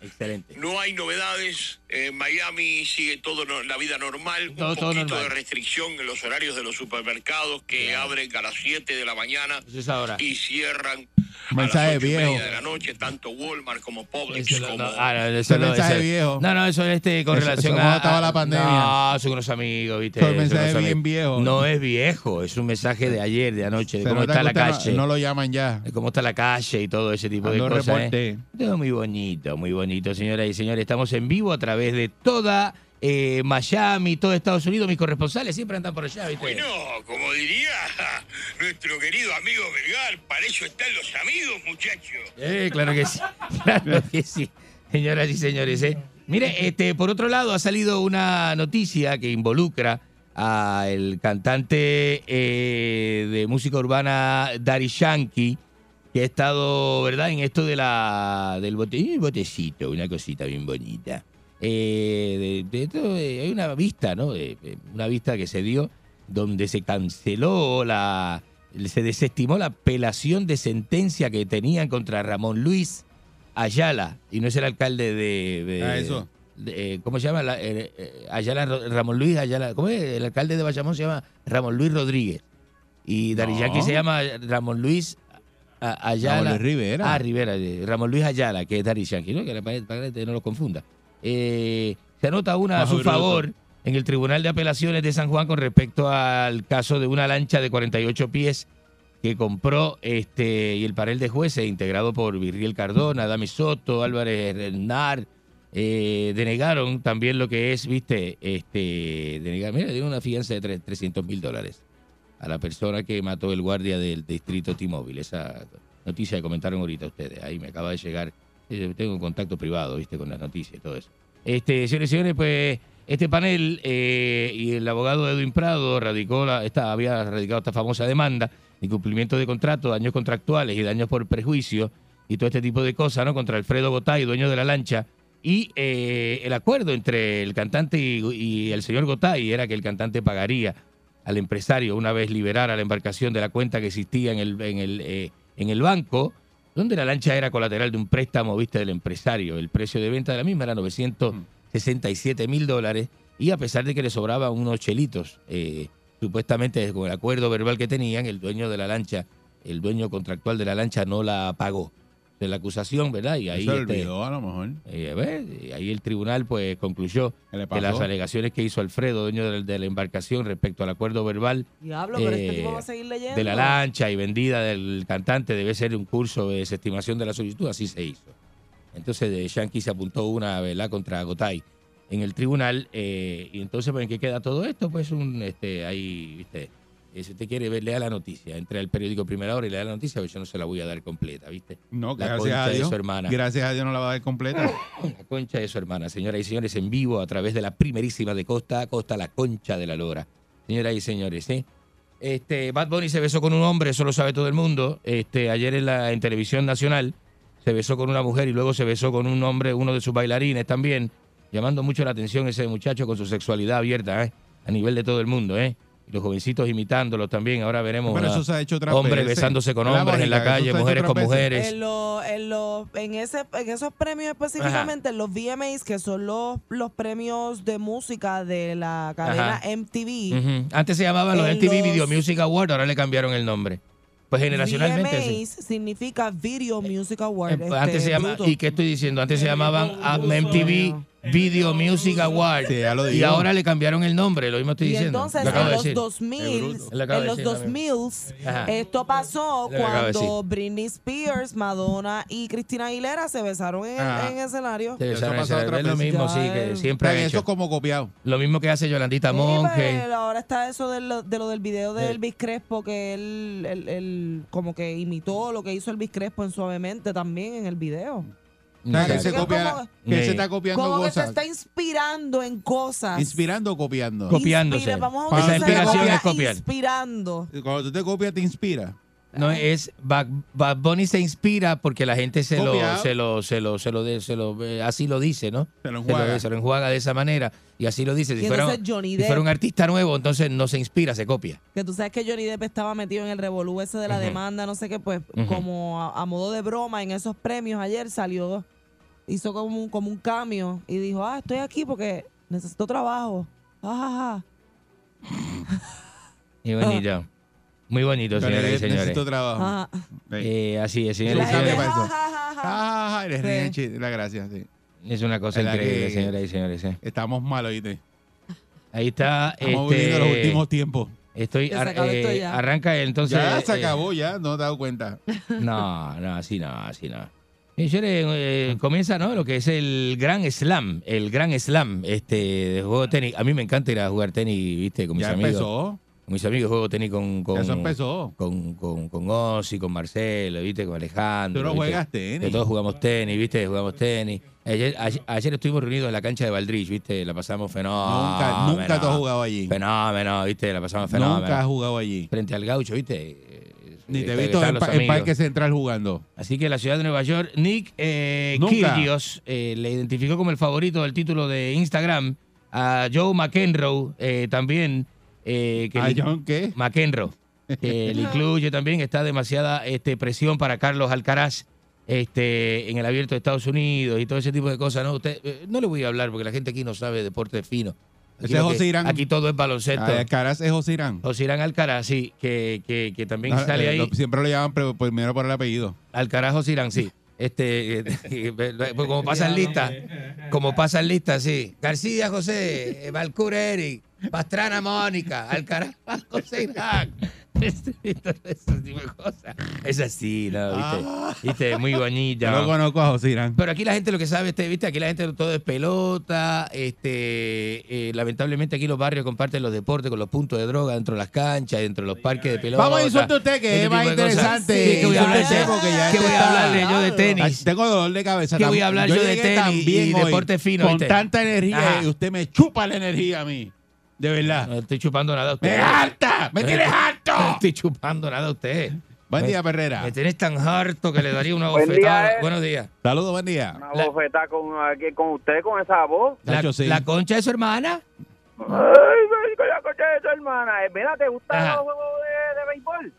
Excelente. No hay novedades. En Miami sigue todo no- la vida normal. Todo- un todo poquito normal. de restricción en los horarios de los supermercados que abren a las 7 de la mañana Eso es ahora. y cierran Mensaje a las ocho y viejo. media de la noche, tanto Walmart como Publix Eso no- como... no, ah, no, eso no, mensaje eso- viejo. No, no, eso es este con Eso- relación eso a. estaba la pandemia. No, son unos amigos, ¿viste? Eso es un mensaje bien amigos. viejo. No es viejo, es un mensaje de ayer, de anoche, de Se cómo está la calle. No, lo llaman ya. de cómo está la calle y todo ese tipo Ando de cosas. ¿eh? Todo muy bonito, muy bonito, señoras y señores. Estamos en vivo a través de toda eh, Miami, todo Estados Unidos. Mis corresponsales siempre andan por allá, ¿viste? Bueno, como diría nuestro querido amigo Melgar, para eso están los amigos, muchachos. Eh, claro que sí. Claro que sí. Señoras y señores, ¿eh? Mire, este, por otro lado, ha salido una noticia que involucra al cantante eh, de música urbana Daddy Yankee, que ha estado, ¿verdad?, en esto de la del bote, botecito, una cosita bien bonita. Eh, de, de eh, hay una vista, ¿no? Una vista que se dio donde se canceló la. Se desestimó la apelación de sentencia que tenían contra Ramón Luis Ayala, y no es el alcalde de. Ah, eso. eh, ¿Cómo se llama? La- eh, Ayala, Ramón Luis Ayala. ¿Cómo es? El alcalde de Bayamón se llama Ramón Luis Rodríguez. Y Dari No. Se llama Ramón Luis Ayala. Ramón Luis Rivera. Ah, Rivera. Ramón Luis Ayala, que es Dari Yankee, ¿no? Que para que no lo confunda. Eh, se anota una a su bruto. favor en el Tribunal de Apelaciones de San Juan con respecto al caso de una lancha de 48 pies que compró este y el panel de jueces integrado por Virriel Cardona, Dami Soto, Álvarez Renard, eh, denegaron también lo que es, viste, este, denegaron, mira, dieron una fianza de tre- 300 mil dólares a la persona que mató el guardia del distrito T-Mobile. Esa noticia que comentaron ahorita ustedes. Ahí me acaba de llegar. Eh, Tengo contacto privado, viste, con las noticias y todo eso. Este, señores y señores, pues este panel eh, y el abogado Edwin Prado radicó la, esta, había radicado esta famosa demanda de incumplimiento de contrato, daños contractuales y daños por prejuicio y todo este tipo de cosas, ¿no? Contra Alfredo Gotay, dueño de la lancha. Y eh, el acuerdo entre el cantante y, y el señor Gotay era que el cantante pagaría al empresario una vez liberara la embarcación de la cuenta que existía en el, en el, eh, en el banco, donde la lancha era colateral de un préstamo, viste, del empresario. El precio de venta de la misma era 967 mil dólares y a pesar de que le sobraban unos chelitos, eh, supuestamente con el acuerdo verbal que tenían, el dueño de la lancha, el dueño contractual de la lancha no la pagó. De la acusación, ¿verdad? Y ahí se este, olvidó a lo mejor. eh, y ahí el tribunal pues concluyó ¿Qué le que las alegaciones que hizo Alfredo, dueño de, de la embarcación, respecto al acuerdo verbal Diablo, pero este eh, tipo va a seguir leyendo. de la lancha y vendida del cantante debe ser un curso de desestimación de la solicitud, así se hizo. Entonces de Yankee se apuntó una ¿verdad? contra Gotay en el tribunal eh, y entonces pues, ¿en qué queda todo esto? Pues un este ahí, viste, Eh, si usted quiere ver, lea la noticia, entre al periódico Primera Hora y lea la noticia, pues yo no se la voy a dar completa, ¿viste? No, la gracias concha a de Dios. su hermana. Gracias a Dios no la va a dar completa. La concha de su hermana, señoras y señores, en vivo a través de la primerísima de Costa a Costa, la concha de la lora. Señoras y señores, ¿eh? Este, Bad Bunny se besó con un hombre, eso lo sabe todo el mundo. Este, ayer en la en televisión nacional se besó con una mujer y luego se besó con un hombre, uno de sus bailarines también, llamando mucho la atención ese muchacho con su sexualidad abierta, ¿eh? A nivel de todo el mundo, ¿eh? Los jovencitos imitándolo también. Ahora veremos Pero a eso se ha hecho otras hombres veces. besándose con ¿Verdad, hombres en la calle, mujeres con mujeres. En, los en, los en, ese, en esos premios específicamente, en los VMAs, que son los, los premios de música de la cadena Ajá. MTV. Antes se llamaban los MTV los- Video Music Awards, ahora le cambiaron el nombre. Pues generacionalmente sí. VMAs significa Video Music Award. Eh, Antes este, se llama. ¿y qué estoy diciendo? Antes se llamaban MTV Video Music Award. ya lo y ahora le cambiaron el nombre, lo mismo estoy Y diciendo. entonces en de los decir. 2000, Lo acabo en los decir también. 2000, Ajá. esto pasó de cuando Britney Spears, Madonna y Cristina Aguilera se besaron en, el escenario. Eso es lo mismo, sí, que siempre ha eso hecho. es como copiado. Lo mismo que hace Yolandita Sí, Monge. ahora está eso de lo, de lo del video de Sí. Elvis Crespo, que él, él- él como que imitó lo que hizo Elvis Crespo en Suavemente también en el video. O sea, que se copia, como- que Sí. se está copiando Como que se cosas. está inspirando en cosas. ¿Inspirando o copiando? Copiándose. Inspira- vamos a Esa inspiración es copiar. Inspirando. Cuando tú te copias, te inspira. No es Bad, Bad Bunny se inspira porque la gente se lo, se lo, se lo, se lo, de- se lo eh, así lo dice, ¿no? Se lo Se lo, enjuaga. se lo enjuaga de esa manera y así lo dice. Si Y fuera, si fuera un artista nuevo, entonces no se inspira, se copia. Que tú sabes que Johnny Depp estaba metido en el revolú ese de la demanda, no sé qué, pues como a, a modo de broma en esos premios ayer salió, hizo como un, como un cambio y dijo, ah, estoy aquí porque necesito trabajo. Ah, Muy bonito. Muy bonito, señoras y señores. Necesito trabajo. ah. Eh, así es, Sí, señoras y señores. Ah, Sí. la gracia, sí. Es una cosa ¿Verdad increíble, señoras y señores. eh. Estamos mal, oíste. Ahí está. Estamos este, viviendo los últimos tiempos. Estoy, ar- eh, ya. arranca entonces. ya se eh, acabó, ya, no te has dado cuenta. No, no, así no, así no. Y señores, eh, comienza, ¿no? Lo que es el Gran Slam, el Gran Slam, este, de juego de tenis. A mí me encanta ir a jugar tenis, ¿viste? Con mis Ya amigos. empezó. Mis amigos juego tenis con, con, Eso empezó. con, con, con Ozzy, con Marcelo, ¿viste? Con Alejandro. Tú no ¿viste? juegas tenis. Que todos jugamos tenis, ¿viste? Jugamos tenis. Ayer, ayer, ayer estuvimos reunidos en la cancha de Valdrich, ¿viste? La pasamos fenómeno. Nunca, nunca tú has jugado allí. Fenómeno, ¿viste? La pasamos fenómeno. Nunca has jugado allí. Frente al gaucho, ¿viste? Ni te he visto en, pa- en. Parque Central jugando. Así que la ciudad de Nueva York, Nick eh. Kyrgios eh, le identificó como el favorito del título de Instagram a Joe McEnroe eh, también. Eh, que ¿A le- John qué? McEnroe. que le incluye también, está demasiada este, presión para Carlos Alcaraz este, en el abierto de Estados Unidos y todo ese tipo de cosas. No, Usted, eh, no le voy a hablar porque la gente aquí no sabe deporte fino. Aquí, es José Irán. aquí todo es baloncesto. Ah, Caras es José Irán. José Irán Alcaraz, sí, que, que, que también No, sale eh, ahí. lo- siempre lo llaman primero por el apellido. Al carajo Sirán, sí. Este, eh, pues como pasan listas, como pasan listas, sí. García José, Valcura Eric, Pastrana Mónica, al carajo José Irán. Este. Es así, ¿no? ¿Viste? ¿Viste? Muy bonita. Lo conozco a José Irán. Pero aquí la gente lo que sabe, este, ¿viste? Aquí la gente todo es pelota. Este, eh, lamentablemente aquí los barrios comparten los deportes con los puntos de droga dentro de las canchas, dentro de los parques de pelota. Vamos a insultar a usted, que Ese es más interesante. Sí, que voy a hablar ya este voy a está- hablarle yo de tenis. Ay, Tengo dolor de cabeza. Que voy a hablar yo de tenis y deporte fino, Con ¿viste? tanta energía Ajá. y usted me chupa la energía a mí. De verdad. No estoy chupando nada a usted. ¡Me harta! ¡Me tienes harto! No estoy chupando nada a usted. Buen Me- día, Perrera. Me tienes tan harto que le daría una Buen día, bofetada. eh. Buenos días. Saludos, buen día. Una bofeta con, aquí, con usted, con esa voz. La, sí. la concha de su hermana. Ay, con la coche de tu hermana. Eh, Mira, ¿te gustan los juegos de, de béisbol?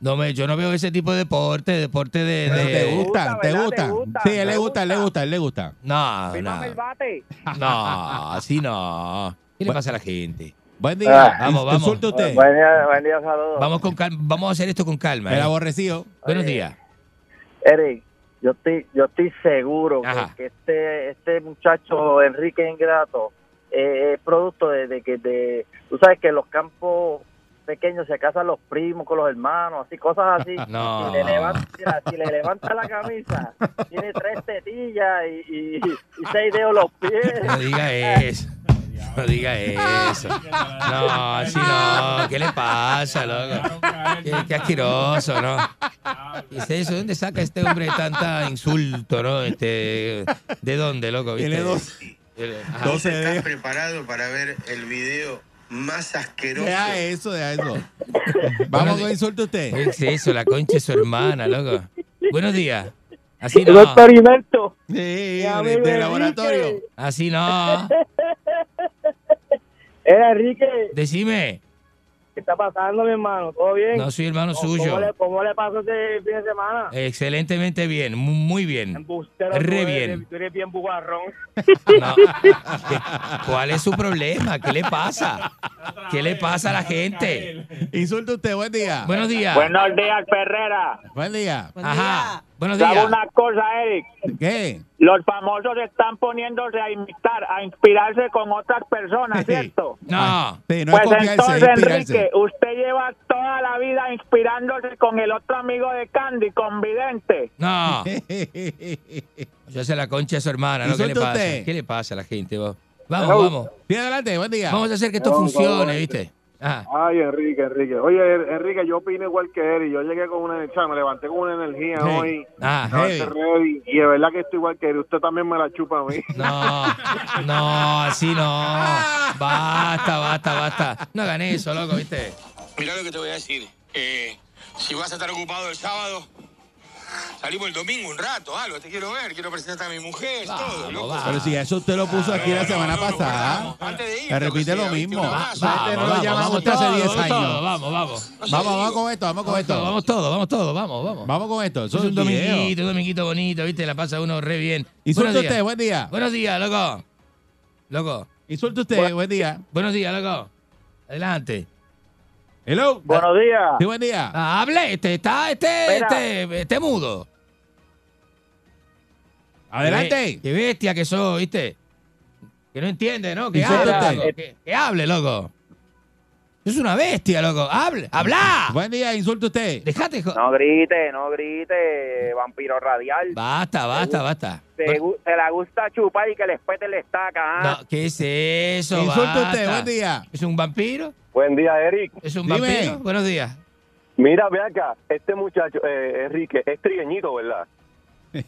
No, me, yo no veo ese tipo de deporte, deporte de... De- ¿Te gustan? ¿Te ¿verdad? ¿Te gustan? gustan? Sí, a él ¿Te le gusta, a él le gusta? gusta, a él le gusta. No, el no. bate. No, así no. ¿Qué le pasa a la gente? Buen día. Ah. Vamos, vamos. Insulte usted. Buen día, buen día, saludos. Vamos con calma. Vamos a hacer esto con calma. El ¿eh? aborrecido. Buenos Oye. días. Eric, yo estoy, yo estoy seguro Ajá. que, este, este muchacho Enrique Ingrato eh, es producto de, de que de, tú sabes que en los campos pequeños se casan los primos con los hermanos, así cosas así. No. Si le levanta, si le levanta la camisa, tiene tres tetillas y, y, y seis dedos los pies. No diga eso. No diga eso. No, así no. ¿Qué le pasa, loco? Qué, qué asqueroso, ¿no? ¿Qué es eso? ¿De dónde saca este hombre tanta insulto, no? Este, ¿De dónde, loco? ¿Viste? Tiene dos- Ajá. 12 dedos. preparado para ver el video más asqueroso? Deja eso, deja eso. Vamos con insulte usted. ¿Qué es eso? La concha de su hermana, loco. Buenos días. Así no. experimento. Sí, de, de laboratorio. Así no. Era Enrique, Decime. ¿Qué está pasando, mi hermano? ¿Todo bien? No soy hermano ¿Cómo- suyo. ¿Cómo le, cómo le pasó este fin de semana? Excelentemente bien, mu- muy bien. Re bien. Tú eres bien bugarrón. No. ¿Cuál es su problema? ¿Qué le pasa? ¿Qué le pasa a la gente? Insulta usted, buen día. Buenos días. Buenos días, Ferrera. Buen día. Ajá. Buenos ¿Sabe días. una cosa, Eric? ¿Qué? Los famosos están poniéndose a imitar, a inspirarse con otras personas, ¿cierto? No. Sí, no pues es entonces. Enrique, usted lleva toda la vida inspirándose con el otro amigo de Candy, con Vidente. No. Yo sé la concha de su hermana, ¿no? ¿Qué le pasa? usted. ¿Qué le pasa a la gente? vos? Vamos, Hello. vamos. Sí, adelante, buen día. Vamos a hacer que esto Hello, funcione, ¿cómo ¿viste? Ay, Enrique, Enrique. Oye, Er- Enrique, yo opino igual que él. Yo llegué con una energía, me levanté con una energía Hey. hoy. Ah, ready, y de verdad que estoy igual que él. Usted también me la chupa a mí. No, no, así no. Basta, basta, basta. No hagan eso, loco, ¿viste? Mirá lo que te voy a decir. Eh, si vas a estar ocupado el sábado, salimos el domingo un rato, algo. Te quiero ver, quiero presentar a mi mujer, todo. loco. Pero si eso usted lo puso aquí la semana pasada. Me repite lo mismo. Vamos, vamos, vamos hace todos, 10 vamos años. Vamos, vamos. Vamos, vamos con esto, vamos con Vamos esto. vamos todos, vamos todos, vamos, vamos. Vamos con esto. Es un dominguito, un dominguito bonito, ¿viste? La pasa uno re bien. Buenos días. usted, buen día. Buenos días, loco. Loco. Insulte usted, buen día. Buenos días, loco. Adelante. Hello. Buenos días. Sí, buen día. Ah, hable, este, está, este, este, este mudo. Adelante. Qué, qué bestia que sos, ¿viste? Que no entiende, ¿no? Que hable, usted. loco. Que, que hable, loco. Es una bestia, loco. Hable, habla. Buen día, insulte usted. Dejate. jo- No grite, no grite, vampiro radial. Basta, basta, basta. Se, gu- se la gusta chupar y que les pete la estaca. ¿ah? No, ¿Qué es eso? Insulte usted, buen día. ¿Es un vampiro? Buen día, Eric. ¿Es un Dime. vampiro? Buenos días. Mira, ve acá. Este muchacho, eh, Enrique, es trigueñito, ¿verdad?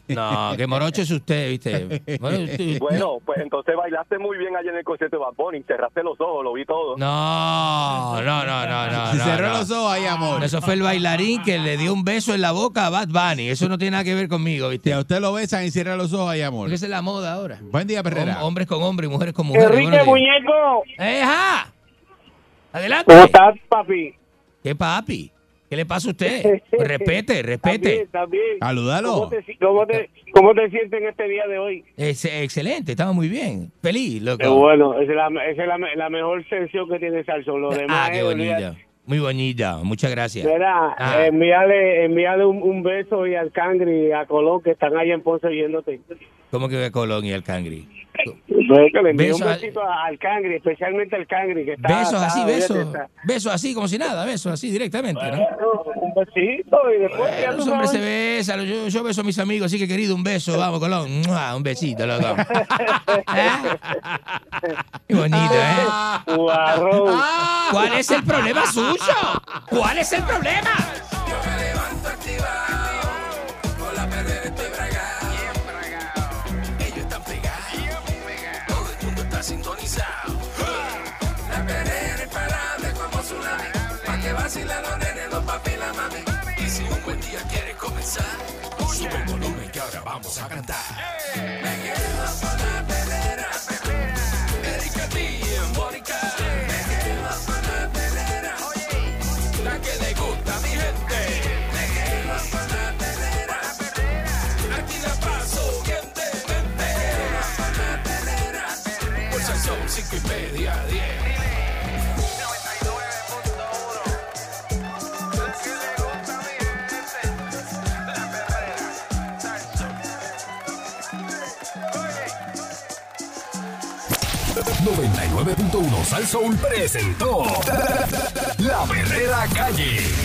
No, que morocho es usted, ¿viste? Bueno, usted- Bueno, pues entonces bailaste muy bien allá en el concierto de Bad Bunny. Cerraste los ojos, lo vi todo. No, no, no, no, no. Si no, cerró no. los ojos ahí, amor. Eso fue el bailarín que le dio un beso en la boca a Bad Bunny. Eso no tiene nada que ver conmigo, Si ¿viste? a usted lo besan y cierra los ojos ahí, amor. Porque esa es la moda ahora. Buen día, Perrera. Hom- hombres con hombres y mujeres con mujeres. Enrique. Muñeco, ¡Eja! Adelante. ¿cómo estás, papi? ¿Qué papi? ¿Qué le pasa a usted? Respete, respete. También. Salúdalo. ¿Cómo te, cómo, te, ¿Cómo te sientes en este día de hoy? Es, excelente, estamos muy bien. Feliz, loco. Qué bueno, esa es la, esa es la, la mejor sesión que tiene Salso. Lo demás Ah, qué bonita. Muy bonita. Muchas gracias. Mira, Ah. envíale, envíale un, un beso y al Cangri y a Colón que están ahí en Ponce viéndote. ¿Cómo que Colón y el Cangri? Que le envíe un besito a- al Cangri, especialmente al Cangri que está... Besos está- así, besos. está- Besos así, como si nada, besos así directamente, ¿no? Un besito y después ya Los hombres se besan, yo, yo beso a mis amigos, así que querido, un beso, vamos, Colón. Un besito, loco. Qué bonito, ¿eh? Guarrón. ¿Cuál es el problema suyo? ¿Cuál es el problema? Yo me levanto activado, con la perrera estoy bragado. Vacilan los nenes, los papi la mami. Y si un buen día quieres comenzar, sube el volumen que ahora vamos a cantar. 99.1 presentó La Verdadera Calle.